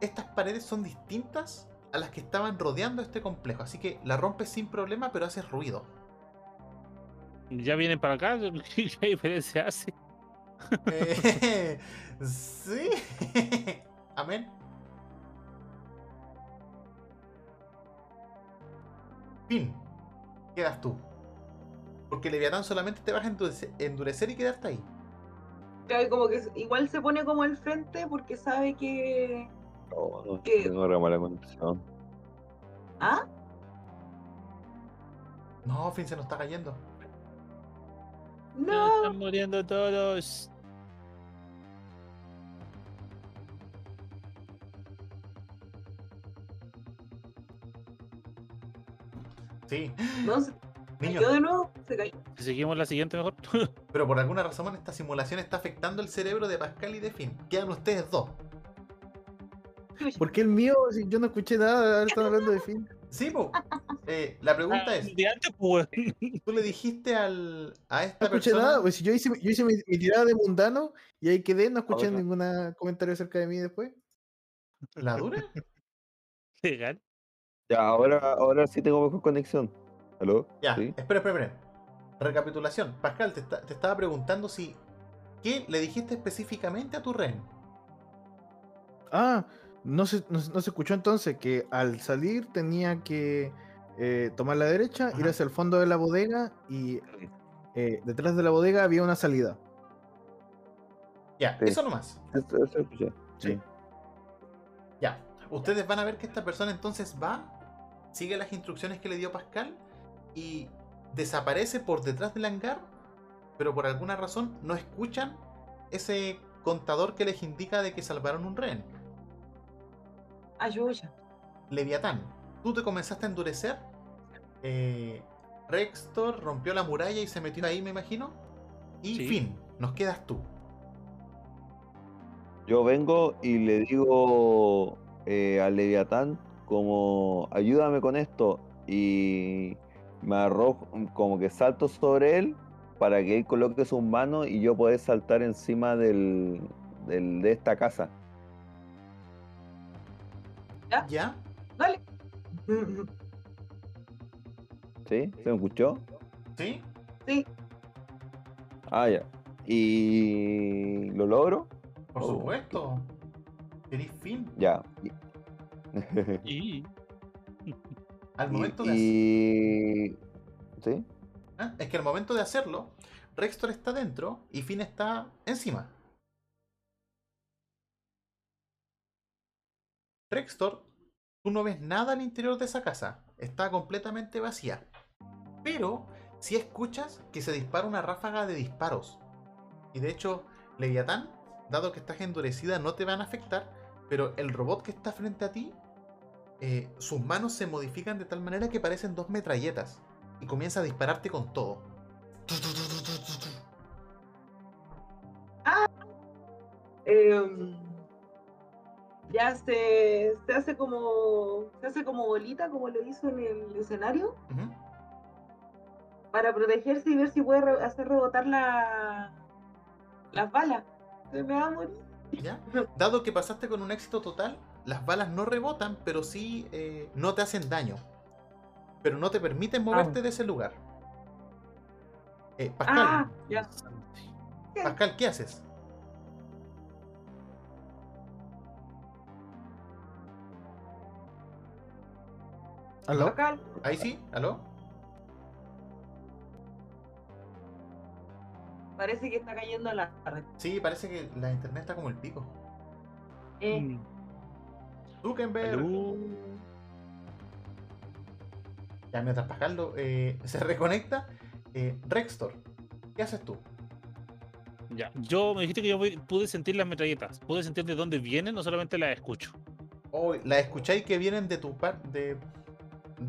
estas paredes son distintas a las que estaban rodeando este complejo. Así que la rompes sin problema, pero haces ruido. Ya vienen para acá, (laughs) ¿qué diferencia hace? Eh, (laughs) sí. (laughs) Amén. Fin. Quedas tú. Porque Leviatán solamente te vas a endurece- endurecer y quedarte ahí. Claro, como que igual se pone como al frente porque sabe que. Oh, no, ¿Qué? tengo re mala conexión. ¿Ah? No, Fin se nos está cayendo. No. Están muriendo todos. Sí. No, se Niño, cayó de nuevo. Se cayó. Si seguimos la siguiente mejor. (laughs) pero por alguna razón esta simulación está afectando el cerebro de Pascal y de Fin. Quedan ustedes dos. ¿Por qué el mío? Si yo no escuché nada, están hablando de fin. Sí, po. Eh, la pregunta es, De antes, pues. (laughs) tú le dijiste al, a No esta escuché persona... nada, pues si yo hice, yo hice mi, mi tirada de mundano y ahí quedé, no escuché ningún comentario acerca de mí después. ¿La dura? (laughs) Legal. Ya, ahora, ahora sí tengo mejor conexión. ¿Aló? Ya, ¿Sí? espera, espera, espera. Recapitulación. Pascal, te, esta- te estaba preguntando si... ¿Qué le dijiste específicamente a tu rehén? Ah, no se, no, se- no se escuchó entonces que al salir tenía que eh, tomar la derecha, ir hacia el fondo de la bodega y eh, detrás de la bodega había una salida. Ya, Sí. eso nomás. Eso, eso escuché. Sí. Ya. Ustedes van a ver que esta persona entonces va, sigue las instrucciones que le dio Pascal y desaparece por detrás del hangar, pero por alguna razón no escuchan ese contador que les indica de que salvaron un rehén. Ayuya. Leviatán, tú te comenzaste a endurecer. Eh, Rextor rompió la muralla y se metió ahí, me imagino. Y Sí. fin, nos quedas tú. Yo vengo y le digo eh, al Leviatán como ayúdame con esto y me arrojo, como que salto sobre él para que él coloque sus manos y yo poder saltar encima del, del- de esta casa. ¿Ya? Dale. ¿Sí? ¿Se me escuchó? ¿Sí? Sí. Ah, ya. ¿Y lo logro? Por Oh. supuesto. ¿Querís fin? Ya. Y Al momento de y, ¿Sí? Ah, Es que al momento de hacerlo, Rextor está dentro y Finn está encima. Rextor, tú no ves nada al interior de esa casa. Está completamente vacía. Pero si escuchas que se dispara una ráfaga de disparos. Y de hecho, Leviatán, dado que estás endurecida, no te van a afectar. Pero el robot que está frente a ti, eh, sus manos se modifican de tal manera que parecen dos metralletas y comienza a dispararte con todo. Em, ya se, se hace como se hace como bolita como lo hizo en el escenario para protegerse y ver si puede re- hacer rebotar la, las balas. Se me va a morir. ¿Ya? (laughs) Dado que pasaste con un éxito total, las balas no rebotan, pero sí eh, no te hacen daño. Pero no te permiten moverte de ese lugar. Eh, Pascal, Ah, ya. Pascal, ¿qué haces? ¿Aló? Ahí sí, ¿aló? parece que está cayendo la red. Sí, parece que la internet está como el pico. Eh, Mm. Zuckerberg. Ya mientras Pascal lo, eh, (laughs) se reconecta, eh, Rextor, ¿qué haces tú? Ya. Yo me dijiste que yo voy- pude sentir las metralletas. Pude sentir de dónde vienen, no solamente las escucho. Oh, la escucháis que vienen de tu parte,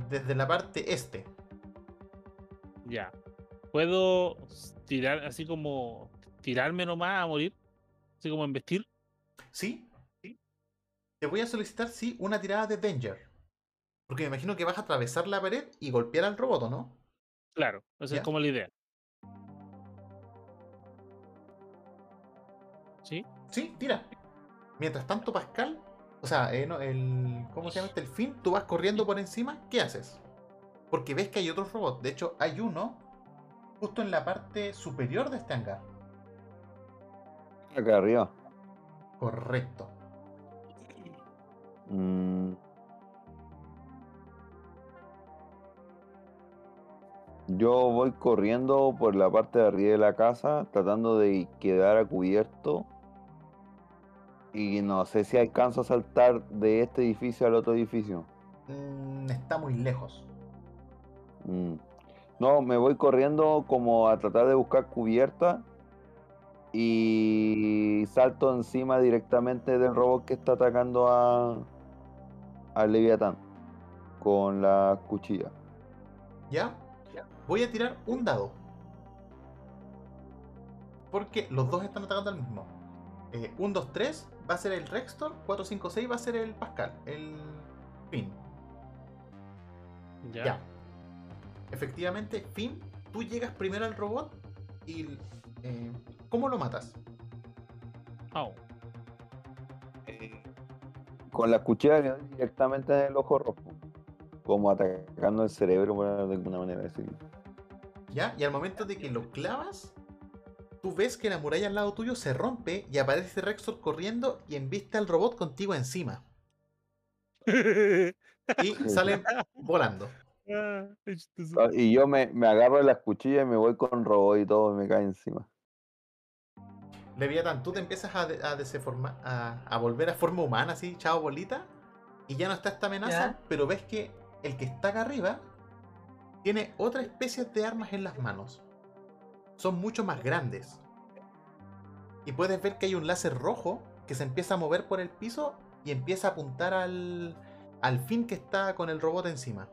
desde la parte este. Ya. Puedo tirar así como tirarme nomás a morir. Así como embestir. ¿Sí? Te voy a solicitar, sí, una tirada de Danger. Porque me imagino que vas a atravesar la pared y golpear al robot, ¿o ¿no? Claro, esa Ya. es como la idea. ¿Sí? Sí, tira. Mientras tanto, Pascal, o sea, eh, no, el, ¿cómo se llama este? El fin, tú vas corriendo por encima, ¿qué haces? Porque ves que hay otros robots. De hecho, hay uno justo en la parte superior de este hangar. Acá arriba. Correcto. Mm. Yo voy corriendo por la parte de arriba de la casa, tratando de quedar a cubierto. Y no sé si alcanzo a saltar de este edificio al otro edificio. Mm, está muy lejos. Mm. No, me voy corriendo como a tratar de buscar cubierta y salto encima directamente del robot que está atacando a al Leviatán con la cuchilla. ¿Ya? Voy a tirar un dado. Porque los dos están atacando al mismo. 1, 2, 3 va a ser el Rextor, 4, 5, 6 va a ser el Pascal, el Finn. Ya. Ya. Efectivamente, Finn, tú llegas primero al robot y... eh, ¿Cómo lo matas? Au. Con la cuchilla directamente en el ojo rojo. Como atacando el cerebro, por de alguna manera decirlo. ¿Ya? Y al momento de que lo clavas, tú ves que la muralla al lado tuyo se rompe y aparece Rexor corriendo y embiste al robot contigo encima. Y (laughs) salen volando. Ah. Ah, Y yo me, me agarro de las cuchillas y me voy con robot y todo me cae encima. Leviatán, tú te empiezas a, de- a deseformar, a, a volver a forma humana, así, chao bolita, y ya no está esta amenaza, Ya. pero ves que el que está acá arriba tiene otra especie de armas en las manos. Son mucho más grandes. Y puedes ver que hay un láser rojo que se empieza a mover por el piso y empieza a apuntar al, al fin que está con el robot encima.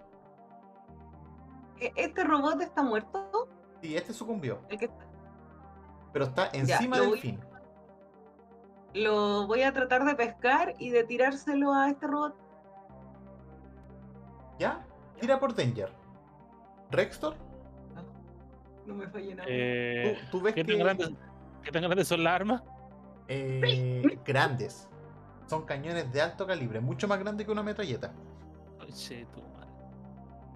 ¿E- ¿Este robot está muerto? Y este sucumbió, El que pero está encima lo del voy- fin. lo voy a tratar de pescar y de tirárselo a este robot. ¿Ya? Tira por Danger. Rextor, No me falle nada. Eh, tú, tú ves ¿qué, que... tan grandes, ¿Qué tan grandes son las armas? eh, grandes. Son cañones de alto calibre, mucho más grandes que una metralleta. Oye, tu madre.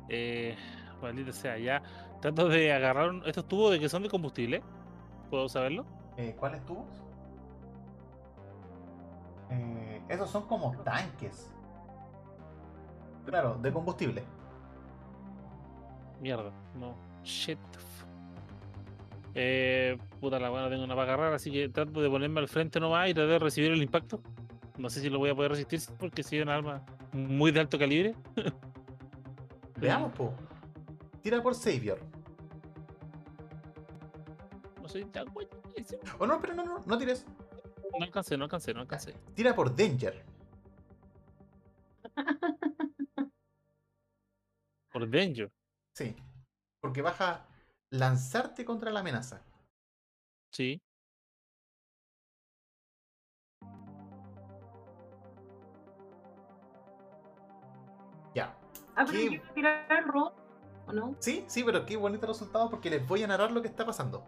Eh, maldita sea, ya. Trato de agarrar un- estos tubos de que son de combustible. ¿Puedo saberlo? Eh, ¿Cuáles tubos? Eh, esos son como tanques. Claro, de combustible. Mierda, no. Shit. Eh, puta la buena, tengo una para agarrar, así que trato de ponerme al frente nomás y tratar de recibir el impacto. No sé si lo voy a poder resistir porque es un arma muy de alto calibre. Veamos, po. Tira por Savior. Soy tan. Oh, no, pero no, no, no tires. No alcancé, no alcancé, no alcancé. Tira por Danger. (laughs) Por Danger. Sí. Porque vas a lanzarte contra la amenaza. Sí. Ya. Ah, pero ¿Qué? yo iba a tirar el robot, ¿o no? Sí, sí, pero qué bonito resultado porque les voy a narrar lo que está pasando.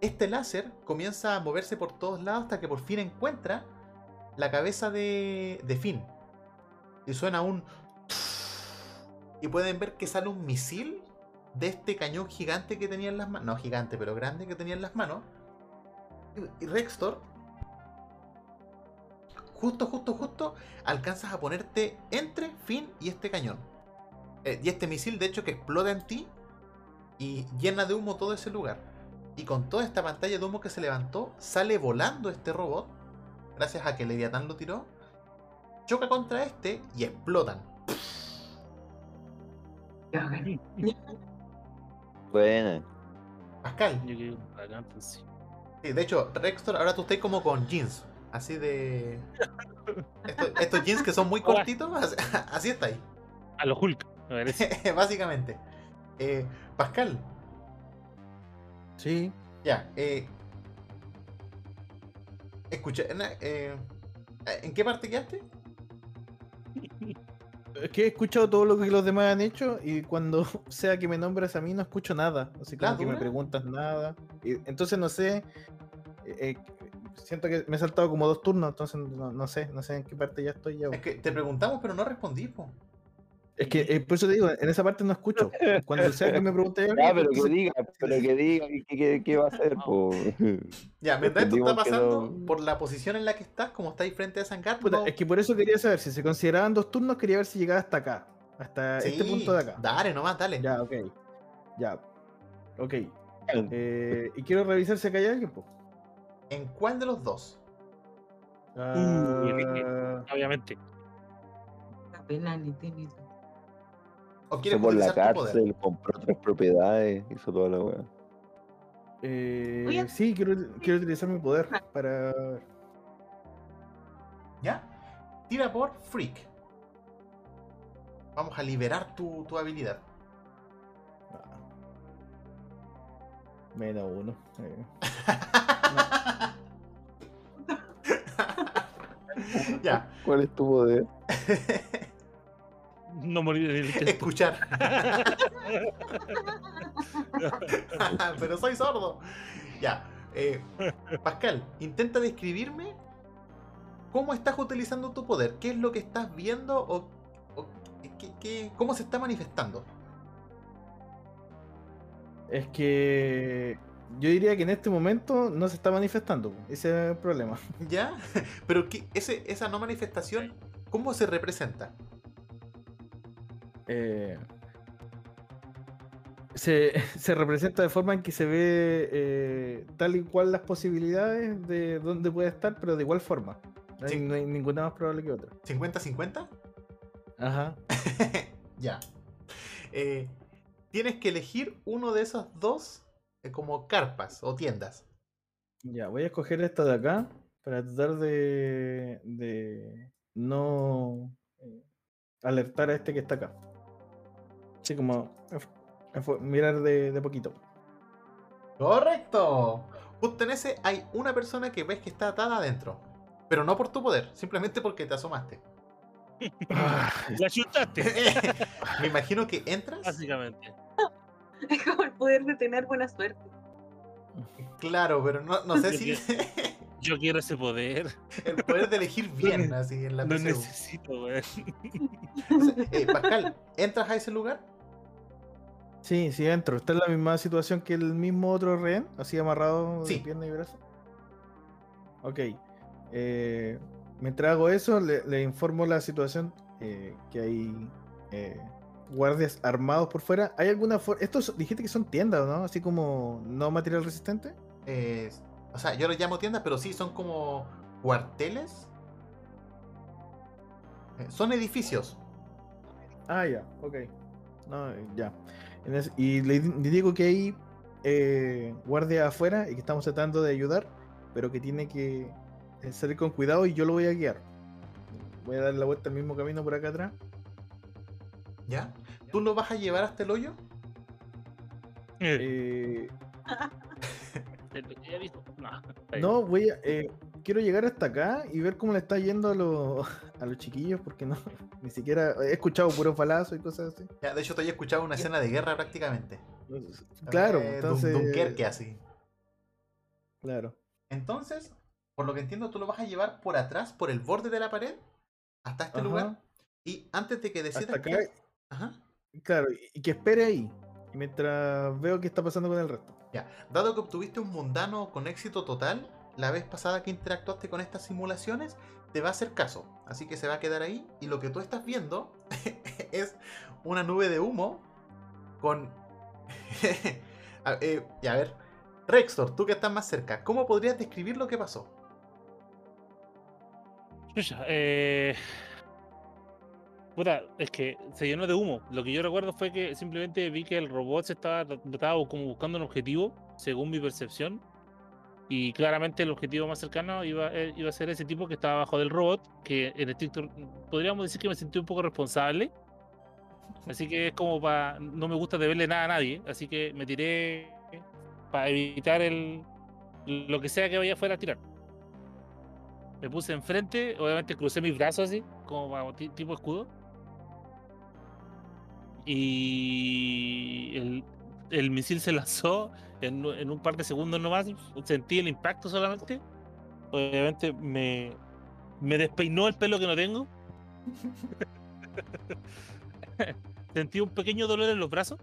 Este láser comienza a moverse por todos lados hasta que por fin encuentra la cabeza de, de Finn. Y suena un... Y pueden ver que sale un misil de este cañón gigante que tenía en las manos. No gigante, pero grande que tenía en las manos. Y- Y Rextor, justo, justo, justo, alcanzas a ponerte entre Finn y este cañón. Eh, y este misil, de hecho, que explota en ti y llena de humo todo ese lugar. Y con toda esta pantalla de humo que se levantó, sale volando este robot, gracias a que Leviatán lo tiró, choca contra este y explotan. Ya gané. Buena. Pascal, sí. sí, de hecho, Rextor, ahora tú estás como con jeans, así de... (laughs) Estos, estos jeans que son muy cortitos, (laughs) así, así está ahí, A los Hulk. (laughs) básicamente. Eh, Pascal, Sí. Ya, eh. Escucha, na- eh, ¿en qué parte quedaste? Es que he escuchado todo lo que los demás han hecho y cuando (laughs) sea que me nombres a mí no escucho nada. Así ¿La como que me preguntas nada. Y entonces no sé. eh, eh, siento que me he saltado como dos turnos, entonces no, no sé, no sé en qué parte ya estoy ya. Es que te preguntamos, pero no respondí, po. Es que eh, por eso te digo, en esa parte no escucho. Cuando sea que me pregunte algo, Ya, pero que diga, pero que diga qué, qué- qué va a hacer, po. Ya, ¿verdad? Esto está pasando no- por la posición en la que estás, como estáis frente a Sangar. Puta, no- es que por eso quería saber si se consideraban dos turnos, quería ver si llegaba hasta acá, hasta este punto de acá. Dale, nomás, dale. Ya, ok. Ya. Ok. Eh, y quiero revisar si acá hay alguien, po. ¿En cuál de los dos? Ah, Obviamente. La pena ni tiene. ¿O Se quieres por la cárcel, compró otras propiedades, hizo toda la weá. eh, Oye. sí, quiero, quiero utilizar mi poder para. ¿Ya? Tira por Freak. Vamos a liberar tu, tu habilidad. Ah. Menos uno. eh. (laughs) ya. ¿Cuál es tu poder? (laughs) No morir en el intento. Escuchar. (laughs) Pero soy sordo. Ya. eh, Pascal, intenta describirme cómo estás utilizando tu poder. ¿Qué es lo que estás viendo o, o qué- qué- cómo se está manifestando? Es que yo diría que en este momento no se está manifestando. Ese es el problema. ¿Ya? (laughs) Pero que ese, esa no manifestación, ¿cómo se representa? Eh, se, (laughs) se representa de forma en que se ve eh, tal y cual las posibilidades de dónde puede estar, pero de igual forma. No hay, Sí. no hay ninguna más probable que otra. ¿50-50? Ajá. (laughs) ya. Eh, tienes que elegir uno de esos dos eh, como carpas o tiendas. Ya, voy a escoger esta de acá para tratar de, de no alertar a este que está acá. Así como mirar de, de poquito. Correcto. Justo en ese hay una persona que ves que está atada adentro. Pero no por tu poder, simplemente porque te asomaste. Ah, La chutaste, (laughs) Me imagino que entras. básicamente. Es como el poder de tener buena suerte. Claro, pero no, no sé si (laughs) Yo quiero ese poder. el poder de elegir bien, así en la Lo PSU. necesito, weón. Eh, Pascal, ¿entras a ese lugar? Sí, sí, entro. Está en la misma situación que el mismo otro rehén, así amarrado Sí. de pierna y brazo. Ok. Eh, mientras hago eso, le, le informo la situación eh, que hay eh, guardias armados por fuera. ¿Hay alguna forma? Estos dijiste que son tiendas, ¿no? Así como no material resistente. Eh, o sea, yo los llamo tiendas, pero sí, son como cuarteles. Son edificios. Ah, ya, ok. No, ya. En es- y le, di- le digo que hay eh, guardia afuera y que estamos tratando de ayudar, pero que tiene que eh, salir con cuidado y yo lo voy a guiar. Voy a dar la vuelta al mismo camino por acá atrás. ¿Ya? ¿Tú lo vas a llevar hasta el hoyo? Eh, Eh, (laughs) no, voy a. eh, quiero llegar hasta acá y ver cómo le está yendo a los, (laughs) a los chiquillos, porque no, (laughs) ni siquiera he escuchado puros balazos y cosas así. Ya, de hecho, te he escuchado una escena de guerra prácticamente. Claro, Eh, entonces. Dunkerque así. Claro. Entonces, por lo que entiendo, tú lo vas a llevar por atrás, por el borde de la pared, hasta este Ajá. lugar. Y antes de que decidas. Hasta acá. qué- Ajá. Claro, y- que espere ahí. Mientras veo qué está pasando con el resto. Ya. Dado que obtuviste un mundano con éxito total la vez pasada que interactuaste con estas simulaciones, te va a hacer caso. Así que se va a quedar ahí. Y lo que tú estás viendo (laughs) es una nube de humo con. (laughs) a, eh, y a ver. Rextor, tú que estás más cerca, ¿cómo podrías describir lo que pasó? Eh... Es que se llenó de humo. Lo que yo recuerdo fue que simplemente vi que el robot se estaba, estaba como buscando un objetivo, según mi percepción. Y claramente el objetivo más cercano iba, eh, iba a ser ese tipo que estaba abajo del robot, que en estricto podríamos decir que me sentí un poco responsable. Así que es como para. No me gusta deberle nada a nadie, así que me tiré para evitar el lo que sea que vaya afuera a tirar. Me puse enfrente, obviamente crucé mis brazos así, como para ti- tipo escudo. Y el, el misil se lanzó en, en un par de segundos nomás. Sentí el impacto solamente. Obviamente me, me despeinó el pelo que no tengo. (laughs) Sentí un pequeño dolor en los brazos,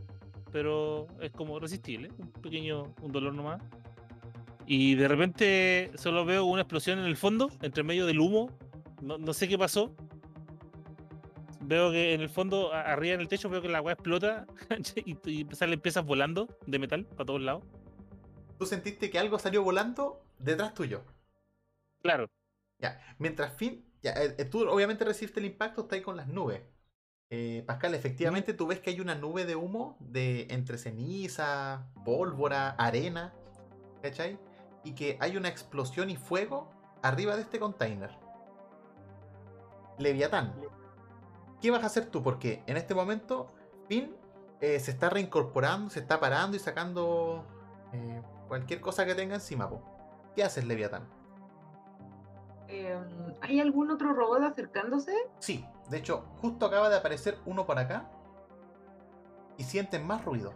pero es como resistible, un pequeño un dolor nomás. Y de repente solo veo una explosión en el fondo, entre medio del humo. No, no sé qué pasó. Veo que en el fondo, arriba en el techo, veo que la weá explota (laughs) y, y salen piezas volando de metal para todos lados. Tú sentiste que algo salió volando detrás tuyo. Claro, Ya, mientras Finn, ya, eh, eh, tú obviamente recibiste el impacto, está ahí con las nubes. Eh, Pascal, efectivamente tú ves que hay una nube de humo de entre ceniza, pólvora, arena, ¿cachai? Y que hay una explosión y fuego arriba de este container. Leviatán, ¿qué vas a hacer tú? Porque en este momento Finn eh, se está reincorporando, se está parando y sacando eh, cualquier cosa que tenga encima. po. ¿Qué haces, Leviatán? Em, ¿Hay algún otro robot acercándose? Sí, de hecho, justo acaba de aparecer uno por acá. Y sienten más ruido.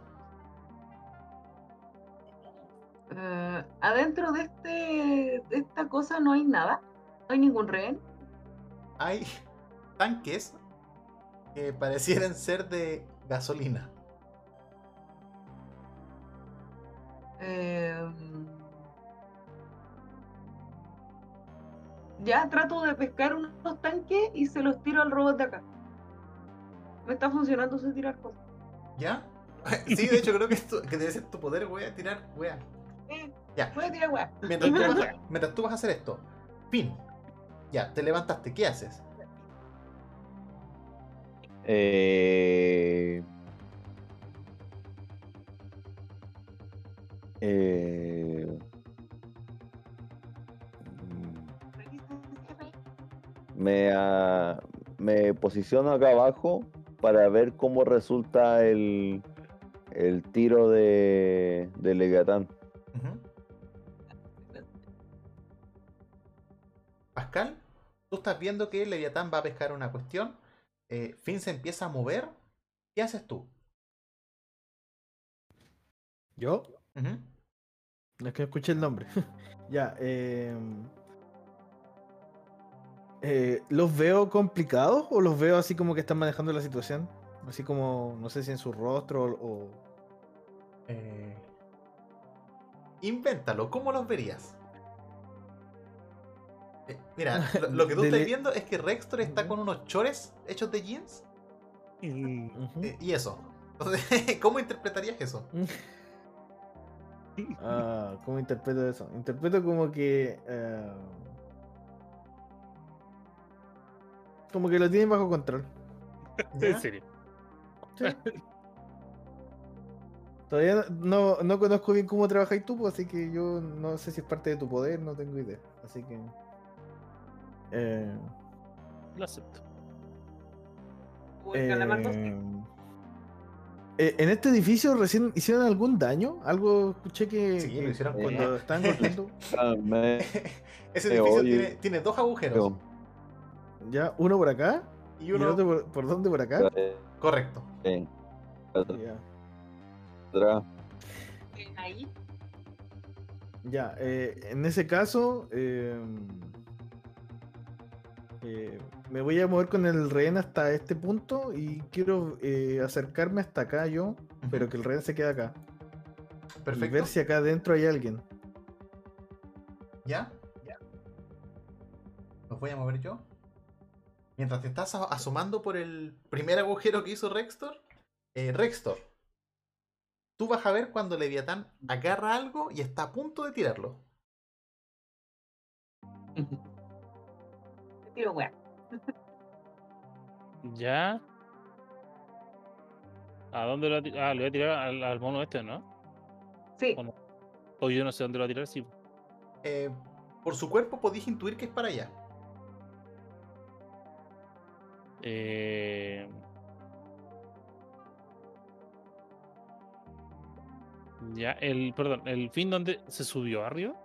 Eh, adentro de, este, de esta cosa no hay nada. No hay ningún rehén. Hay (laughs) tanques que parecieran ser de gasolina. Em, ya trato de pescar unos tanques y se los tiro al robot de acá. Me está funcionando ese tirar cosas. ¿Ya? (laughs) Sí, de hecho creo que, esto, que debe ser tu poder, voy a tirar, wea. Eh, Ya. voy a tirar weá. Mientras tú, vas a, (laughs) mientras tú vas a hacer esto. Fin. Ya, te levantaste, ¿qué haces? Eh, eh, me, ah, me posiciono acá abajo para ver cómo resulta el, el tiro de, de. Pascal, tú estás viendo que Leviatán va a pescar una cuestión. Eh, Finn se empieza a mover. ¿Qué haces tú? ¿Yo? Ujú. Es que escuché el nombre. (laughs) ya, eh, eh, ¿Los veo complicados o los veo así como que están manejando la situación? Así como, no sé si en su rostro o... Eh, Invéntalo, ¿cómo los verías? Eh, mira, (laughs) lo, lo que tú Dele- estás viendo es que Rextor está con unos chores hechos de jeans Ujú. eh, y eso. Entonces, (laughs) ¿cómo interpretarías eso? (laughs) Ah, ¿cómo interpreto eso? Interpreto como que... eh, como que lo tienen bajo control. ¿Ya? en serio. Sí. Todavía no, no conozco bien cómo trabajáis tú, pues, así que yo no sé si es parte de tu poder, no tengo idea. Así que... eh, Lo acepto. Eh, eh, en este edificio recién hicieron algún daño, algo escuché que, Sí, que lo hicieron con- cuando (laughs) estaban cortando, (laughs) Ese Eh, edificio tiene, tiene dos agujeros. ya uno por acá Y uno. otro por, ¿por dónde por acá. eh, Correcto. eh, Ya. Eh, Ahí. ya, eh, en ese caso eh, eh, me voy a mover con el rehén hasta este punto y quiero eh, acercarme hasta acá yo, pero que el rehén se quede acá y Perfecto. ver si acá adentro hay alguien. ¿Ya? Los voy a mover yo. Mientras te estás asomando por el primer agujero que hizo Rextor, eh, Rextor, tú vas a ver cuando Leviatán agarra algo y está a punto de tirarlo. (laughs) Tiro weá. Ya. ¿A dónde lo va a tirar? Ah, le voy a tirar al, al mono este, ¿no? Sí. O yo no sé dónde lo va a tirar, sí. Eh, por su cuerpo podéis intuir que es para allá. Eh... Ya, el, perdón, el fin donde se subió arriba.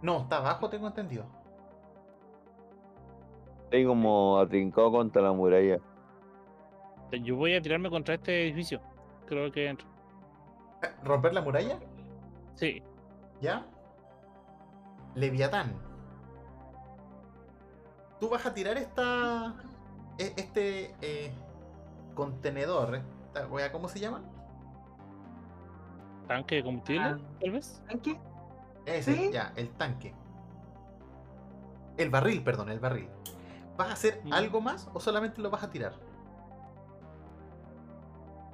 No, está abajo, tengo entendido. Estoy como atrincado contra la muralla. Yo voy a tirarme contra este edificio. Creo que entro. ¿Romper la muralla? Sí. ¿Ya? Leviatán. tú vas a tirar esta. e- Este eh, contenedor. Esta ¿Cómo se llama? ¿Tanque de combustible? Ah. Tal vez. ¿Qué? Ese, ¿Sí? ya, el tanque. El barril, perdón, el barril. ¿Vas a hacer Mm. algo más o solamente lo vas a tirar?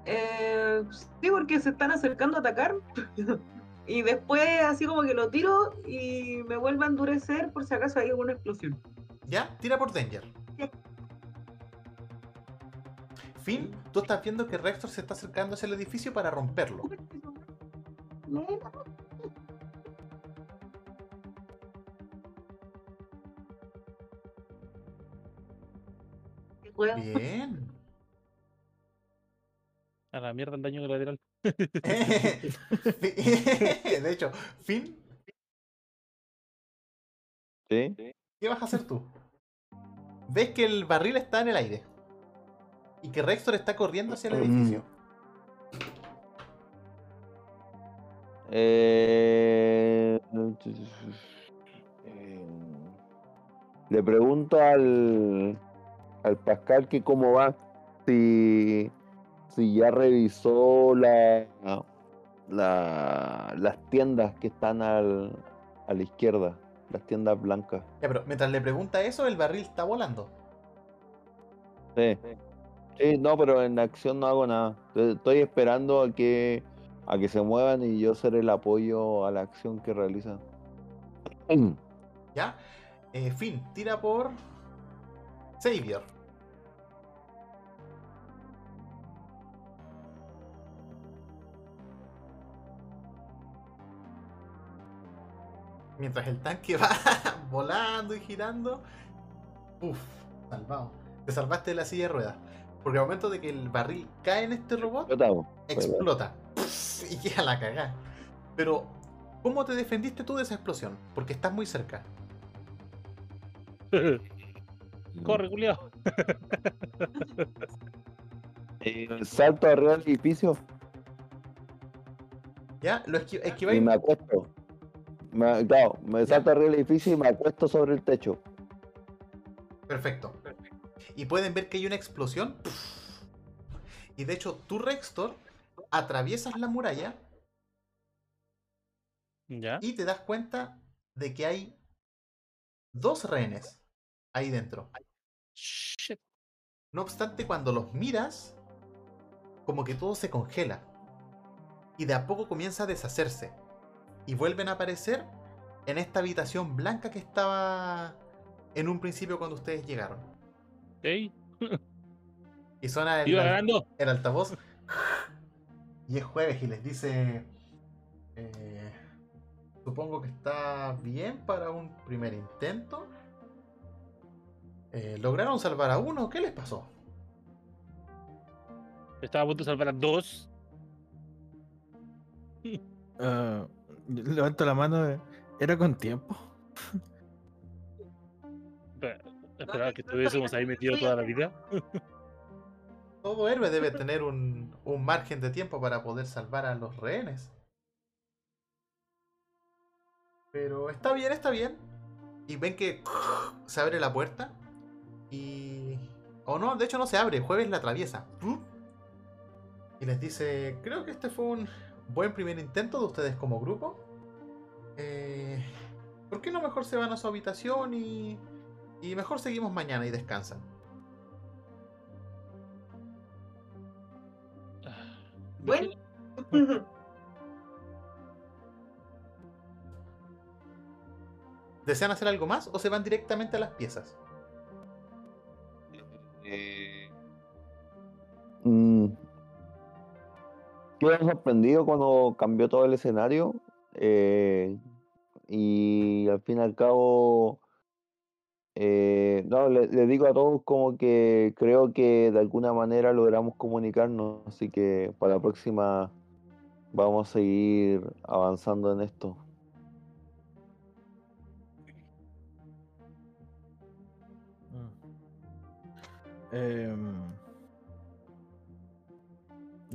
Eh, sí, porque se están acercando a atacar. (laughs) y después así como que lo tiro y me vuelve a endurecer por si acaso hay alguna explosión. ¿Ya? Tira por Danger. Ya. Finn, tú estás viendo que Rextor se está acercando hacia el edificio para romperlo. Bien. A la mierda el daño colateral. (laughs) de hecho, Finn, ¿Sí? ¿qué vas a hacer tú? Ves que el barril está en el aire. Y que Rextor está corriendo hacia el edificio. Eh, eh, Le pregunto al, al Pascal que cómo va, si, si ya revisó la, la, las tiendas que están al, a la izquierda, las tiendas blancas. Ya, pero mientras le pregunta eso, el barril está volando. Sí. Sí, no, pero en acción no hago nada. Estoy- esperando a que a que se muevan y yo ser el apoyo a la acción que realizan. (clears throat) ¿Ya? Eh, Finn, tira por. Xavier. Mientras el tanque (laughs) va volando y girando. Uf, salvado. Te salvaste de la silla de ruedas. Porque al momento de que el barril cae en este robot, Explotamos. explota. (laughs) Y queda la cagada. Pero, ¿cómo te defendiste tú de esa explosión? Porque estás muy cerca. (laughs) Corre, culiao. (laughs) Eh, salto arriba del edificio ¿Ya? Lo esqui- y esquiváis. me acuesto. Me- claro, me salto arriba del edificio y me acuesto sobre el techo. Perfecto. Y pueden ver que hay una explosión. Y de hecho, tú, Rextor, atraviesas la muralla ¿Ya? y te das cuenta de que hay dos rehenes ahí dentro. Shit. No obstante, cuando los miras, como que todo se congela. Y de a poco comienza a deshacerse. Y vuelven a aparecer en esta habitación blanca que estaba en un principio cuando ustedes llegaron. (laughs) Y suena al- el altavoz. Y es jueves y les dice... eh, supongo que está bien para un primer intento. Eh, ¿Lograron salvar a uno? ¿Qué les pasó? Estaba a punto de salvar a dos. Yo (laughs) levanto la mano. eh, ¿Era con tiempo? Espera, Esperaba que estuviésemos ahí metidos toda la vida. (laughs) Todo héroe debe tener un, un margen de tiempo para poder salvar a los rehenes. Pero está bien, está bien. Y ven que (laughs) se abre la puerta. Y... O no, de hecho no se abre. Jueves la atraviesa. Y les dice, creo que este fue un buen primer intento de ustedes como grupo. Eh, ¿Por qué no mejor se van a su habitación y... Y mejor seguimos mañana y descansan? Bueno. (laughs) ¿Desean hacer algo más o se van directamente a las piezas? Eh, mm, Quedé sorprendido cuando cambió todo el escenario eh, y al fin y al cabo, eh, no, le digo a todos como que creo que de alguna manera logramos comunicarnos, así que para la próxima vamos a seguir avanzando en esto.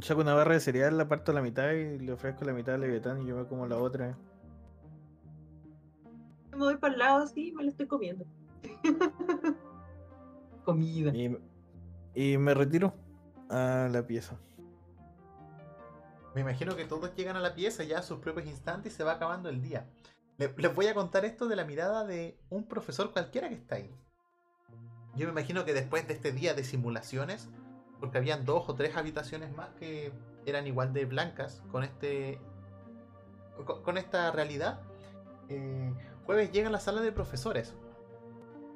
Saco una barra de cereal, la parto a la mitad y le ofrezco la mitad a Leviatán y yo me como la otra. Me voy para el lado así y me lo estoy comiendo. (laughs) Comida. Y, y me retiro a la pieza. Me imagino que todos llegan a la pieza ya a sus propios instantes y se va acabando el día. Le- Les voy a contar esto de la mirada de un profesor cualquiera que está ahí. Yo me imagino que después de este día de simulaciones, porque habían dos o tres habitaciones más que eran igual de blancas con este con, esta realidad, eh, jueves llega a la sala de profesores.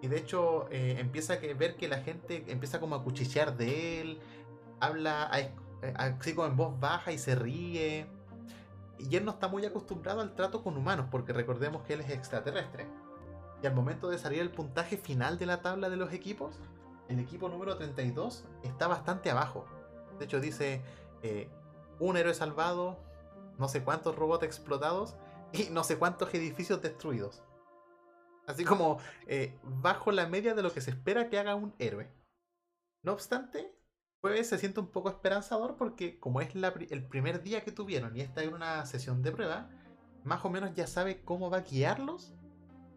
Y de hecho eh, empieza a ver que la gente empieza como a cuchichear de él, habla a eh, como en voz baja y se ríe. Y él no está muy acostumbrado al trato con humanos, porque recordemos que él es extraterrestre. Y al momento de salir el puntaje final de la tabla de los equipos, el equipo número 32 está bastante abajo. De hecho dice eh, un héroe salvado, no sé cuántos robots explotados y no sé cuántos edificios destruidos. Así como eh, bajo la media de lo que se espera que haga un héroe. No obstante, Jueves se siente un poco esperanzador porque como es la el primer día que tuvieron y esta es una sesión de prueba, más o menos ya sabe cómo va a guiarlos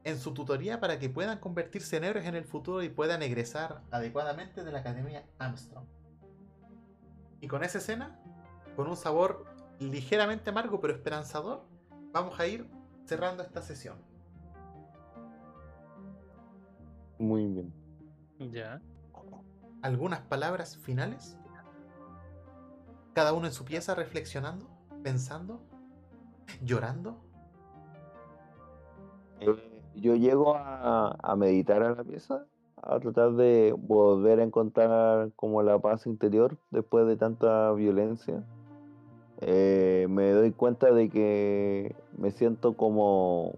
en su tutoría para que puedan convertirse en héroes en el futuro y puedan egresar adecuadamente de la Academia Armstrong. Y con esa escena, con un sabor ligeramente amargo pero esperanzador, vamos a ir cerrando esta sesión. Muy bien. Ya. ¿Algunas palabras finales? Cada uno en su pieza reflexionando, pensando, llorando. Eh, yo llego a, meditar a la pieza, a tratar de volver a encontrar como la paz interior después de tanta violencia. Eh, me doy cuenta de que me siento como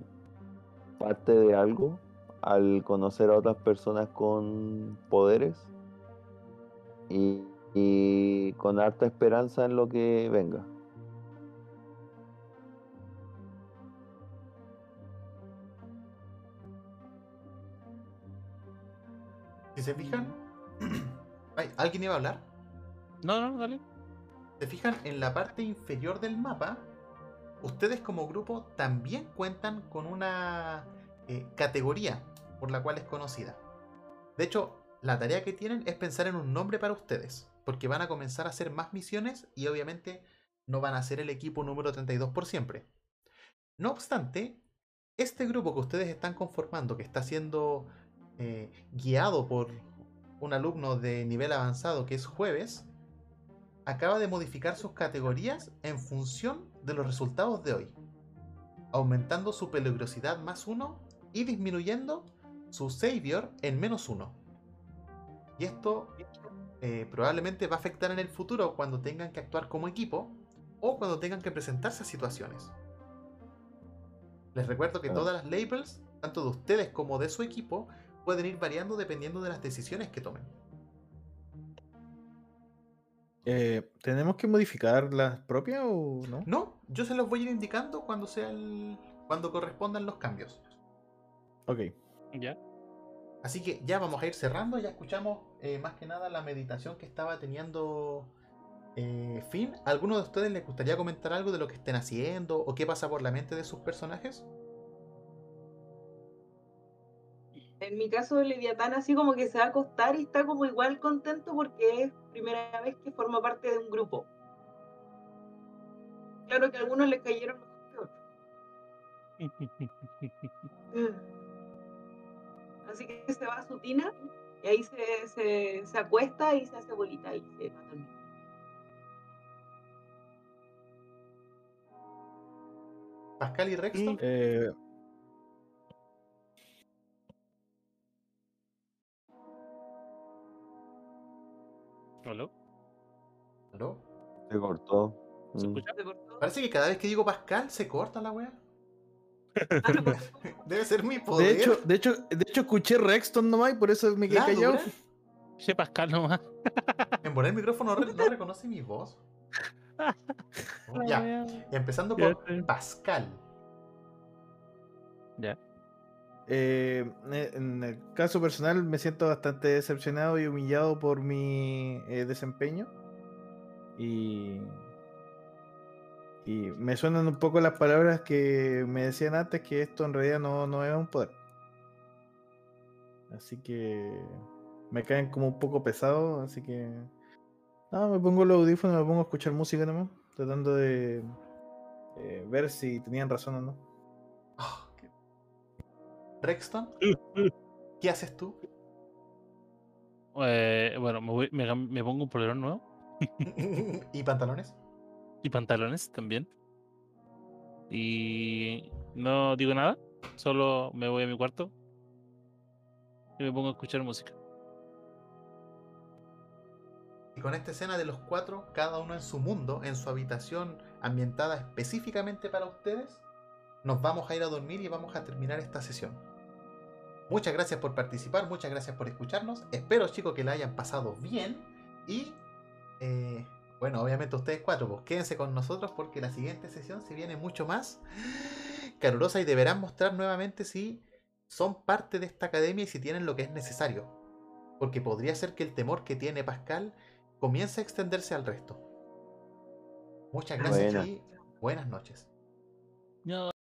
parte de algo al conocer a otras personas con poderes y, y con harta esperanza en lo que venga. Se fijan, (clears throat) Ay, ¿alguien iba a hablar? No, no, dale. Se fijan en la parte inferior del mapa, ustedes como grupo también cuentan con una eh, categoría por la cual es conocida. De hecho, la tarea que tienen es pensar en un nombre para ustedes, porque van a comenzar a hacer más misiones y obviamente no van a ser el equipo número 32 por siempre. No obstante, este grupo que ustedes están conformando, que está siendo eh, guiado por un alumno de nivel avanzado que es jueves, acaba de modificar sus categorías en función de los resultados de hoy, aumentando su peligrosidad más uno y disminuyendo su savior en menos uno. Y esto eh, probablemente va a afectar en el futuro cuando tengan que actuar como equipo o cuando tengan que presentarse a situaciones. Les recuerdo que todas las labels, tanto de ustedes como de su equipo, pueden ir variando dependiendo de las decisiones que tomen. Eh, ¿Tenemos que modificar las propias o no? No, yo se los voy a ir indicando cuando sea el, cuando correspondan los cambios. Ok. Ya. Así que ya vamos a ir cerrando, ya escuchamos eh, más que nada la meditación que estaba teniendo eh, Finn. ¿A ¿Alguno de ustedes les gustaría comentar algo de lo que estén haciendo o qué pasa por la mente de sus personajes? En mi caso, Leviatán así como que se va a acostar y está como igual contento porque es primera vez que forma parte de un grupo. Claro que a algunos les cayeron mejor que otros. (laughs) Así que se va a su tina y ahí se, se, se acuesta y se hace bolita y se va a dormir. Pascal y Rexton. Eh, ¿Aló? ¿Aló? Se cortó. ¿Se Mm. escucha? ¿Se cortó? Parece que cada vez que digo Pascal se corta la wea. Ah. (laughs) Debe ser mi poder. de hecho, de hecho, de hecho escuché Rexton nomás y por eso me quedé La callado. Che, Pascal nomás. En poner el micrófono re- no (laughs) reconoce mi voz. Oh, (laughs) ya, y empezando por. Pascal. Ya. Eh, en el caso personal me siento bastante decepcionado y humillado por mi eh, desempeño. Y, y me suenan un poco las palabras que me decían antes que esto en realidad no, no es un poder. Así que me caen como un poco pesados, así que... No, me pongo los audífonos, me pongo a escuchar música nomás, tratando de eh, ver si tenían razón o no. Oh, qué- Rexton, ¿qué haces tú? Eh, bueno, me, voy- me me pongo un polerón nuevo (laughs) ¿Y pantalones? y pantalones también. Y no digo nada, solo me voy a mi cuarto y me pongo a escuchar música. Y con esta escena de los cuatro, cada uno en su mundo, en su habitación ambientada específicamente para ustedes, nos vamos a ir a dormir y vamos a terminar esta sesión. Muchas gracias por participar, muchas gracias por escucharnos. Espero, chicos, que la hayan pasado bien. Y, eh, bueno, obviamente ustedes cuatro, pues quédense con nosotros porque la siguiente sesión se viene mucho más calurosa y deberán mostrar nuevamente si son parte de esta academia y si tienen lo que es necesario. Porque podría ser que el temor que tiene Pascal comience a extenderse al resto. Muchas gracias y buenas noches. No.